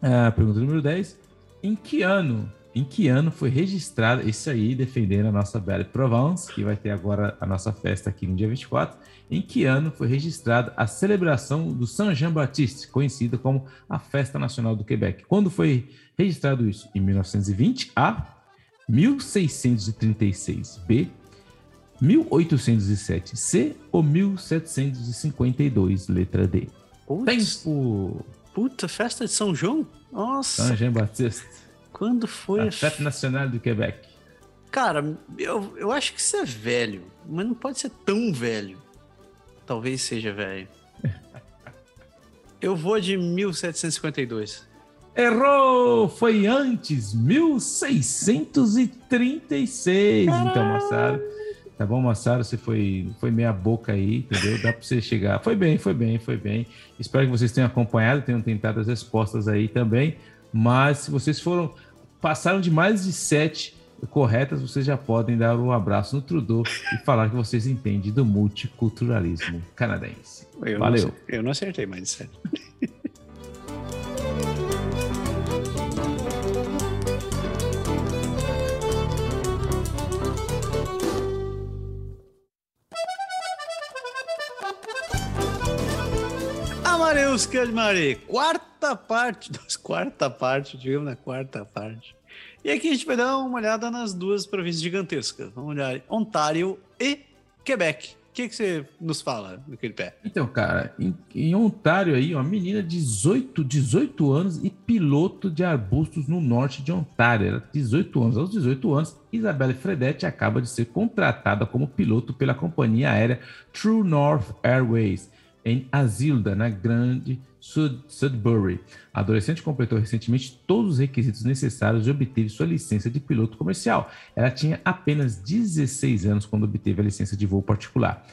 a pergunta número 10. Em que ano em que ano foi registrada, isso aí, defendendo a nossa Belle Provence, que vai ter agora a nossa festa aqui no dia 24, em que ano foi registrada a celebração do Saint-Jean-Baptiste, conhecida como a Festa Nacional do Quebec. Quando foi registrado isso? Em 1920 a 1636 B, 1807 C ou 1752 letra D. Putz. Tempo. Puta, festa de São João? Nossa. Saint-Jean-Baptiste. Quando foi a Fête Nacional do Quebec? Cara, eu, eu acho que isso é velho, mas não pode ser tão velho. Talvez seja velho. eu vou de 1752. Errou! Foi antes, 1636. Caramba. Então, Massaro. Tá bom, Massaro? Você foi, foi meia boca aí, entendeu? Dá para você chegar. Foi bem, foi bem, foi bem. Espero que vocês tenham acompanhado, tenham tentado as respostas aí também. Mas se vocês foram passaram de mais de sete corretas, vocês já podem dar um abraço no Trudeau e falar que vocês entendem do multiculturalismo canadense. Eu Valeu. Não, eu não acertei mais de sete. Amareus Calmari, quarta parte, quarta parte, digamos na quarta parte. E aqui a gente vai dar uma olhada nas duas províncias gigantescas. Vamos olhar Ontário e Quebec. O que, que você nos fala naquele pé? Então, cara, em, em, Ontário aí, uma menina de 18, 18 anos e piloto de arbustos no norte de Ontário. Ela 18 anos. Aos 18 anos, Isabelle Fredetti acaba de ser contratada como piloto pela companhia aérea True North Airways em Asilda, na Grande Sud Sudbury. A adolescente completou recentemente todos os requisitos necessários e obteve sua licença de piloto comercial. Ela tinha apenas 16 anos quando obteve a licença de voo particular.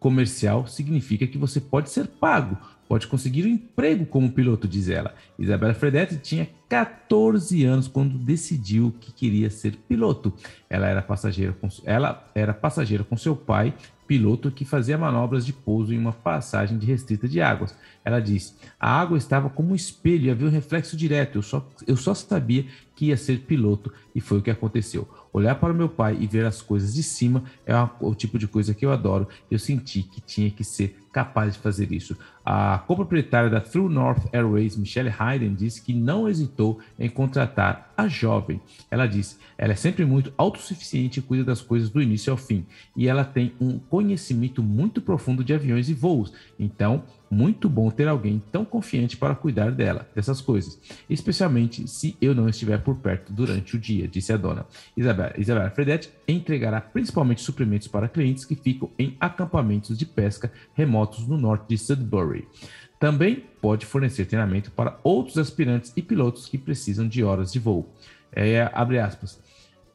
Comercial significa que você pode ser pago, pode conseguir um emprego como piloto, diz ela. Isabela Fredetti tinha 14 anos quando decidiu que queria ser piloto. Ela era passageira com, ela era passageira com seu pai piloto que fazia manobras de pouso em uma passagem de restrita de águas. Ela disse: A água estava como um espelho havia um reflexo direto. Eu só, eu só sabia que ia ser piloto e foi o que aconteceu. Olhar para o meu pai e ver as coisas de cima é o tipo de coisa que eu adoro. Eu senti que tinha que ser capaz de fazer isso. A coproprietária da True North Airways, Michelle Hayden, disse que não hesitou em contratar a jovem. Ela disse: ela é sempre muito autossuficiente e cuida das coisas do início ao fim. E ela tem um conhecimento muito profundo de aviões e voos. Então, muito bom ter alguém tão confiante para cuidar dela, dessas coisas, especialmente se eu não estiver por perto durante o dia, disse a dona. Isabela, Isabela Fredetti entregará principalmente suprimentos para clientes que ficam em acampamentos de pesca remotos no norte de Sudbury. Também pode fornecer treinamento para outros aspirantes e pilotos que precisam de horas de voo. É, abre aspas.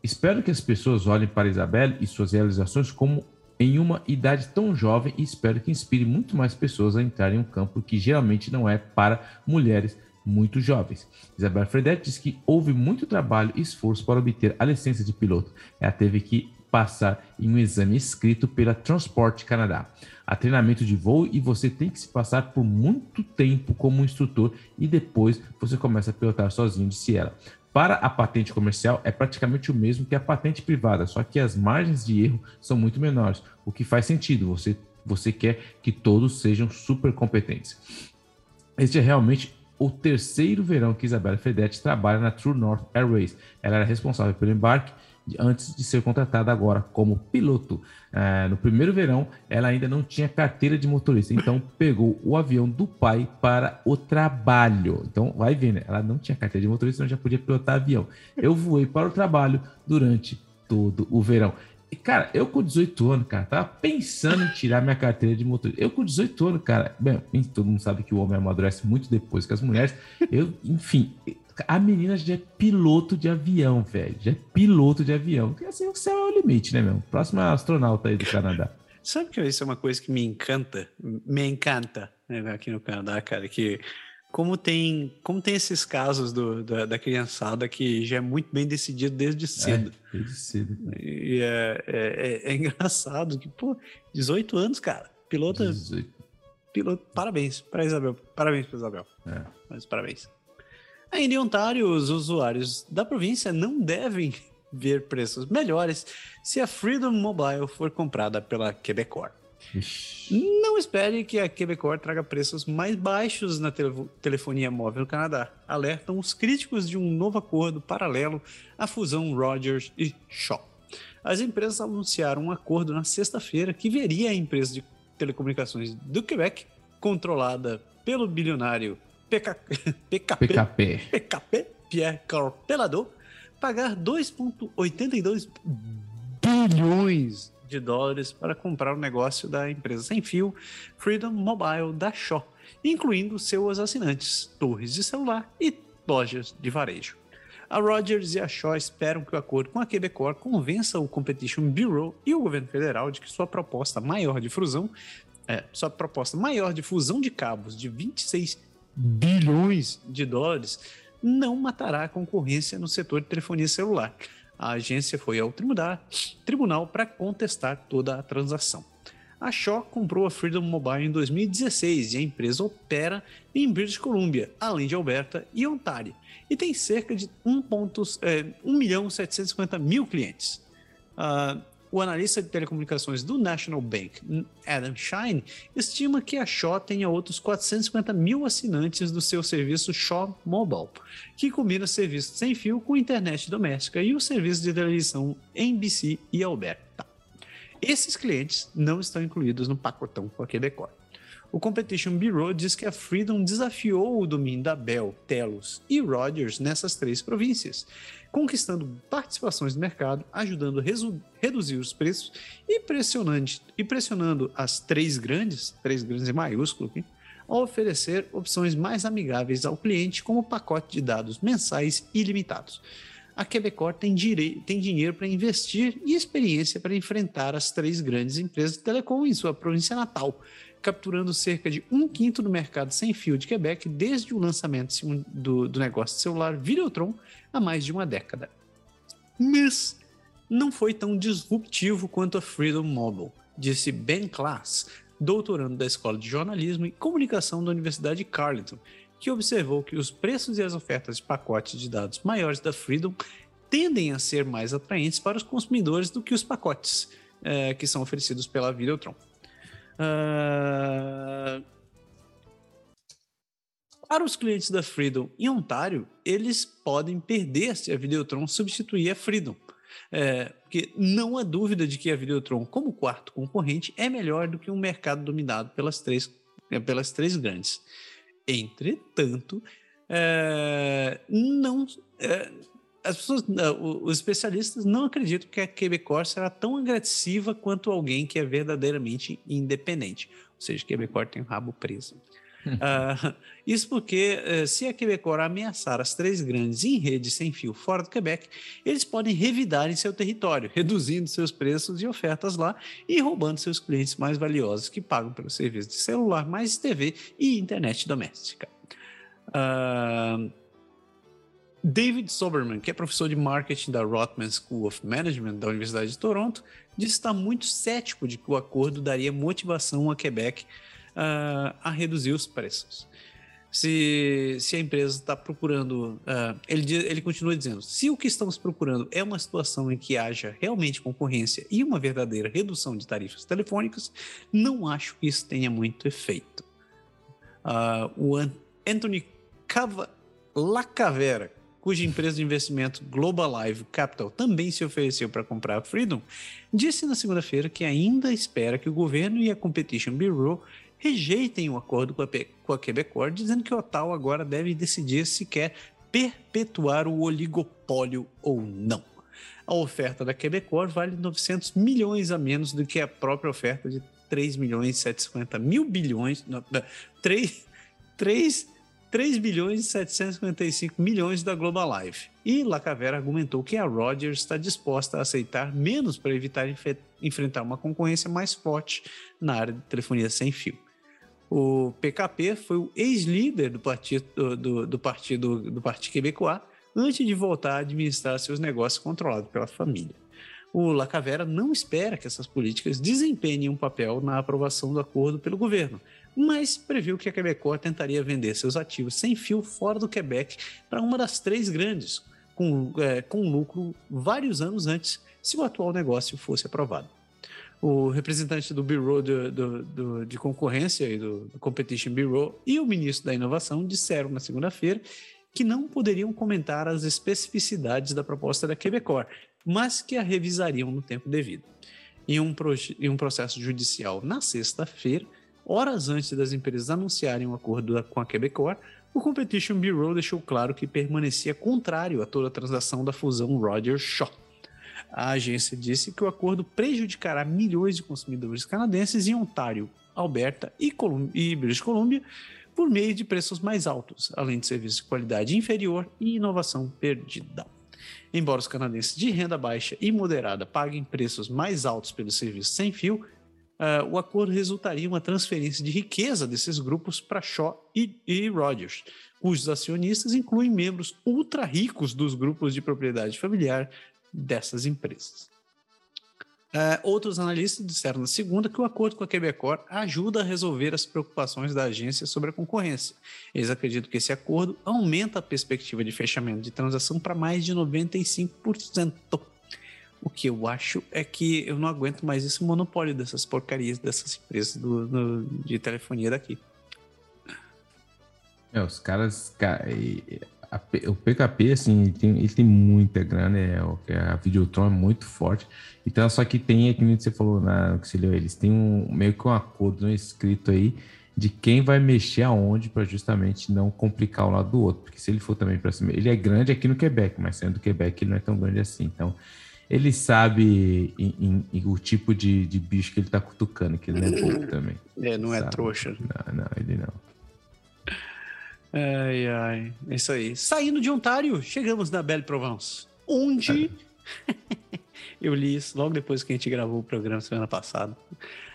Espero que as pessoas olhem para Isabelle e suas realizações como em uma idade tão jovem e espero que inspire muito mais pessoas a entrar em um campo que geralmente não é para mulheres muito jovens. Isabel Fredet diz que houve muito trabalho e esforço para obter a licença de piloto. Ela teve que passar em um exame escrito pela Transport Canadá. Há treinamento de voo e você tem que se passar por muito tempo como instrutor e depois você começa a pilotar sozinho, disse ela. Para a patente comercial é praticamente o mesmo que a patente privada, só que as margens de erro são muito menores, o que faz sentido. Você, você quer que todos sejam super competentes. Este é realmente o terceiro verão que Isabela Fedetti trabalha na True North Airways. Ela era responsável pelo embarque antes de ser contratada agora como piloto. É, no primeiro verão, ela ainda não tinha carteira de motorista, então pegou o avião do pai para o trabalho. Então, vai ver, né? Ela não tinha carteira de motorista, então já podia pilotar avião. Eu voei para o trabalho durante todo o verão. E, cara, eu com 18 anos, cara, tava pensando em tirar minha carteira de motorista. Eu com 18 anos, cara, bem, todo mundo sabe que o homem amadurece muito depois que as mulheres. Eu, enfim, a menina já é piloto de avião, velho. Já é piloto de avião. Porque assim, o céu é o limite, né, meu? Próxima astronauta aí do Canadá. Sabe que isso é uma coisa que me encanta? Me encanta né, aqui no Canadá, cara, que como tem, como tem esses casos do, da, da, criançada que já é muito bem decidido desde é, cedo. É, desde cedo. E é, é, é, engraçado que, pô, 18 anos, cara. Piloto. 18. Piloto, parabéns para Isabel. Parabéns para Isabel. É. Mas parabéns. Ainda em Ontário, os usuários da província não devem ver preços melhores se a Freedom Mobile for comprada pela Quebecor. Não espere que a Quebecor traga preços mais baixos na telefonia móvel no Canadá, alertam os críticos de um novo acordo paralelo à fusão Rogers e Shaw. As empresas anunciaram um acordo na sexta-feira que veria a empresa de telecomunicações do Quebec, controlada pelo bilionário PK, PKP, PKP. PKP, Pierre Carpelador, pagar 2,82 bilhões de dólares para comprar o negócio da empresa sem fio Freedom Mobile da Shaw, incluindo seus assinantes, torres de celular e lojas de varejo. A Rogers e a Shaw esperam que o acordo com a Quebecor convença o Competition Bureau e o governo federal de que sua proposta maior de fusão, é, sua proposta maior de fusão de cabos de 26 bilhões de dólares não matará a concorrência no setor de telefonia celular. A agência foi ao tribunal para contestar toda a transação. A Shaw comprou a Freedom Mobile em 2016 e a empresa opera em British Columbia, além de Alberta e Ontário, e tem cerca de 1, é, 1 milhão 750 mil clientes. Uh, o analista de telecomunicações do National Bank, Adam Shine, estima que a Shaw tenha outros 450 mil assinantes do seu serviço Shaw Mobile, que combina serviços sem fio com internet doméstica e o serviço de televisão NBC e Alberta. Esses clientes não estão incluídos no pacotão com a Quebecor. O Competition Bureau diz que a Freedom desafiou o domínio da Bell, Telos e Rogers nessas três províncias, conquistando participações no mercado, ajudando a reduzir os preços e pressionando, e pressionando as três grandes, três grandes em maiúsculo aqui, a oferecer opções mais amigáveis ao cliente, como pacote de dados mensais ilimitados. A Quebecor tem, tem dinheiro para investir e experiência para enfrentar as três grandes empresas de telecom em sua província natal, capturando cerca de um quinto do mercado sem fio de Quebec desde o lançamento do, do negócio celular Videotron há mais de uma década. Mas não foi tão disruptivo quanto a Freedom Mobile, disse Ben Klass, doutorando da Escola de Jornalismo e Comunicação da Universidade de Carleton, que observou que os preços e as ofertas de pacotes de dados maiores da Freedom tendem a ser mais atraentes para os consumidores do que os pacotes eh, que são oferecidos pela Videotron. Uh... Para os clientes da Freedom em Ontário, eles podem perder se a Videotron substituir a Freedom. É, porque não há dúvida de que a Videotron, como quarto concorrente, é melhor do que um mercado dominado pelas três, é, pelas três grandes. Entretanto, é, não, é, as pessoas, os especialistas não acreditam que a Quebecor será tão agressiva quanto alguém que é verdadeiramente independente. Ou seja, Quebecor tem o rabo preso. uh, isso porque, uh, se a Quebecor ameaçar as três grandes em rede sem fio fora do Quebec, eles podem revidar em seu território, reduzindo seus preços e ofertas lá e roubando seus clientes mais valiosos que pagam pelo serviço de celular, mais TV e internet doméstica. Uh, David Soberman, que é professor de marketing da Rotman School of Management da Universidade de Toronto, disse estar muito cético de que o acordo daria motivação a Quebec uh, a reduzir os preços. Se, se a empresa está procurando, uh, ele, ele continua dizendo: se o que estamos procurando é uma situação em que haja realmente concorrência e uma verdadeira redução de tarifas telefônicas, não acho que isso tenha muito efeito. Uh, o Anthony Cava Lacavera, cuja empresa de investimento Global Live Capital também se ofereceu para comprar a Freedom, disse na segunda-feira que ainda espera que o governo e a Competition Bureau rejeitem o acordo com a, com a Quebecor, dizendo que o Ottawa agora deve decidir se quer perpetuar o oligopólio ou não. A oferta da Quebecor vale 900 milhões a menos do que a própria oferta de 3 milhões e 750 mil bilhões, não, 3, 3 3 bilhões e 755 milhões da Global Life. E Lacavera argumentou que a Rogers está disposta a aceitar menos para evitar enfrentar uma concorrência mais forte na área de telefonia sem fio. O PKP foi o ex-líder do partido do, do, partido do Partido Quebecois antes de voltar a administrar seus negócios controlados pela família. O Lacavera não espera que essas políticas desempenhem um papel na aprovação do acordo pelo governo, mas previu que a Quebecor tentaria vender seus ativos sem fio fora do Quebec para uma das três grandes, com, é, com lucro vários anos antes, se o atual negócio fosse aprovado o representante do Bureau do, do, de Concorrência e do, do Competition Bureau e o ministro da Inovação disseram na segunda-feira que não poderiam comentar as especificidades da proposta da Quebecor, mas que a revisariam no tempo devido. Em um, em um processo judicial na sexta-feira, horas antes das empresas anunciarem o um acordo com a Quebecor, o Competition Bureau deixou claro que permanecia contrário a toda a transação da fusão Rogers-Shaw. A agência disse que o acordo prejudicará milhões de consumidores canadenses em Ontário, Alberta e, Colum e British Columbia por meio de preços mais altos, além de serviços de qualidade inferior e inovação perdida. Embora os canadenses de renda baixa e moderada paguem preços mais altos pelos serviços sem fio, uh, o acordo resultaria em uma transferência de riqueza desses grupos para Shaw e, e Rogers, cujos acionistas incluem membros ultra ricos dos grupos de propriedade familiar dessas empresas. Uh, outros analistas disseram na segunda que o acordo com a Quebecor ajuda a resolver as preocupações da agência sobre a concorrência. Eles acreditam que esse acordo aumenta a perspectiva de fechamento de transação para mais de 95%. O que eu acho é que eu não aguento mais esse monopólio dessas porcarias dessas empresas do, do de telefonia daqui. É, os caras. O PKP, assim, ele tem, ele tem muita grana, é, a Videotron é muito forte. Então, só que tem, que você falou na que você leu, eles têm um, meio que um acordo um escrito aí de quem vai mexer aonde para justamente não complicar o lado do outro. Porque se ele for também para cima, ele é grande aqui no Quebec, mas sendo do Quebec ele não é tão grande assim. Então, ele sabe em, em, em, o tipo de, de bicho que ele tá cutucando, que ele não é pouco também. É, não é sabe? é trouxa. Não, não, ele não. Ai, ai. É isso aí. Saindo de Ontário, chegamos na Belle Provence, onde eu li isso logo depois que a gente gravou o programa semana passada.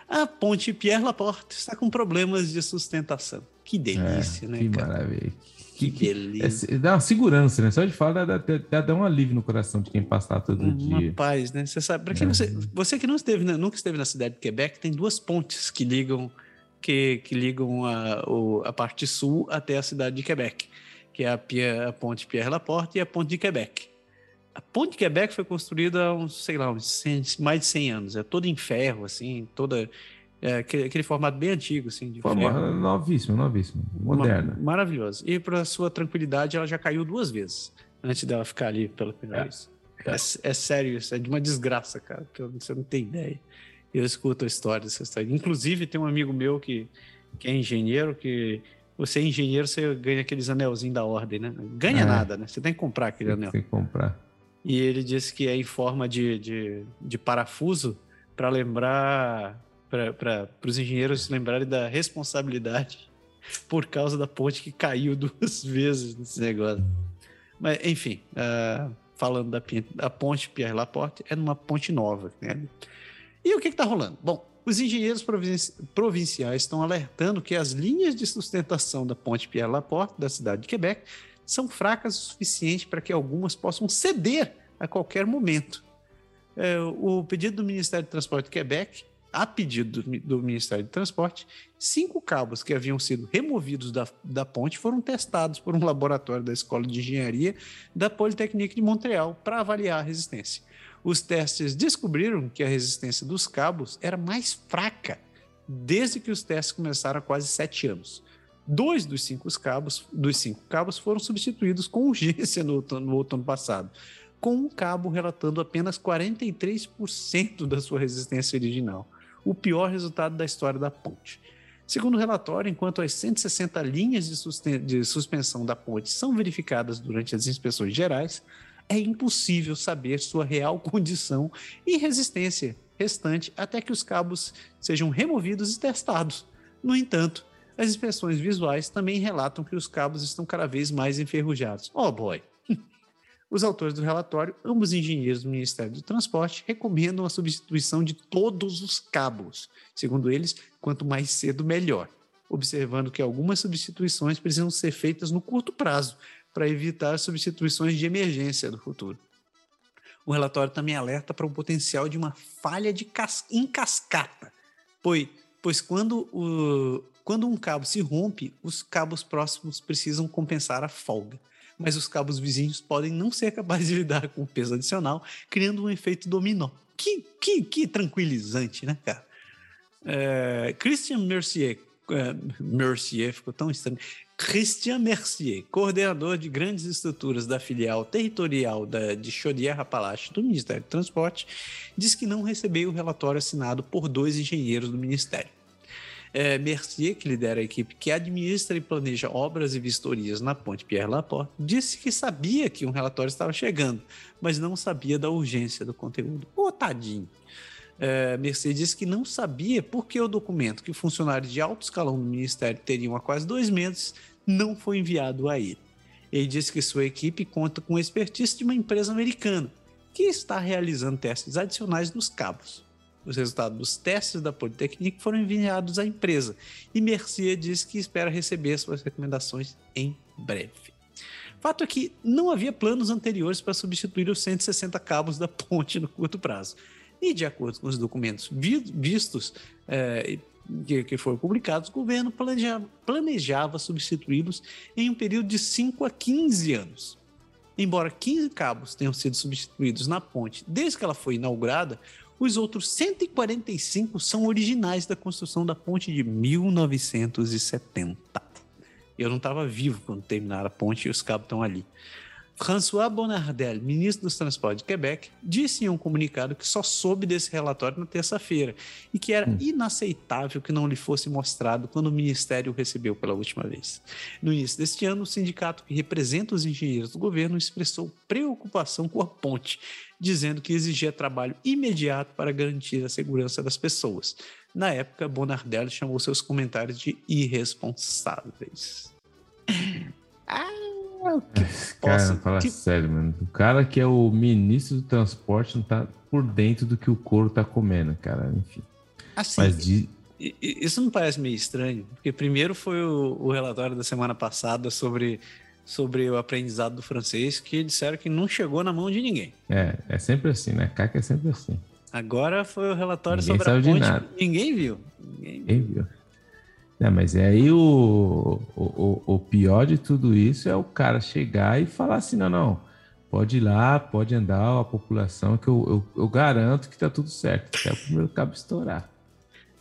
A ponte Pierre Laporte está com problemas de sustentação. Que delícia, é, né? Que cara? maravilha. Que, que delícia. É, dá uma segurança, né? Só de falar dá, dá, dá, um alívio no coração de quem passar todo uma dia. Uma paz, né? Você sabe, para quem é. você, você que não esteve, nunca esteve na cidade de Quebec, tem duas pontes que ligam que, que ligam a, a parte sul até a cidade de Quebec, que é a, a ponte Pierre-Laporte e a ponte de Quebec. A ponte de Quebec foi construída há uns, sei lá, uns 100, mais de 100 anos. É toda em ferro, assim, toda... É, aquele, aquele, formato bem antigo, assim, de ferro. Novíssimo, novíssimo. Moderna. Maravilhosa. E para sua tranquilidade, ela já caiu duas vezes antes dela ficar ali pela primeira é. vez. É. É, sério isso, é de uma desgraça, cara, que você não tem ideia eu escuto a história dessa história. Inclusive, tem um amigo meu que, que é engenheiro, que você é engenheiro, você ganha aqueles anelzinhos da ordem, né? Ganha é. nada, né? Você tem que comprar aquele tem, anel. Tem que comprar. E ele disse que é em forma de, de, de parafuso para lembrar, para os engenheiros lembrarem da responsabilidade por causa da ponte que caiu duas vezes nesse negócio. Mas, enfim, uh, falando da, da ponte Pierre Laporte, é numa ponte nova, né? E o que está rolando? Bom, os engenheiros provinciais estão alertando que as linhas de sustentação da ponte Pierre-Laporte, da cidade de Quebec, são fracas o suficiente para que algumas possam ceder a qualquer momento. É, o pedido do Ministério do Transporte de Quebec, a pedido do, Ministério do Transporte, cinco cabos que haviam sido removidos da, da ponte foram testados por um laboratório da Escola de Engenharia da Politécnica de Montreal para avaliar a resistência. Os testes descobriram que a resistência dos cabos era mais fraca desde que os testes começaram há quase sete anos. Dois dos cinco cabos, dos cinco cabos foram substituídos com urgência no, no outono passado, com um cabo relatando apenas 43% da sua resistência original, o pior resultado da história da ponte. Segundo o relatório, enquanto as 160 linhas de, de suspensão da ponte são verificadas durante as inspeções gerais, é impossível saber sua real condição e resistência restante até que os cabos sejam removidos e testados. No entanto, as inspeções visuais também relatam que os cabos estão cada vez mais enferrujados. Oh boy! Os autores do relatório, ambos engenheiros do Ministério do Transporte, recomendam a substituição de todos os cabos. Segundo eles, quanto mais cedo, melhor. observando que algumas substituições precisam ser feitas no curto prazo para evitar substituições de emergência do futuro. O relatório também alerta para o potencial de uma falha de cas em cascata, pois, pois quando, o, quando um cabo se rompe, os cabos próximos precisam compensar a folga mas os cabos vizinhos podem não ser capazes de lidar com o peso adicional, criando um efeito dominó. Que, que, que tranquilizante, né, cara? É, Christian Mercier, é, Mercier ficou tão estranho. Christian Mercier, coordenador de grandes estruturas da filial territorial da, de Chaudière-Appalaches do Ministério do Transporte, diz que não recebeu o relatório assinado por dois engenheiros do Ministério. É, Mercier, que lidera a equipe que administra e planeja obras e vistorias na ponte Pierre-Laporte, disse que sabia que um relatório estava chegando, mas não sabia da urgência do conteúdo. Ô, tadinho! É, Mercedes disse que não sabia por que o documento que funcionários de alto escalão do Ministério teriam há quase dois meses não foi enviado a ele. Ele disse que sua equipe conta com expertise de uma empresa americana que está realizando testes adicionais nos cabos. Os resultados dos testes da Politecnique foram enviados à empresa e Mercier disse que espera receber suas recomendações em breve. Fato é que não havia planos anteriores para substituir os 160 cabos da ponte no curto prazo. E, de acordo com os documentos vistos é, que, que, foram publicados, o governo planejava, planejava substituí-los em um período de 5 a 15 anos. Embora 15 cabos tenham sido substituídos na ponte desde que ela foi inaugurada, os outros 145 são originais da construção da ponte de 1970. Eu não estava vivo quando terminaram a ponte e os cabos estão ali. François Bonnardel, ministro dos Transportes de Quebec, disse em um comunicado que só soube desse relatório na terça-feira e que era hum. inaceitável que não lhe fosse mostrado quando o ministério o recebeu pela última vez. No início deste ano, o sindicato que representa os engenheiros do governo expressou preocupação com a ponte, dizendo que exigia trabalho imediato para garantir a segurança das pessoas. Na época, Bonnardel chamou seus comentários de irresponsáveis. ah! Cara, fala que... sério, mano. O cara que é o ministro do transporte não tá por dentro do que o couro tá comendo, cara. Enfim. Assim, Mas de... isso não parece meio estranho? Porque primeiro foi o, o, relatório da semana passada sobre, sobre o aprendizado do francês, que disseram que não chegou na mão de ninguém. É, é sempre assim, né? Caca é sempre assim. Agora foi o relatório ninguém sobre a ponte. Ninguém viu. Ninguém viu. Ninguém viu. É, mas é aí o, o, o, pior de tudo isso é o cara chegar e falar assim: não, não, pode ir lá, pode andar a população, que eu, eu, eu garanto que tá tudo certo. Até o primeiro cabo estourar.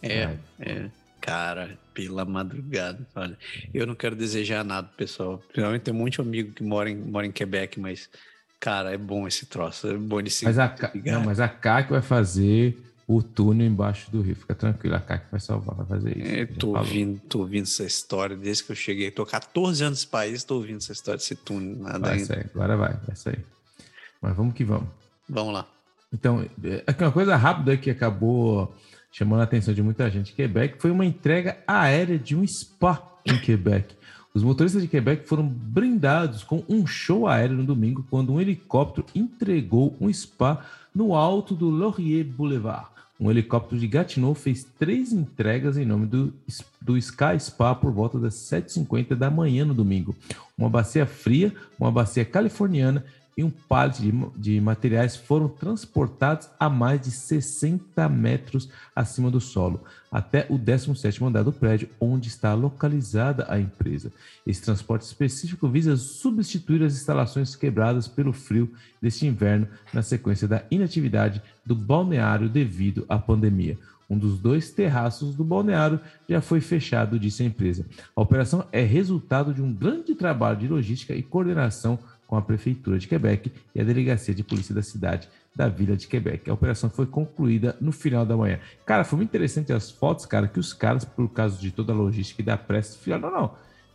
É, é, cara, pela madrugada. Olha, eu não quero desejar nada, pessoal. Principalmente tem um monte de amigo que mora em, mora em Quebec, mas, cara, é bom esse troço. É bom de se. Mas a, não, mas a CAC vai fazer o túnel embaixo do rio. Fica tranquilo, a CAC vai salvar, vai fazer isso. É, tô ouvindo, tô ouvindo essa história desde que eu cheguei. Tô 14 anos nesse país, tô ouvindo essa história desse túnel. Nada vai ainda. Sair, agora vai, vai sair. Mas vamos que vamos. Vamos lá. Então, aqui uma coisa rápida que acabou chamando a atenção de muita gente em Quebec foi uma entrega aérea de um spa em Quebec. Os motoristas de Quebec foram brindados com um show aéreo no domingo quando um helicóptero entregou um spa no alto do Laurier Boulevard um helicóptero de Gatineau fez três entregas em nome do, do Sky Spa por volta das 7h50 da manhã no domingo. Uma bacia fria, uma bacia californiana e um pallet de, de materiais foram transportados a mais de 60 metros acima do solo, até o 17º andar do prédio, onde está localizada a empresa. Esse transporte específico visa substituir as instalações quebradas pelo frio deste inverno na sequência da inatividade do balneário devido à pandemia. Um dos dois terraços do balneário já foi fechado, disse a empresa. A operação é resultado de um grande trabalho de logística e coordenação com a Prefeitura de Quebec e a Delegacia de Polícia da cidade da Vila de Quebec. A operação foi concluída no final da manhã. Cara, foi muito interessante as fotos, cara, que os caras, por causa de toda a logística e da pressa, falaram, não, não,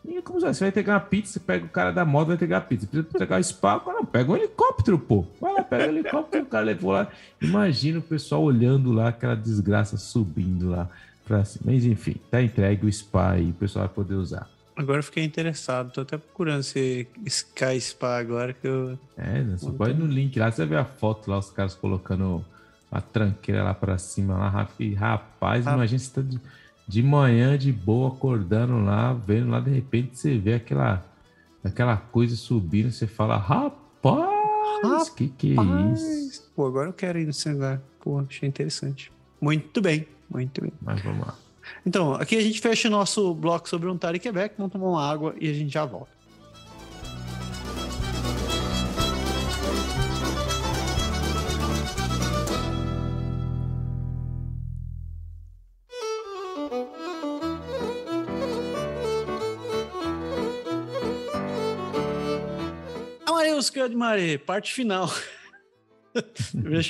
e como você vai pegar uma pizza, pega o cara da moda, vai pegar a pizza. Precisa pegar o spa, não, pega um helicóptero, pô. Vai lá, pega o helicóptero, o cara levou lá. Imagina o pessoal olhando lá, aquela desgraça subindo lá pra cima. Mas enfim, tá entregue o spa aí, o pessoal vai poder usar. Agora eu fiquei interessado, tô até procurando esse Sky Spa agora que eu. É, você pode ir no link lá, você ver a foto lá, os caras colocando a tranqueira lá pra cima lá, e rapaz, ah. imagina você tá de, de manhã de boa, acordando lá, vendo lá, de repente você vê aquela, aquela coisa subindo, você fala, rapaz, rapaz que que é isso? Pô, agora eu quero ir nesse lugar. Pô, achei interessante. Muito bem, muito bem. Mas vamos lá. Então, aqui a gente fecha nosso bloco sobre Ontário e Quebec, vamos tomar uma água e a gente já volta. Música de Maré, parte final.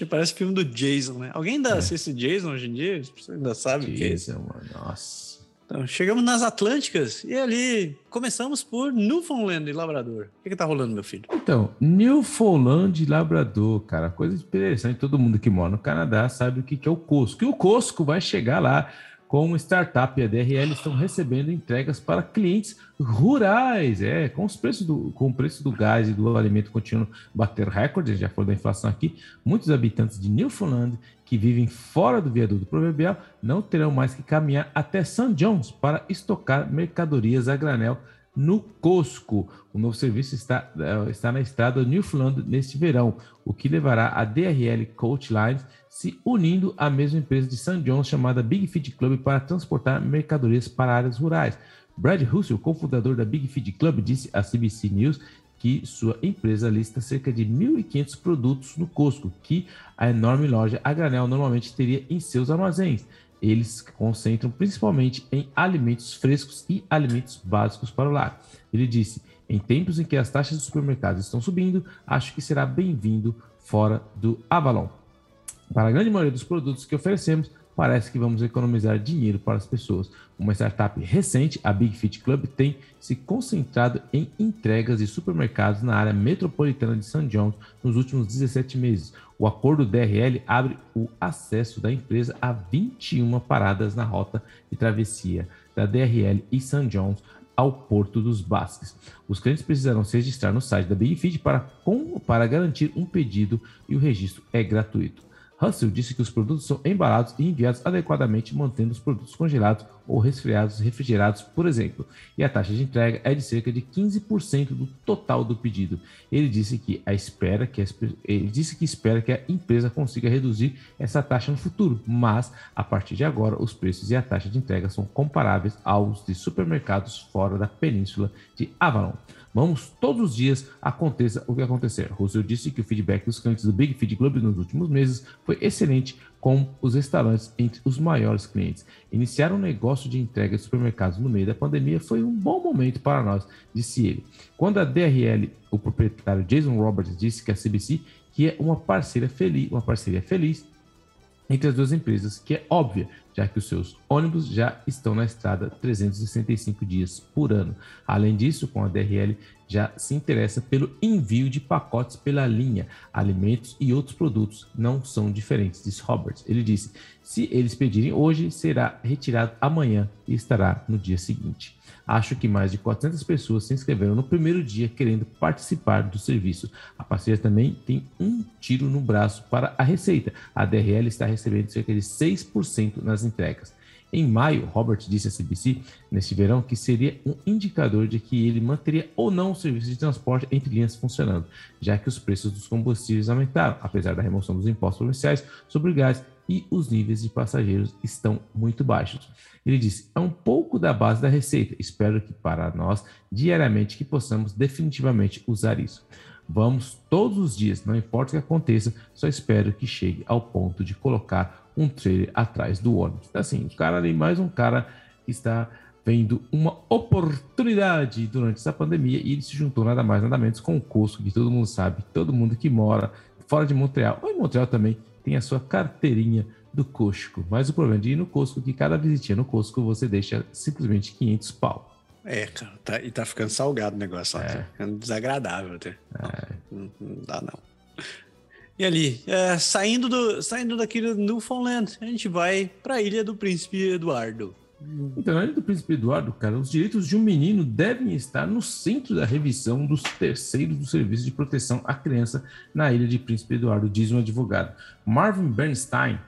Parece filme do Jason, né? Alguém ainda é. assiste Jason hoje em dia? Você ainda sabe Jason, que é isso? Mano, nossa. Então, chegamos nas Atlânticas e ali começamos por Newfoundland e Labrador. O que, que tá rolando, meu filho? Então, Newfoundland e Labrador, cara, coisa interessante. Todo mundo que mora no Canadá sabe o que, que é o Cosco. E o Cosco vai chegar lá como startup e a DRL estão recebendo entregas para clientes rurais, é, com os preços do, com o preço do gás e do alimento continuando bater recordes, já falou da inflação aqui, muitos habitantes de Newfoundland que vivem fora do viaduto proverbial não terão mais que caminhar até St. John's para estocar mercadorias a granel no Cosco. O novo serviço está, eh, está na estrada Newfoundland neste verão, o que levará a DRL Coach Lines se unindo à mesma empresa de St. John's chamada Big Feed Club para transportar mercadorias para áreas rurais. Brad Russell, cofundador da Big Feed Club, disse à CBC News que sua empresa lista cerca de 1.500 produtos no Costco, que a enorme loja a granel normalmente teria em seus armazéns. Eles concentram principalmente em alimentos frescos e alimentos básicos para o lar. Ele disse: em tempos em que as taxas dos supermercados estão subindo, acho que será bem-vindo fora do Avalon. Para a grande maioria dos produtos que oferecemos, parece que vamos economizar dinheiro para as pessoas. Uma startup recente, a Big Fit Club, tem se concentrado em entregas de supermercados na área metropolitana de St. John's nos últimos 17 meses. O acordo DRL abre o acesso da empresa a 21 paradas na rota de travessia da DRL e St. John's ao Porto dos Basques. Os clientes precisarão se registrar no site da Big Feed para, com, para garantir um pedido e o registro é gratuito. Russell disse que os produtos são embalados e enviados adequadamente, mantendo os produtos congelados ou resfriados refrigerados, por exemplo, e a taxa de entrega é de cerca de 15% do total do pedido. Ele disse que a espera que a, ele disse que espera que a empresa consiga reduzir essa taxa no futuro, mas a partir de agora os preços e a taxa de entrega são comparáveis aos de supermercados fora da península de Avalon. Vamos todos os dias aconteça o que acontecer. Russell disse que o feedback dos clientes do Big Feed Club nos últimos meses foi excelente com os restaurantes entre os maiores clientes. Iniciar um negócio de entrega de supermercados no meio da pandemia foi um bom momento para nós, disse ele. Quando a DRL, o proprietário Jason Roberts, disse que a CBC que é uma parceira feliz, uma parceria feliz entre as duas empresas, que é óbvia, já que os seus ônibus já estão na estrada 365 dias por ano. Além disso, com a DRL já se interessa pelo envio de pacotes pela linha. Alimentos e outros produtos não são diferentes, disse Roberts. Ele disse: se eles pedirem hoje, será retirado amanhã e estará no dia seguinte. Acho que mais de 400 pessoas se inscreveram no primeiro dia querendo participar do serviço. A parceria também tem um tiro no braço para a receita. A DRL está recebendo cerca de 6% nas entregas. Em maio, Robert disse à CBC neste verão que seria um indicador de que ele manteria ou não o serviço de transporte entre linhas funcionando, já que os preços dos combustíveis aumentaram, apesar da remoção dos impostos provinciais sobre o gás e os níveis de passageiros estão muito baixos. Ele disse: é um pouco da base da receita. Espero que para nós diariamente que possamos definitivamente usar isso. Vamos todos os dias, não importa o que aconteça, só espero que chegue ao ponto de colocar um trailer atrás do ônibus. Assim, o cara ali, mais um cara que está vendo uma oportunidade durante essa pandemia e ele se juntou nada mais nada menos com o Cusco, que todo mundo sabe, todo mundo que mora fora de Montreal, ou em Montreal também, tem a sua carteirinha do Cusco. Mas o problema de ir no Cusco é que cada visitinha no Cusco você deixa simplesmente 500 pau. É, cara, tá, e tá ficando salgado o negócio, é. tá ficando desagradável até. É. Não, não, dá não. E ali, é, saindo, do, saindo daqui do Newfoundland, a gente vai para a Ilha do Príncipe Eduardo. Então, Ilha do Príncipe Eduardo, cara, os direitos de um menino devem estar no centro da revisão dos terceiros do Serviço de Proteção à Criança na Ilha de Príncipe Eduardo, diz um advogado. Marvin Bernstein,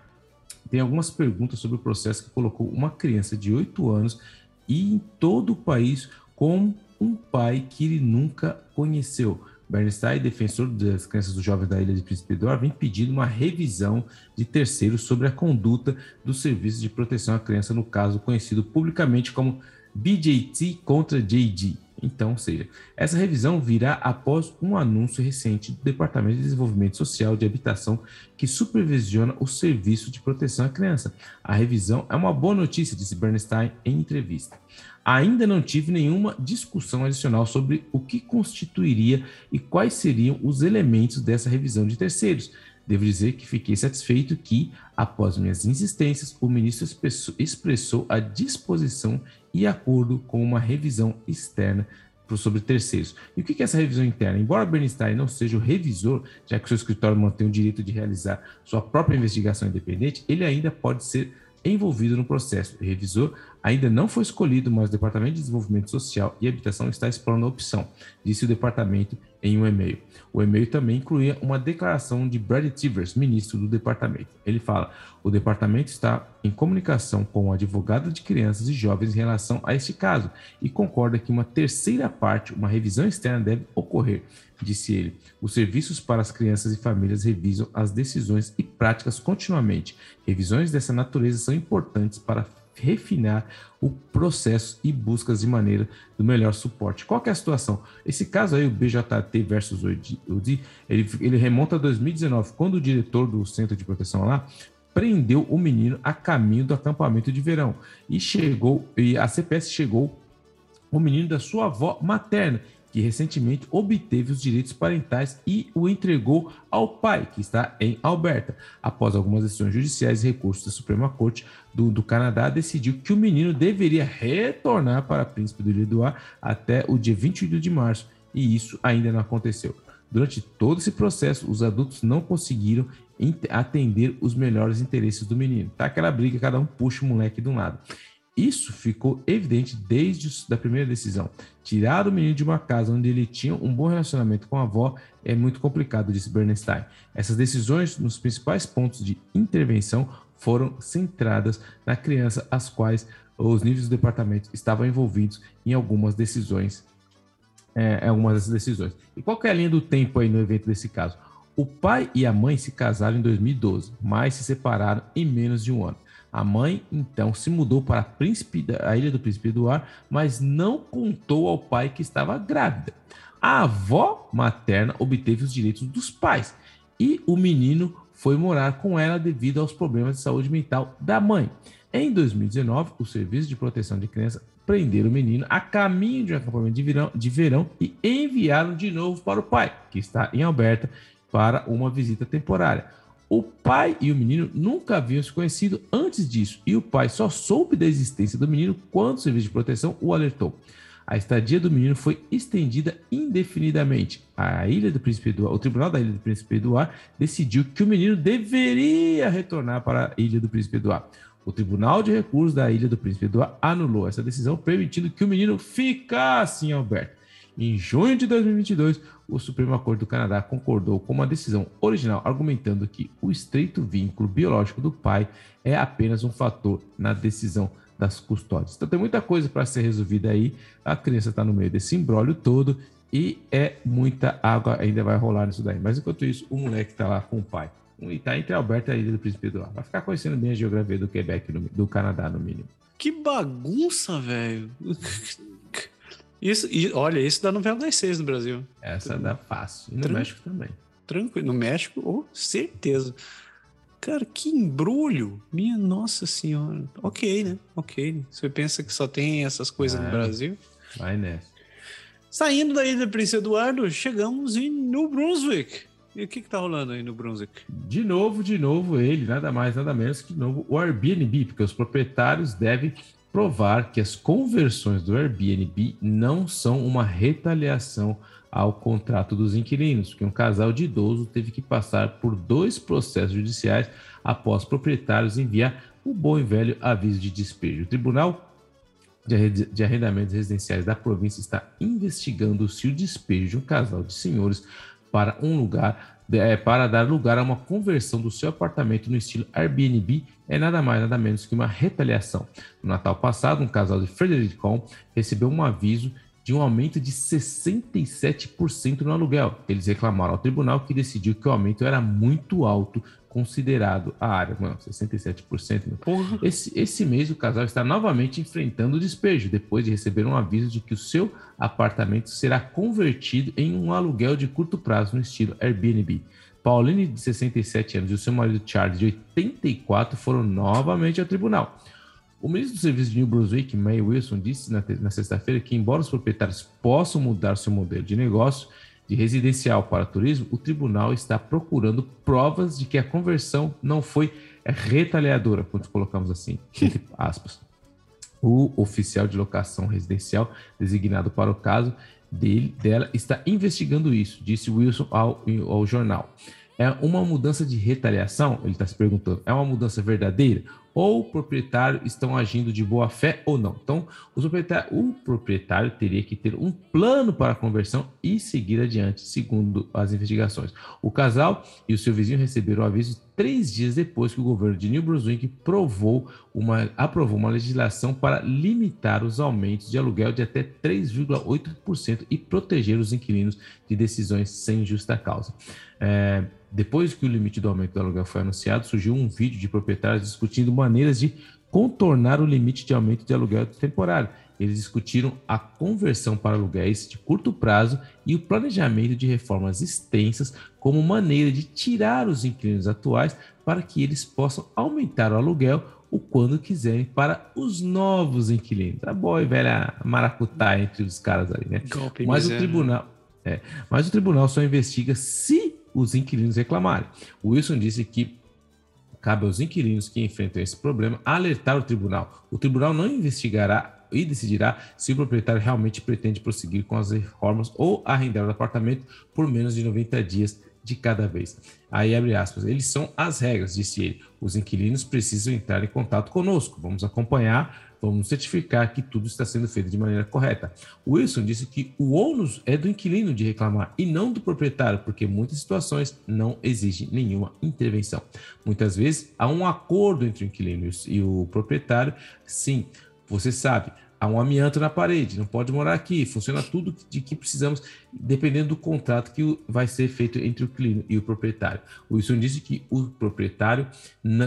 tem algumas perguntas sobre o processo que colocou uma criança de 8 anos e em todo o país com um pai que ele nunca conheceu. Bernstein, defensor das crianças dos jovens da Ilha de Príncipe Eduardo, vem pedindo uma revisão de terceiros sobre a conduta do Serviço de Proteção à Criança, no caso conhecido publicamente como BJT contra JD. Então, seja, essa revisão virá após um anúncio recente do Departamento de Desenvolvimento Social de Habitação que supervisiona o serviço de proteção à criança. A revisão é uma boa notícia, disse Bernstein em entrevista. Ainda não tive nenhuma discussão adicional sobre o que constituiria e quais seriam os elementos dessa revisão de terceiros. Devo dizer que fiquei satisfeito que, após minhas insistências, o ministro expressou a disposição e acordo com uma revisão externa sobre terceiros. E o que é essa revisão interna? Embora Bernstein não seja o revisor, já que seu escritório mantém o direito de realizar sua própria investigação independente, ele ainda pode ser envolvido no processo. O revisor ainda não foi escolhido, mas o Departamento de Desenvolvimento Social e Habitação está explorando a opção, disse o departamento em um e-mail. O e-mail também incluía uma declaração de Brad Tivers, ministro do departamento. Ele fala: o departamento está em comunicação com o advogado de crianças e jovens em relação a este caso e concorda que uma terceira parte, uma revisão externa, deve ocorrer, disse ele. Os serviços para as crianças e famílias revisam as decisões e práticas continuamente. Revisões dessa natureza são importantes para refinar o processo e buscas de maneira do melhor suporte. Qual é a situação? Esse caso aí, o BJT versus o UDI, ele, ele remonta a 2019, quando o diretor do Centro de Proteção lá prendeu o menino a caminho do acampamento de verão e chegou e a CPS chegou o menino da sua avó materna que recentemente obteve os direitos parentais e o entregou ao pai, que está em Alberta. Após algumas decisões judiciais e recursos da Suprema Corte do, do Canadá, decidiu que o menino deveria retornar para Príncipe do Lidoá até o dia 28 de março, e isso ainda não aconteceu. Durante todo esse processo, os adultos não conseguiram atender os melhores interesses do menino. Tá aquela briga, cada um puxa o moleque de um lado. Isso ficou evidente desde a primeira decisão. Tirar o menino de uma casa onde ele tinha um bom relacionamento com a avó é muito complicado, disse Bernstein. Essas decisões, nos principais pontos de intervenção, foram centradas na criança, as quais os níveis do departamento estavam envolvidos em algumas decisões. É, algumas dessas decisões. E qual é a linha do tempo aí no evento desse caso? O pai e a mãe se casaram em 2012, mas se separaram em menos de um ano. A mãe, então, se mudou para a, ilha do Príncipe Eduardo, mas não contou ao pai que estava grávida. A avó materna obteve os direitos dos pais e o menino foi morar com ela devido aos problemas de saúde mental da mãe. Em 2019, o Serviço de Proteção de Criança prenderam o menino a caminho de um acampamento de verão, de verão e enviaram de novo para o pai, que está em Alberta, para uma visita temporária. O pai e o menino nunca haviam se conhecido antes disso, e o pai só soube da existência do menino quando o serviço de proteção o alertou. A estadia do menino foi estendida indefinidamente. A ilha do Príncipe Eduardo, o tribunal da Ilha do Príncipe Eduardo decidiu que o menino deveria retornar para a Ilha do Príncipe Eduardo. O Tribunal de Recursos da Ilha do Príncipe Eduardo anulou essa decisão, permitindo que o menino ficasse em Alberta. Em junho de 2022, o Supremo Corte do Canadá concordou com uma decisão original, argumentando que o estreito vínculo biológico do pai é apenas um fator na decisão das custódias. Então tem muita coisa para ser resolvida aí. A criança está no meio desse embrólio todo e é muita água ainda vai rolar nisso daí. Mas enquanto isso, o moleque está lá com o pai. E está entre Alberta e a Ilha do Príncipe Eduardo. Vai ficar conhecendo bem a geografia do Quebec, do Canadá, no mínimo. Que bagunça, velho. Isso, e olha, isso dá novela das seis no Brasil. Essa dá fácil. E no México também. Tranquilo. No México, oh, certeza. Cara, que embrulho! Minha nossa senhora. Ok, né? Ok. Você pensa que só tem essas coisas no Brasil? Vai nessa. Saindo da ilha do Príncipe Eduardo, chegamos em New Brunswick. E o que, que tá rolando aí no Brunswick? De novo, de novo, ele, nada mais, nada menos que de novo o Airbnb, porque os proprietários devem provar que as conversões do Airbnb não são uma retaliação ao contrato dos inquilinos, porque um casal de idoso teve que passar por dois processos judiciais após proprietários enviar o bom e velho aviso de despejo. O Tribunal de Arrendamentos Residenciais da província está investigando se o despejo de um casal de senhores para um lugar é, para dar lugar a uma conversão do seu apartamento no estilo Airbnb é nada mais nada menos que uma retaliação. No Natal passado, um casal de Fredericton recebeu um aviso de um aumento de 67% no aluguel. Eles reclamaram ao tribunal que decidiu que o aumento era muito alto considerado a área. Mano, 67%. Meu. Esse, esse mês o casal está novamente enfrentando o despejo, depois de receber um aviso de que o seu apartamento será convertido em um aluguel de curto prazo no estilo Airbnb. Pauline, de 67 anos, e o seu marido Charles, de 84, foram novamente ao tribunal. O ministro do Serviço de New Brunswick, May Wilson, disse na, na sexta-feira que, embora os proprietários possam mudar seu modelo de negócio de residencial para turismo, o tribunal está procurando provas de que a conversão não foi retaliadora, quando colocamos assim, entre aspas. O oficial de locação residencial designado para o caso dele, dela está investigando isso, disse Wilson ao, ao jornal. É uma mudança de retaliação? Ele está se perguntando. É uma mudança verdadeira? Ou o proprietário estão agindo de boa fé ou não. Então, o proprietário teria que ter um plano para a conversão e seguir adiante, segundo as investigações. O casal e o seu vizinho receberam o aviso três dias depois que o governo de New Brunswick provou uma, aprovou uma legislação para limitar os aumentos de aluguel de até 3,8% e proteger os inquilinos de decisões sem justa causa. É, depois que o limite do aumento do aluguel foi anunciado, surgiu um vídeo de proprietários discutindo maneiras de contornar o limite de aumento de aluguel temporário. Eles discutiram a conversão para aluguéis de curto prazo e o planejamento de reformas extensas como maneira de tirar os inquilinos atuais para que eles possam aumentar o aluguel o quando quiserem para os novos inquilinos. A boa e velha maracutá entre os caras ali, né? Golpe mas o tribunal, é, mas o tribunal só investiga se os inquilinos reclamarem. Wilson disse que cabe aos inquilinos que enfrentam esse problema alertar o tribunal. O tribunal não investigará e decidirá se o proprietário realmente pretende prosseguir com as reformas ou arrendar o apartamento por menos de 90 dias de cada vez. Aí abre aspas, eles são as regras, disse ele. Os inquilinos precisam entrar em contato conosco. Vamos acompanhar Vamos certificar que tudo está sendo feito de maneira correta. Wilson disse que o ônus é do inquilino de reclamar e não do proprietário, porque muitas situações não exigem nenhuma intervenção. Muitas vezes há um acordo entre o inquilino e o proprietário. Sim, você sabe, há um amianto na parede, não pode morar aqui, funciona tudo de que precisamos, dependendo do contrato que vai ser feito entre o inquilino e o proprietário. O Wilson disse que o proprietário,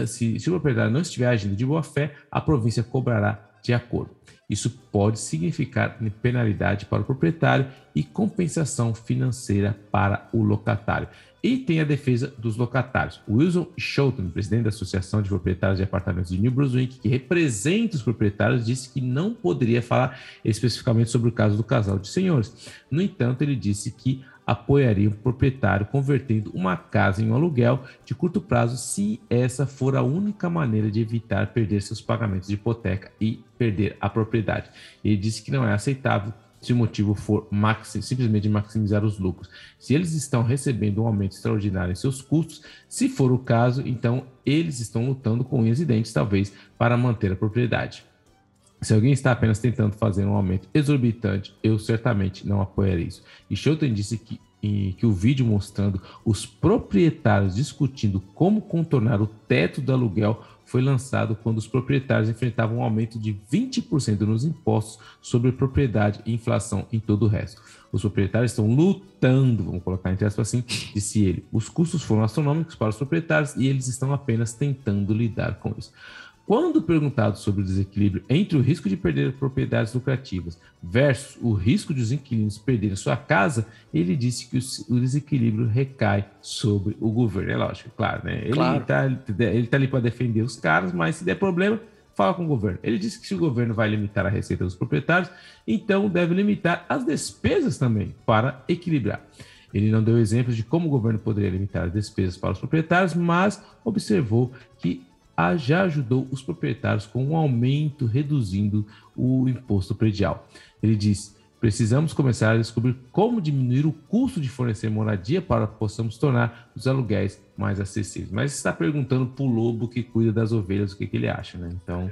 se, se o proprietário não estiver agindo de boa fé, a província cobrará de acordo. Isso pode significar penalidade para o proprietário e compensação financeira para o locatário. E tem a defesa dos locatários. Wilson Schouten, presidente da Associação de Proprietários de Apartamentos de New Brunswick, que representa os proprietários, disse que não poderia falar especificamente sobre o caso do casal de senhores. No entanto, ele disse que apoiaria o proprietário convertendo uma casa em um aluguel de curto prazo se essa for a única maneira de evitar perder seus pagamentos de hipoteca e perder a propriedade. Ele disse que não é aceitável se o motivo for maxi, simplesmente maximizar os lucros. Se eles estão recebendo um aumento extraordinário em seus custos, se for o caso, então eles estão lutando com unhas e dentes, talvez, para manter a propriedade. Se alguém está apenas tentando fazer um aumento exorbitante, eu certamente não apoiarei isso. E Shelton disse que, que o vídeo mostrando os proprietários discutindo como contornar o teto do aluguel foi lançado quando os proprietários enfrentavam um aumento de 20% nos impostos sobre propriedade e inflação em todo o resto. Os proprietários estão lutando, vamos colocar entre aspas assim, disse ele. Os custos foram astronômicos para os proprietários e eles estão apenas tentando lidar com isso. Quando perguntado sobre o desequilíbrio entre o risco de perder propriedades lucrativas versus o risco de os inquilinos perderem sua casa, ele disse que o desequilíbrio recai sobre o governo. É lógico, claro, né? Ele está ele tá ali para defender os caras, mas se der problema, fala com o governo. Ele disse que se o governo vai limitar a receita dos proprietários, então deve limitar as despesas também para equilibrar. Ele não deu exemplos de como o governo poderia limitar as despesas para os proprietários, mas observou que já ajudou os proprietários com um aumento reduzindo o imposto predial. Ele diz: precisamos começar a descobrir como diminuir o custo de fornecer moradia para que possamos tornar os aluguéis mais acessíveis. Mas está perguntando para o lobo que cuida das ovelhas o que, que ele acha, né? Então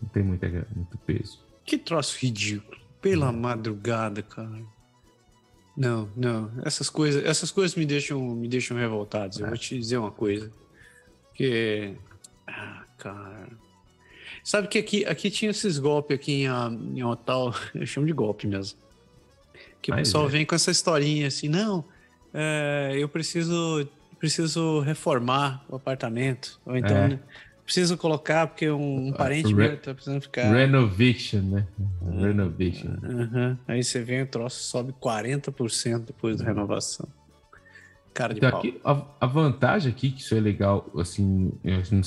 não tem muita, muito peso. Que troço ridículo. Pela madrugada, cara. Não, não. Essas coisas, essas coisas me deixam, me deixam revoltados. Eu vou te dizer uma coisa. Que. Ah, cara. Sabe que aqui, aqui tinha esses golpes aqui em, ah, em Otal, eu chamo de golpe mesmo. Que o pessoal é. vem com essa historinha assim, não, é, eu preciso, preciso reformar o apartamento. Ou então, é. né, preciso colocar porque um, um parente Re meu tá precisando ficar. Renovation, né? Renovation. Uhum. Aí você vem o troço sobe 40% depois da renovação. Cara de então, pau. Aqui, a, a, vantagem aqui, que isso é legal, assim,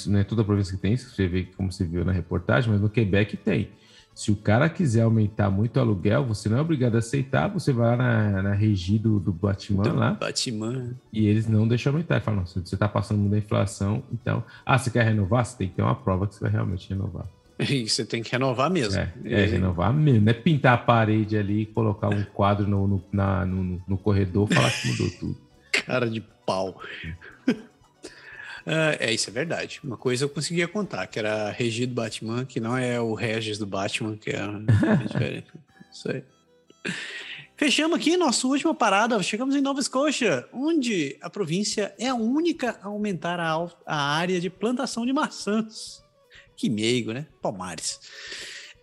não é toda a província que tem, você vê como você viu na reportagem, mas no Quebec tem. Se o cara quiser aumentar muito o aluguel, você não é obrigado a aceitar, você vai lá na, na regi do, do Batman do lá. Batman. E eles não deixam aumentar. Falam, você está passando muito da inflação, então. Ah, você quer renovar? Você tem que ter uma prova que você vai realmente renovar. E você tem que renovar mesmo. É, é renovar mesmo. Não é pintar a parede ali, colocar um quadro no, no, na, no, no corredor e falar que mudou tudo. Cara de pau. Uh, é, isso é verdade. Uma coisa eu conseguia contar, que era Regi do Batman, que não é o Regis do Batman, que é diferente. isso aí. Fechamos aqui nossa última parada. Chegamos em Nova Escócia, onde a província é a única a aumentar a, a área de plantação de maçãs. Que meigo, né? Palmares.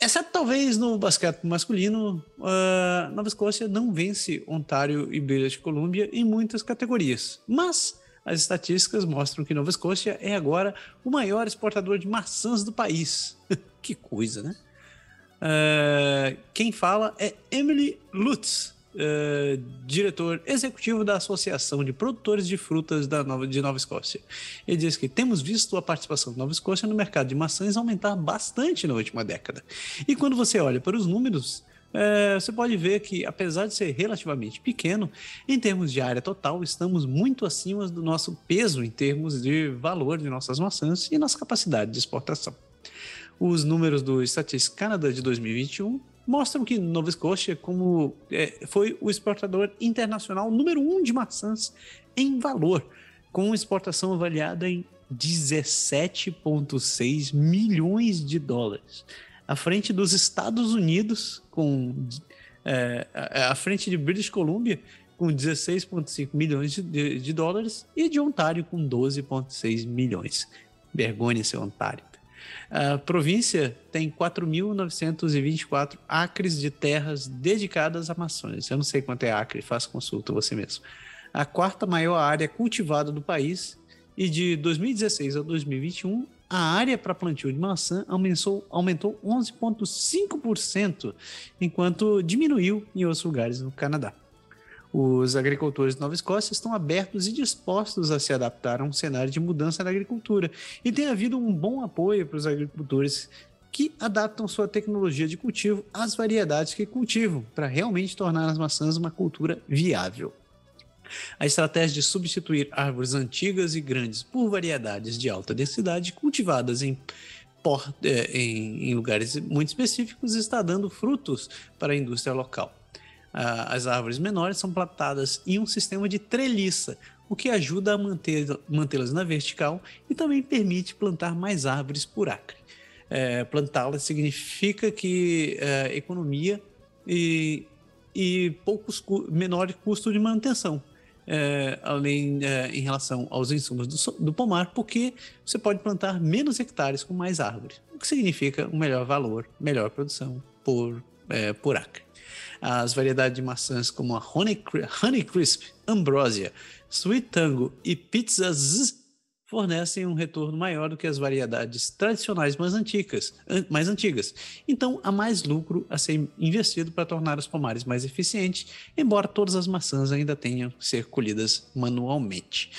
Exceto talvez no basquete masculino, uh, Nova Escócia não vence Ontário e British Columbia em muitas categorias. Mas as estatísticas mostram que Nova Escócia é agora o maior exportador de maçãs do país. que coisa, né? Uh, quem fala é Emily Lutz, uh, diretor executivo da Associação de Produtores de Frutas da Nova, de Nova Escócia. Ele diz que temos visto a participação de Nova Escócia no mercado de maçãs aumentar bastante na última década. E quando você olha para os números, é, você pode ver que, apesar de ser relativamente pequeno, em termos de área total, estamos muito acima do nosso peso em termos de valor de nossas maçãs e nossa capacidade de exportação. Os números do Statistics Canada de 2021 mostram que Nova Escócia como, é, foi o exportador internacional número um de maçãs em valor, com exportação avaliada em 17,6 milhões de dólares, à frente dos Estados Unidos, com é, à frente de British Columbia, com 16,5 milhões de, de, de, dólares, e de Ontário, com 12,6 milhões. Vergonha ser Ontário. A província tem 4.924 acres de terras dedicadas a maçãs. Eu não sei quanto é acre, faça consulta você mesmo. A quarta maior área cultivada do país e de 2016 a 2021, a área para plantio de maçã aumentou, aumentou 11,5%, enquanto diminuiu em outros lugares no Canadá. Os agricultores de Nova Escócia estão abertos e dispostos a se adaptar a um cenário de mudança na agricultura, e tem havido um bom apoio para os agricultores que adaptam sua tecnologia de cultivo às variedades que cultivam, para realmente tornar as maçãs uma cultura viável. A estratégia de substituir árvores antigas e grandes por variedades de alta densidade cultivadas em, é, em, em lugares muito específicos está dando frutos para a indústria local. As árvores menores são plantadas em um sistema de treliça, o que ajuda a mantê-las na vertical e também permite plantar mais árvores por acre. É, Plantá-las significa que é, economia e, e poucos menor custo de manutenção é, além é, em relação aos insumos do, do, pomar, porque você pode plantar menos hectares com mais árvores, o que significa um melhor valor, melhor produção por, é, por acre. As variedades de maçãs como a Honey, Honey Crisp, Ambrosia, Sweet Tango e Pizza Z fornecem um retorno maior do que as variedades tradicionais mais antigas, mais antigas. Então, há mais lucro a ser investido para tornar os pomares mais eficientes, embora todas as maçãs ainda tenham que ser colhidas manualmente.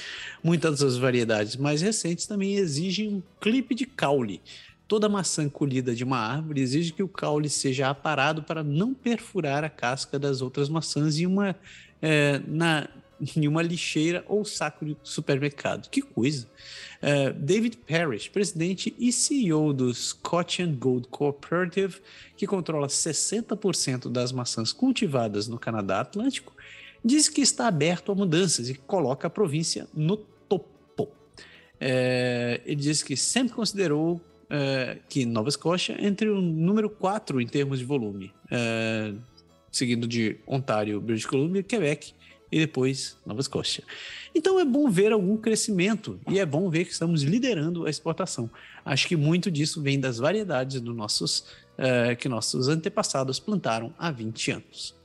Muitas das variedades mais recentes também exigem um clipe de caule. Toda maçã colhida de uma árvore exige que o caule seja aparado para não perfurar a casca das outras maçãs em uma, é, na, em uma lixeira ou saco de supermercado. Que coisa! Uh, David Parrish, presidente e CEO do Scotch and Gold Cooperative, que controla 60% das maçãs cultivadas no Canadá Atlântico, diz que está aberto a mudanças e coloca a província no topo. Uh, ele diz que sempre considerou uh, que Nova Escócia entre o número 4 em termos de volume seguindo de Ontário, British Columbia, Quebec e depois Nova Escócia. Então é bom ver algum crescimento e é bom ver que estamos liderando a exportação. Acho que muito disso vem das variedades dos nossos, uh, que nossos antepassados plantaram há 20 anos.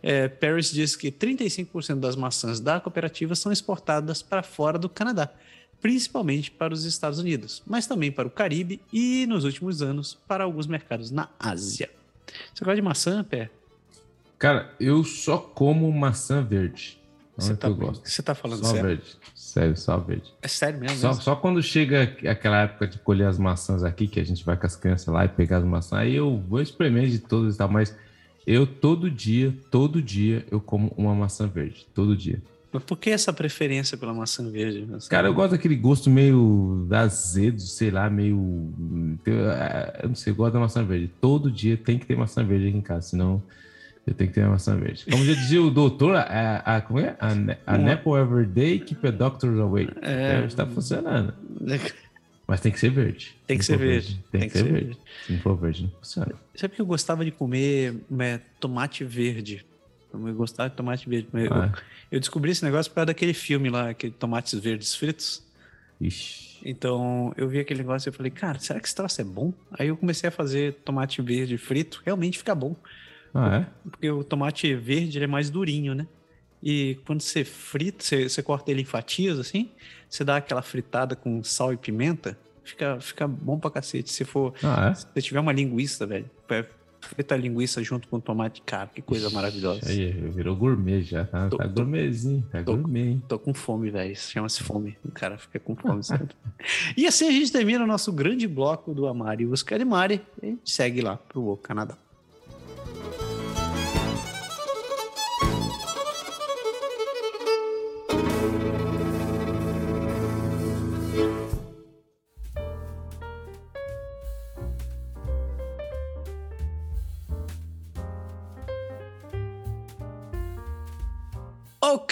É, Paris diz que 35% das maçãs da cooperativa são exportadas para fora do Canadá, principalmente para os Estados Unidos, mas também para o Caribe e, nos últimos anos, para alguns mercados na Ásia. Você gosta de maçã, Pé? Cara, eu só como maçã verde. Você tá, você tá falando só sério? verde. Sério, só verde. É sério mesmo? Só, só, quando chega aquela época de colher as maçãs aqui, que a gente vai com as crianças lá e pegar as maçãs, aí eu vou espremer de todas e tal, mas eu todo dia, todo dia, eu como uma maçã verde. Todo dia. Mas por que essa preferência pela maçã verde? Cara, eu gosto daquele gosto meio azedo, sei lá, meio. Eu não sei, eu gosto da maçã verde. Todo dia tem que ter maçã verde aqui em casa, senão eu tenho que ter maçã verde. Como já dizia o doutor, a, a, como é? A, a Uma... apple every day keep a doctor away. É... Está funcionando. Mas tem que ser verde. Tem que ser verde. verde. Tem, tem, que, ser verde. verde. Se não for verde, não funciona. Sabe que eu gostava de comer é, tomate verde? Eu gostava de tomate verde. Ah. Eu, é? eu, descobri esse negócio por causa daquele filme lá, aquele tomates verdes fritos. Ixi. Então eu vi aquele negócio e falei, cara, será que esse troço é bom? Aí eu comecei a fazer tomate verde frito, realmente fica bom. Ah, é? Porque o tomate verde é mais durinho, né? E quando você frita, você, você corta ele em fatias assim, você dá aquela fritada com sal e pimenta, fica, fica bom pra cacete. Se for. Ah, é? Se você tiver uma linguiça, velho, frita linguiça junto com tomate, cara, que coisa maravilhosa. Aí, virou gourmet já, tá, tô, tá gourmetzinho, tá tô, gourmet, hein? Tô com fome, velho. Chama-se fome. O cara fica com fome, certo? e assim a gente termina o nosso grande bloco do Amari e Oscar de Mari e segue lá pro Canadá.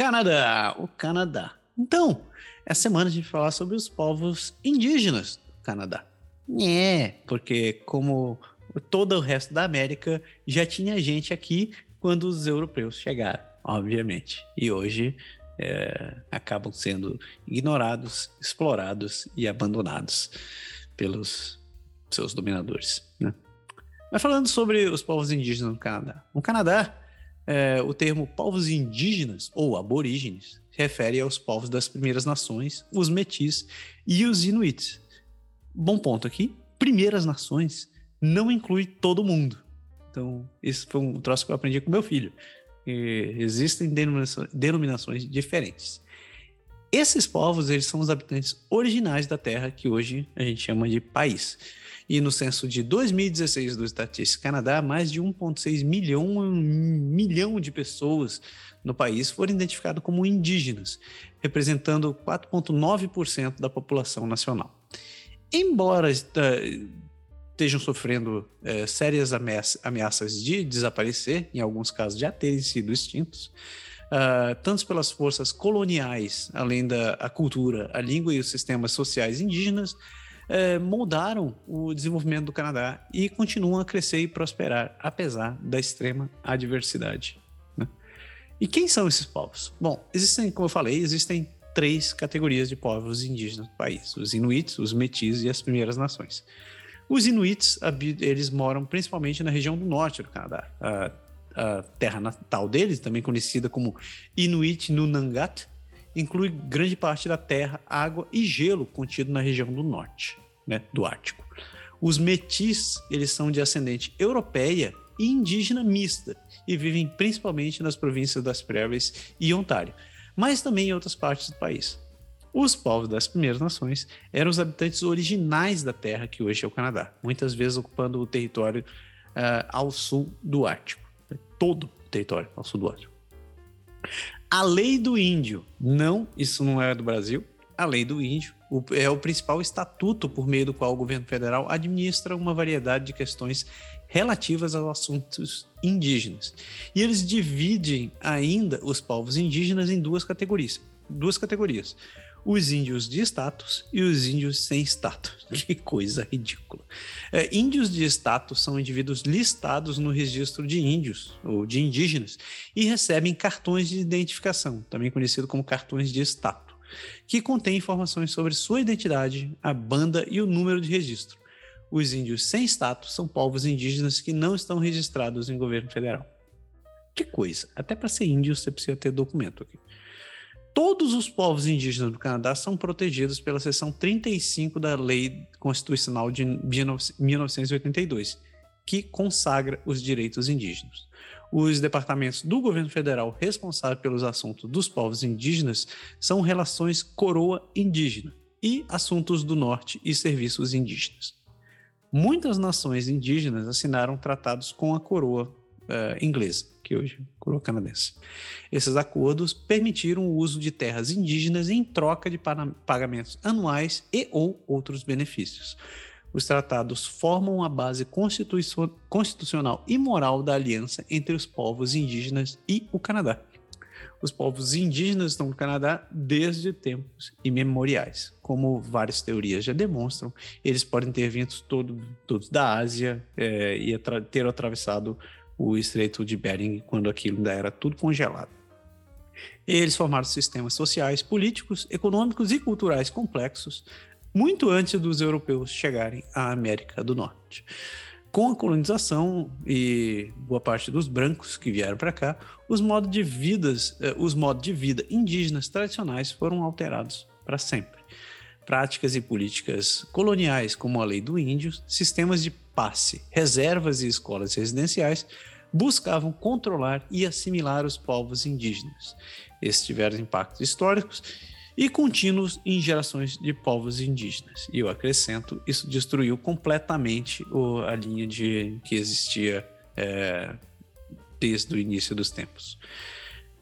Canadá, o Canadá. Então, essa semana a gente vai falar sobre os povos indígenas do Canadá. É, porque como todo o resto da América já tinha gente aqui quando os europeus chegaram, obviamente. E hoje é, acabam sendo ignorados, explorados e abandonados pelos seus dominadores. Né? Mas falando sobre os povos indígenas no Canadá. No Canadá, é, o termo povos indígenas ou aborígenes refere aos povos das primeiras nações, os metis e os inuits. Bom ponto aqui: primeiras nações não inclui todo mundo. Então, isso foi um troço que eu aprendi com meu filho. E existem denominações, denominações diferentes. Esses povos, eles são os habitantes originais da Terra, que hoje a gente chama de país. E no censo de 2016 do Estatística Canadá, mais de 1,6 milhão, milhão de pessoas no país foram identificadas como indígenas, representando 4,9% da população nacional. Embora estejam sofrendo é, sérias ameaças de desaparecer, em alguns casos já terem sido extintos, uh, tanto pelas forças coloniais, além da cultura, a língua e os sistemas sociais indígenas, é, moldaram o desenvolvimento do Canadá e continuam a crescer e prosperar, apesar da extrema adversidade. Né? E quem são esses povos? Bom, existem, como eu falei, existem três categorias de povos indígenas do país: os Inuits, os Metis e as Primeiras Nações. Os Inuits, eles moram principalmente na região do norte do Canadá. A, a terra natal deles, também conhecida como Inuit Nunangat, inclui grande parte da terra, água e gelo contido na região do norte, né, do Ártico. Os metis, eles são de ascendente europeia e indígena mista e vivem principalmente nas províncias das Prairies e Ontário, mas também em outras partes do país. Os povos das primeiras nações eram os habitantes originais da terra que hoje é o Canadá, muitas vezes ocupando o território uh, ao sul do Ártico, todo o território ao sul do Ártico. A lei do índio, não, isso não é do Brasil. A lei do índio é o principal estatuto por meio do qual o governo federal administra uma variedade de questões relativas aos assuntos indígenas. E eles dividem ainda os povos indígenas em duas categorias. Duas categorias. Os índios de status e os índios sem status. Que coisa ridícula. É, índios de status são indivíduos listados no registro de índios ou de indígenas e recebem cartões de identificação, também conhecido como cartões de status, que contêm informações sobre sua identidade, a banda e o número de registro. Os índios sem status são povos indígenas que não estão registrados em governo federal. Que coisa! Até para ser índio você precisa ter documento aqui. Todos os povos indígenas do Canadá são protegidos pela seção 35 da Lei Constitucional de 1982, que consagra os direitos indígenas. Os departamentos do governo federal responsáveis pelos assuntos dos povos indígenas são relações coroa indígena e assuntos do norte e serviços indígenas. Muitas nações indígenas assinaram tratados com a coroa uh, inglesa que hoje coroa canadense. Esses acordos permitiram o uso de terras indígenas em troca de pagamentos anuais e ou outros benefícios. Os tratados formam a base constitucional e moral da aliança entre os povos indígenas e o Canadá. Os povos indígenas estão no Canadá desde tempos imemoriais. Como várias teorias já demonstram, eles podem ter vindo todo, todos da Ásia é, e ter atravessado o Estreito de Bering quando aquilo ainda era tudo congelado. Eles formaram sistemas sociais, políticos, econômicos e culturais complexos muito antes dos europeus chegarem à América do Norte. Com a colonização e boa parte dos brancos que vieram para cá, os modos de vidas, eh, os modos de vida indígenas tradicionais foram alterados para sempre. Práticas e políticas coloniais, como a lei do índio, sistemas de passe, reservas e escolas residenciais buscavam controlar e assimilar os povos indígenas. Esses tiveram impactos históricos e contínuos em gerações de povos indígenas. E eu acrescento, isso destruiu completamente a linha de que existia é, desde o início dos tempos.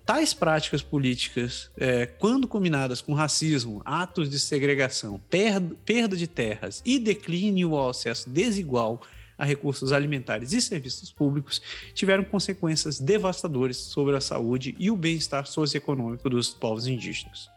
Tais práticas políticas, é, quando combinadas com racismo, atos de segregação, perda, perda de terras e declínio ao acesso desigual a recursos alimentares e serviços públicos, tiveram consequências devastadoras sobre a saúde e o bem-estar socioeconômico dos povos indígenas.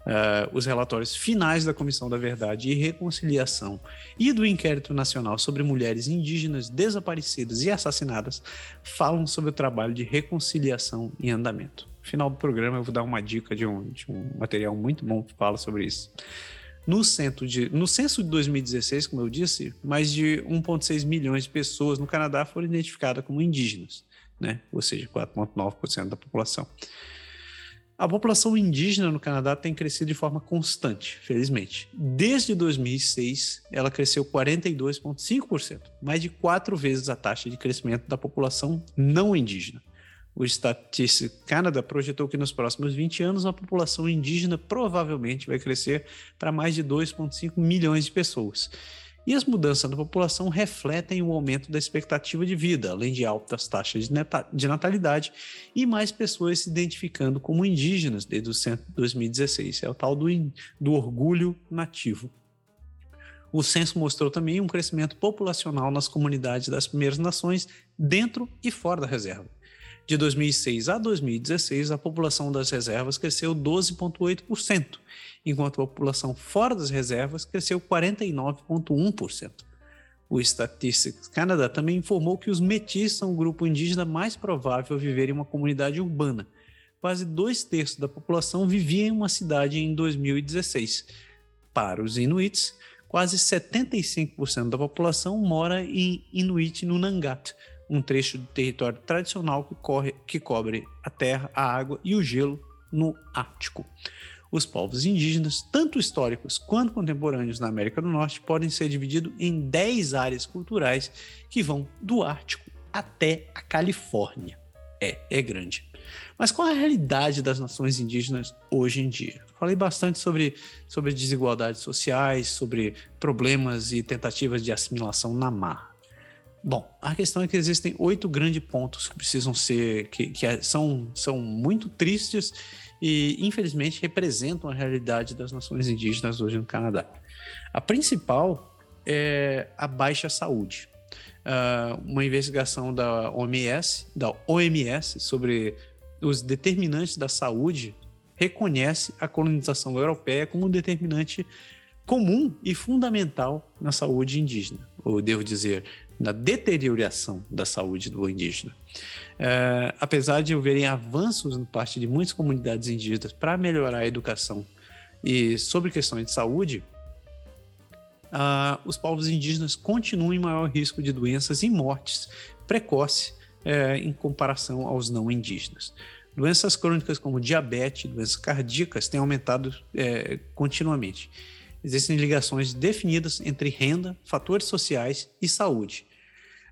Uh, os relatórios finais da Comissão da Verdade e Reconciliação e do Inquérito Nacional sobre Mulheres Indígenas Desaparecidas e Assassinadas falam sobre o trabalho de reconciliação em andamento. No final do programa, eu vou dar uma dica de um, de um material muito bom que fala sobre isso. No, centro de, no censo de 2016, como eu disse, mais de 1,6 milhões de pessoas no Canadá foram identificadas como indígenas, né? ou seja, 4,9% da população. A população indígena no Canadá tem crescido de forma constante, felizmente. Desde 2006, ela cresceu 42,5%, mais de quatro vezes a taxa de crescimento da população não indígena. O Statistics Canada projetou que nos próximos 20 anos a população indígena provavelmente vai crescer para mais de 2,5 milhões de pessoas. E as mudanças na população refletem o aumento da expectativa de vida, além de altas taxas de natalidade e mais pessoas se identificando como indígenas desde o 2016. É o tal do, do orgulho nativo. O censo mostrou também um crescimento populacional nas comunidades das Primeiras Nações, dentro e fora da reserva. De 2006 a 2016, a população das reservas cresceu 12,8%, enquanto a população fora das reservas cresceu 49,1%. O Statistics Canada também informou que os metis são o grupo indígena mais provável a viver em uma comunidade urbana. Quase dois terços da população vivia em uma cidade em 2016. Para os inuits, quase 75% da população mora em Inuit Nunangat, um trecho do território tradicional que, corre, que cobre a terra, a água e o gelo no Ártico. Os povos indígenas, tanto históricos quanto contemporâneos na América do Norte, podem ser divididos em 10 áreas culturais que vão do Ártico até a Califórnia. É, é grande. Mas qual a realidade das nações indígenas hoje em dia? Falei bastante sobre, sobre desigualdades sociais, sobre problemas e tentativas de assimilação na marra. Bom, a questão é que existem oito grandes pontos que precisam ser, que, que é, são, são muito tristes e, infelizmente, representam a realidade das nações indígenas hoje no Canadá. A principal é a baixa saúde. Uh, uma investigação da OMS, da OMS sobre os determinantes da saúde reconhece a colonização europeia como um determinante comum e fundamental na saúde indígena, ou devo dizer, na deterioração da saúde do indígena. É, apesar de haverem avanços no parte de muitas comunidades indígenas para melhorar a educação e sobre questões de saúde, os povos indígenas continuam em maior risco de doenças e mortes precoces é, em comparação aos não indígenas. Doenças crônicas como diabetes, doenças cardíacas têm aumentado é, continuamente. Existem ligações definidas entre renda, fatores sociais e saúde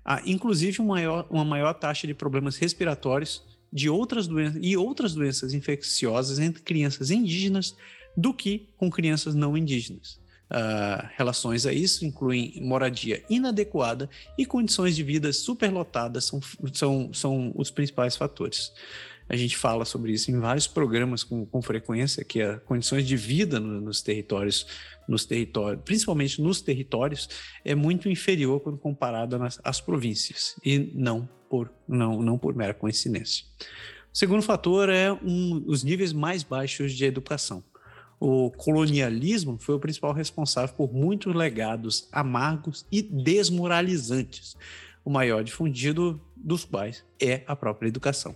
há inclusive uma maior, uma maior taxa de problemas respiratórios de outras doenças e outras doenças infecciosas entre crianças indígenas do que com crianças não indígenas. Uh, relações a isso incluem moradia inadequada e condições de vida superlotadas são, são, são os principais fatores. A gente fala sobre isso em vários programas com, com frequência, que as condições de vida no, nos territórios nos territórios, principalmente nos territórios, é muito inferior quando comparado nas, às províncias e não por não não por mera coincidência. O segundo fator é um, os níveis mais baixos de educação. O colonialismo foi o principal responsável por muitos legados amargos e desmoralizantes, o maior difundido dos quais é a própria educação.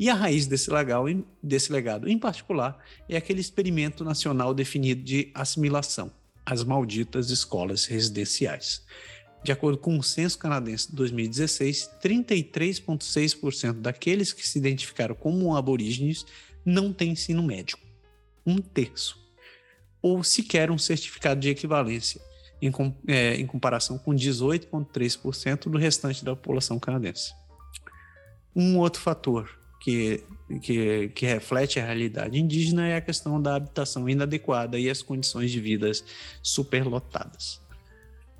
E a raiz desse, legal, desse legado, em particular, é aquele experimento nacional definido de assimilação, as malditas escolas residenciais. De acordo com o censo canadense de 2016, 33,6% daqueles que se identificaram como aborígenes não têm ensino médio. Um terço. Ou sequer um certificado de equivalência, em, é, em comparação com 18,3% do restante da população canadense. Um outro fator que, que, que, reflete a realidade indígena é a questão da habitação inadequada e as condições de vidas superlotadas.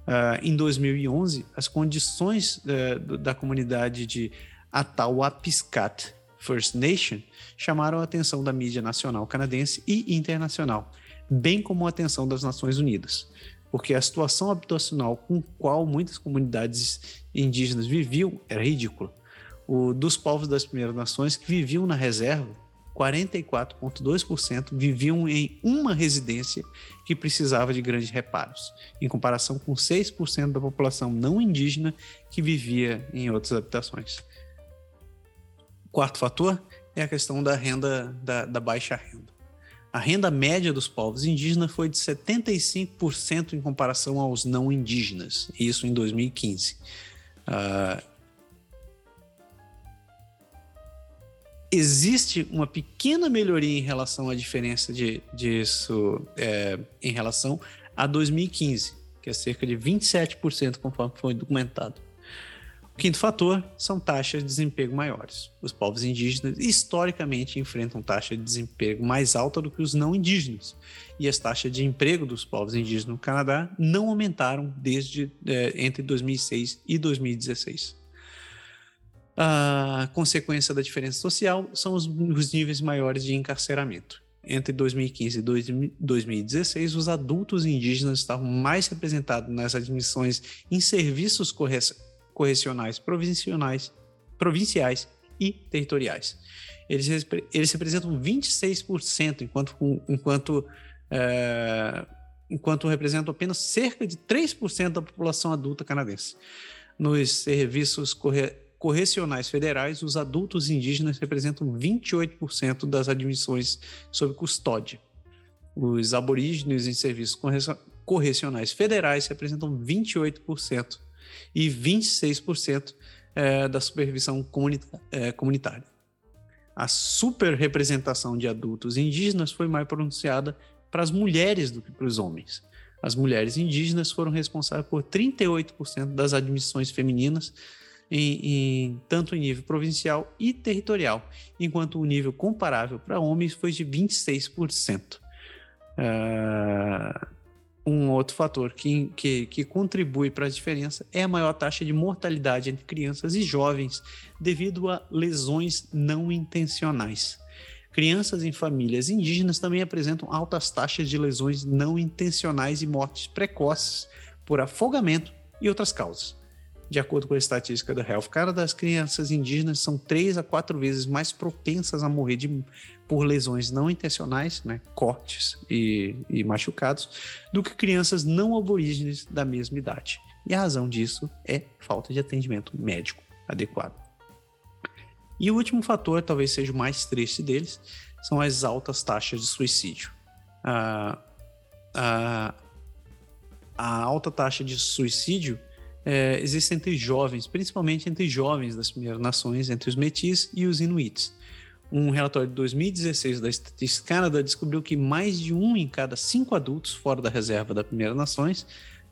Uh, em 2011, as condições uh, da comunidade de Atawapiskat First Nation chamaram a atenção da mídia nacional canadense e internacional, bem como a atenção das Nações Unidas, porque a situação habitacional com qual muitas comunidades indígenas viviam era ridícula o, dos povos das primeiras nações que viviam na reserva, 44,2% viviam em uma residência que precisava de grandes reparos, em comparação com 6% da população não indígena que vivia em outras habitações. Quarto fator é a questão da renda, da, da baixa renda. A renda média dos povos indígenas foi de 75% em comparação aos não indígenas, isso em 2015. Uh, existe uma pequena melhoria em relação à diferença de, disso é, em relação a 2015, que é cerca de 27%, conforme foi documentado. O quinto fator são taxas de desemprego maiores. Os povos indígenas historicamente enfrentam taxa de desemprego mais alta do que os não indígenas, e as taxas de emprego dos povos indígenas no Canadá não aumentaram desde é, entre 2006 e 2016. A consequência da diferença social são os, os níveis maiores de encarceramento. Entre 2015 e 2016, os adultos indígenas estavam mais representados nas admissões em serviços correcionais provinciais, provinciais e territoriais. Eles, eles representam 26%, enquanto, enquanto, é, enquanto representam apenas cerca de 3% da população adulta canadense. Nos serviços corre, correcionais federais, os adultos indígenas representam 28% das admissões sob custódia. Os aborígenes em serviços correcionais federais representam 28% e 26% é, da supervisão é, comunitária. A superrepresentação de adultos indígenas foi mais pronunciada para as mulheres do que para os homens. As mulheres indígenas foram responsáveis por 38% das admissões femininas em, em, tanto em nível provincial e territorial, enquanto o nível comparável para homens foi de 26%. Uh, ah, um outro fator que, que, que contribui para a diferença é a maior taxa de mortalidade entre crianças e jovens devido a lesões não intencionais. Crianças em famílias indígenas também apresentam altas taxas de lesões não intencionais e mortes precoces por afogamento e outras causas. De acordo com a estatística do Health Canada, as crianças indígenas são três a quatro vezes mais propensas a morrer de, por lesões não intencionais, né, cortes e, e machucados, do que crianças não aborígenes da mesma idade. E a razão disso é falta de atendimento médico adequado. E o último fator, talvez seja o mais triste deles, são as altas taxas de suicídio. A, a, a alta taxa de suicídio é, existe entre jovens, principalmente entre jovens das Primeiras Nações, entre os metis e os inuits. Um relatório de 2016 da Statistics Canada descobriu que mais de um em cada cinco adultos fora da reserva das Primeiras Nações,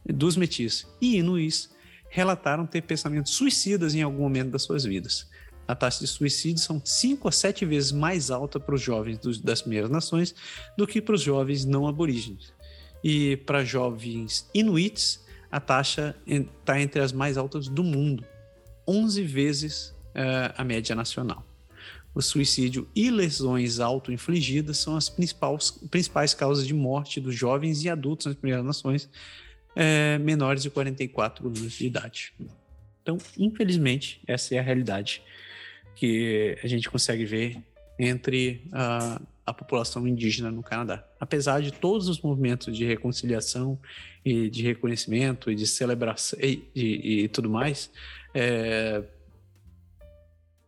dos metis e inuits, relataram ter pensamentos suicidas em algum momento das suas vidas. A taxa de suicídio são cinco a sete vezes mais alta para os jovens dos, das Primeiras Nações do que para os jovens não aborígenes. E para jovens inuits, a taxa está entre as mais altas do mundo, 11 vezes uh, a média nacional. O suicídio e lesões auto-infligidas são as principais, principais causas de morte dos jovens e adultos nas Primeiras Nações uh, menores de 44 anos de idade. Então, infelizmente, essa é a realidade que a gente consegue ver entre uh, a população indígena no Canadá. Apesar de todos os movimentos de reconciliação e de reconhecimento e de celebração e, e, e tudo mais, é,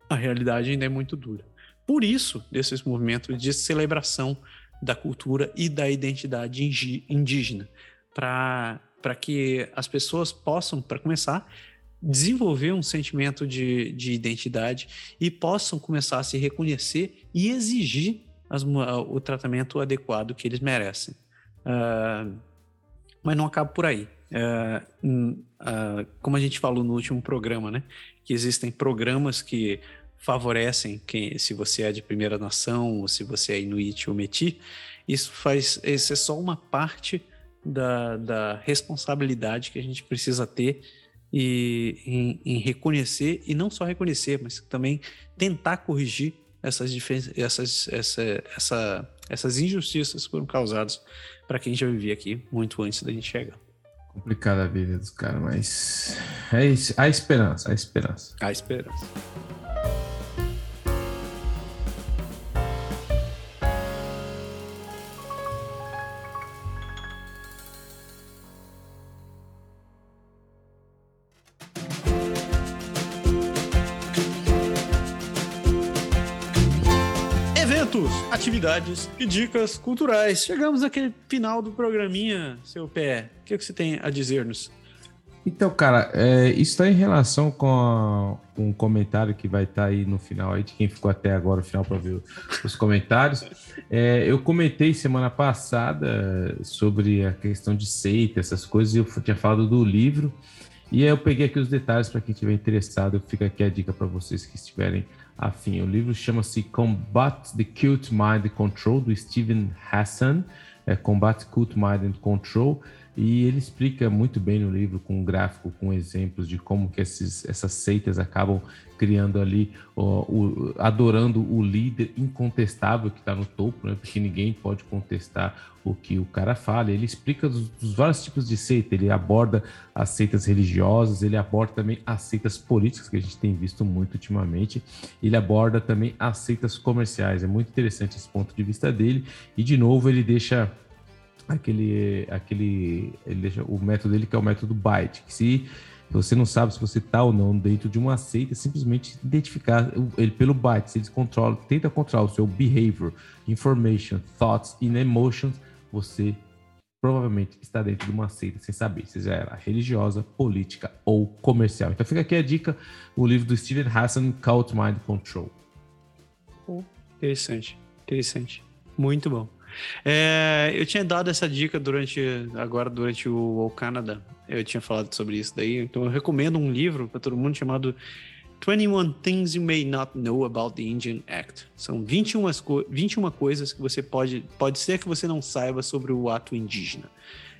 a realidade ainda é muito dura. Por isso, desses movimentos de celebração da cultura e da identidade indígena, para que as pessoas possam, para começar, desenvolver um sentimento de, de identidade e possam começar a se reconhecer e exigir as, o tratamento adequado que eles merecem. Uh, mas não acaba por aí. Uh, uh, como a gente falou no último programa, né? Que existem programas que favorecem quem, se você é de primeira nação ou se você é inuit ou meti. Isso faz, isso é só uma parte da, da responsabilidade que a gente precisa ter e, em, em reconhecer e não só reconhecer, mas também tentar corrigir essas, essas, essa, essa, essas injustiças foram causadas para quem já vivia aqui muito antes da gente chegar. Complicada a vida dos caras, mas é isso, a esperança, a esperança. A esperança. Atividades e dicas culturais. Chegamos naquele final do programinha, seu pé. O que, é que você tem a dizer-nos? Então, cara, é, isso está em relação com, a, um comentário que vai estar tá aí no final aí, de quem ficou até agora no final para ver os comentários. É, eu comentei semana passada sobre a questão de seita, essas coisas, e eu tinha falado do livro. E eu peguei aqui os detalhes para quem estiver interessado. Fica aqui a dica para vocês que estiverem afim. O livro chama-se Combat the Cult Mind Control, do Steven Hassan. É Combat Cult Mind and Control. E ele explica muito bem no livro, com um gráfico, com exemplos de como que esses, essas seitas acabam criando ali, ó, o, adorando o líder incontestável que está no topo, né? porque ninguém pode contestar o que o cara fala. Ele explica dos, vários tipos de seita, ele aborda as seitas religiosas, ele aborda também as seitas políticas, que a gente tem visto muito ultimamente, ele aborda também as seitas comerciais. É muito interessante esse ponto de vista dele, e de novo ele deixa aquele, aquele, ele o método dele que é o método byte, que se você não sabe se você está ou não dentro de uma seita, simplesmente identificar ele pelo byte. Se ele controla, tenta controlar o seu behavior, information, thoughts e emotions, você provavelmente está dentro de uma seita sem saber, seja ela religiosa, política ou comercial. Então fica aqui a dica, o livro do Steven Hassan, Cult Mind Control. Interessante, interessante. Muito bom. É, eu tinha dado essa dica durante agora durante o, o Canadá. Eu tinha falado sobre isso daí. Então eu recomendo um livro para todo mundo chamado 21 Things You May Not Know About the Indian Act. São 21, 21 coisas que você pode pode ser que você não saiba sobre o ato indígena.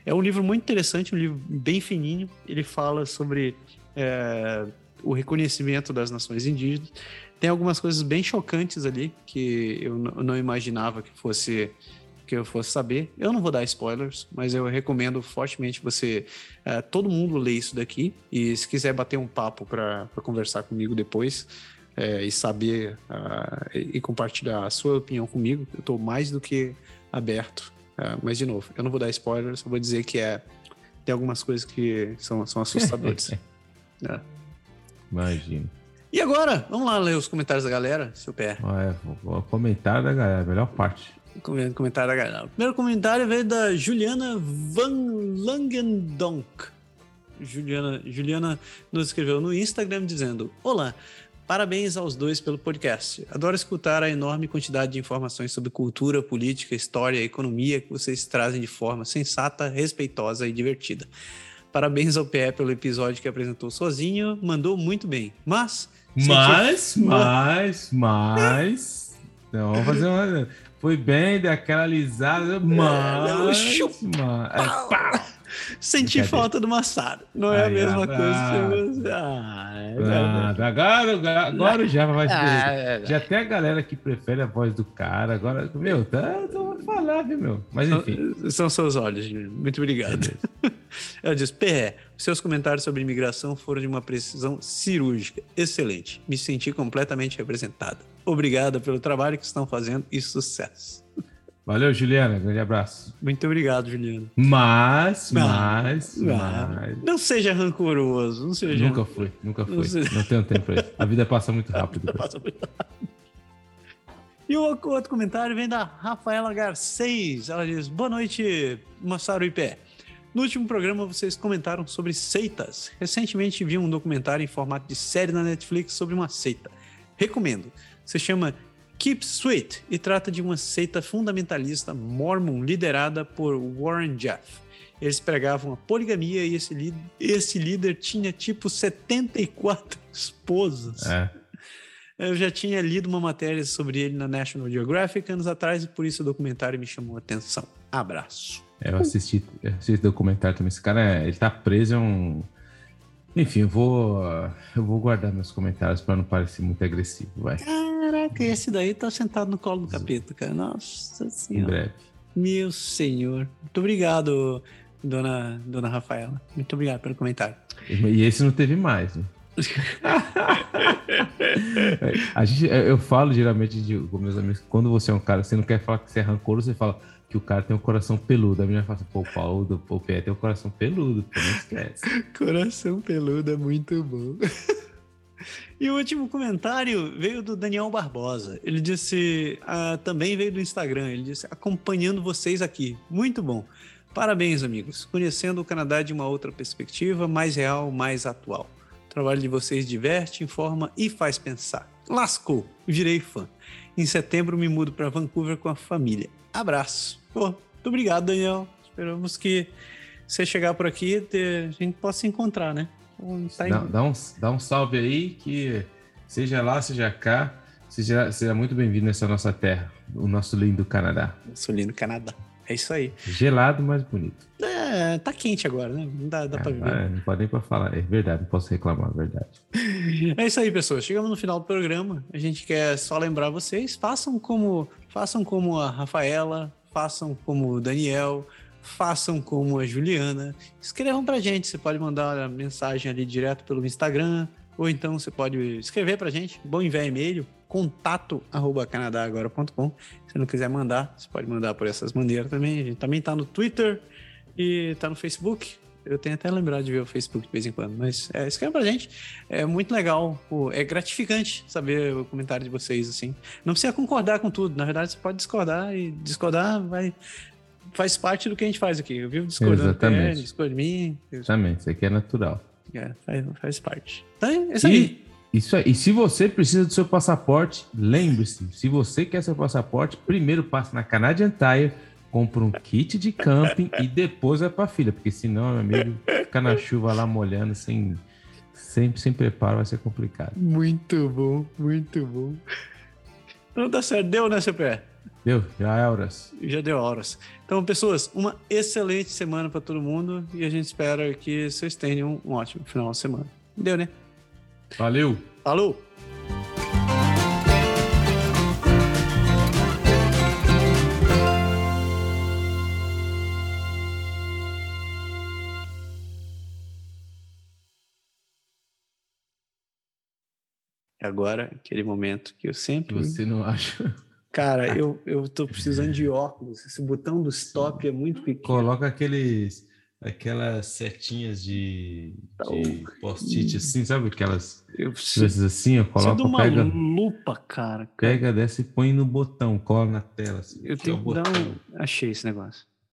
É um livro muito interessante, um livro bem fininho. Ele fala sobre é, o reconhecimento das nações indígenas. Tem algumas coisas bem chocantes ali que eu não imaginava que fosse que eu fosse saber. Eu não vou dar spoilers, mas eu recomendo fortemente você, uh, todo mundo lê isso daqui. E se quiser bater um papo para conversar comigo depois uh, e saber uh, e compartilhar a sua opinião comigo, eu estou mais do que aberto. mas, de novo, eu não vou dar spoilers, eu vou dizer que é, tem algumas coisas que são, são assustadoras. é. Imagina. E agora, vamos lá ler os comentários da galera, seu pé. É, o comentário da galera, a melhor parte. Comentário da galera. O primeiro comentário veio da Juliana Van Langendonk. Juliana, Juliana nos escreveu no Instagram dizendo: Olá, parabéns aos dois pelo podcast. Adoro escutar a enorme quantidade de informações sobre cultura, política, história e economia que vocês trazem de forma sensata, respeitosa e divertida. Parabéns ao PE pelo episódio que apresentou sozinho, mandou muito bem. Mas. Mas, mas, mas. Então, vamos fazer uma. Foi bem, deu aquela alisada, mas. mas Senti falta do Massaro. Não é a mesma coisa que Ah, é agora, agora já vai ah, é Já tem a galera que prefere a voz do cara. Agora, meu, tá, então vou falar, viu, meu? Mas enfim. São, são seus olhos, muito obrigado. Ela diz: PR, seus comentários sobre imigração foram de uma precisão cirúrgica. Excelente. Me senti completamente representada. Obrigada pelo trabalho que estão fazendo e sucesso. Valeu, Juliana. Grande abraço. Muito obrigado, Juliana. Mas, mas, mas. Não seja rancoroso. Não seja. Nunca fui, nunca fui. Não, seja... não tenho tempo pra isso. A vida passa muito rápido. passa muito rápido. E o outro comentário vem da Rafaela Garcês. Ela diz: Boa noite, Massaro IP. No último programa, vocês comentaram sobre seitas. Recentemente vi um documentário em formato de série na Netflix sobre uma seita. Recomendo. Se chama Keep Sweet e trata de uma seita fundamentalista mormon liderada por Warren Jeff. Eles pregavam a poligamia e esse, esse líder tinha tipo 74 esposas. É. Eu já tinha lido uma matéria sobre ele na National Geographic anos atrás e por isso o documentário me chamou a atenção. Abraço. É, eu assisti, assisti esse documentário também. Esse cara, é, ele tá preso é um... Enfim, eu vou, eu vou guardar meus comentários para não parecer muito agressivo, vai. Caraca, esse daí tá sentado no colo do capeta, cara. Nossa senhora. Em breve. Meu senhor. Muito obrigado, dona, dona Rafaela. Muito obrigado pelo comentário. E esse não teve mais, né? a gente, eu falo geralmente de, com meus amigos, quando você é um cara, você não quer falar que você é rancoroso, você fala, que o cara tem um coração peludo. A menina fala assim, pô, o Paulo, o Pé tem um coração peludo, não esquece. coração peludo é muito bom. e o último comentário veio do Daniel Barbosa. Ele disse, ah, também veio do Instagram, ele disse, acompanhando vocês aqui. Muito bom. Parabéns, amigos. Conhecendo o Canadá de uma outra perspectiva, mais real, mais atual. O trabalho de vocês diverte, informa e faz pensar. Lascou, virei fã. Em setembro me mudo para Vancouver com a família. Abraço. Pô, muito obrigado, Daniel. Esperamos que você chegar por aqui, a gente possa se encontrar, né? Tá dá, dá, um, dá um salve aí, que seja lá, seja cá, seja, seja muito bem-vindo nessa nossa terra, o nosso lindo Canadá. Nosso lindo Canadá. É isso aí. Gelado, mas bonito. É, tá quente agora, né? Não dá, dá é, pra viver. É, não pode nem pra falar. É verdade, não posso reclamar, é verdade. É isso aí, pessoas. Chegamos no final do programa. A gente quer só lembrar vocês, façam como, façam como a Rafaela, façam como o Daniel, façam como a Juliana. Escrevam pra gente. Você pode mandar a mensagem ali direto pelo Instagram, ou então você pode escrever pra gente. Bom enviar e-mail, contato arroba canadagora.com. Se não quiser mandar, você pode mandar por essas maneiras também. A gente também tá no Twitter e tá no Facebook. Eu tenho até lembrado de ver o Facebook de vez em quando, mas é, escreva pra gente. É muito legal, é gratificante saber o comentário de vocês, assim. Não precisa concordar com tudo, na verdade você pode discordar e discordar vai, faz parte do que a gente faz aqui. Eu vivo discordando Exatamente. discordo de mim. Exatamente, isso aqui é natural. É, faz, faz parte. Então, é isso aí. Isso aí. E se você precisa do seu passaporte, lembre-se, se você quer seu passaporte, primeiro passe na Canadian Tire compra um kit de camping e depois vai pra filha, porque senão, meu amigo, ficar na chuva lá molhando sem, sem, sem preparo vai ser complicado. Muito bom, muito bom. Não tá certo, deu, né, CPE? Deu, já é horas. Já deu horas. Então, pessoas, uma excelente semana para todo mundo e a gente espera que vocês tenham um ótimo final de semana. Deu, né? Valeu! Falou! Agora, aquele momento que eu sempre. Você não acha? Cara, eu, eu tô precisando de óculos. Esse botão do stop é muito pequeno. Coloca aqueles. Aquelas setinhas de, de post-it assim, sabe? Aquelas Eu preciso, assim, ó, preciso de coloca, uma pega, lupa, cara. pega dessa e põe no botão, cola na tela. Assim, Eu é tenho que dar um. Achei esse negócio.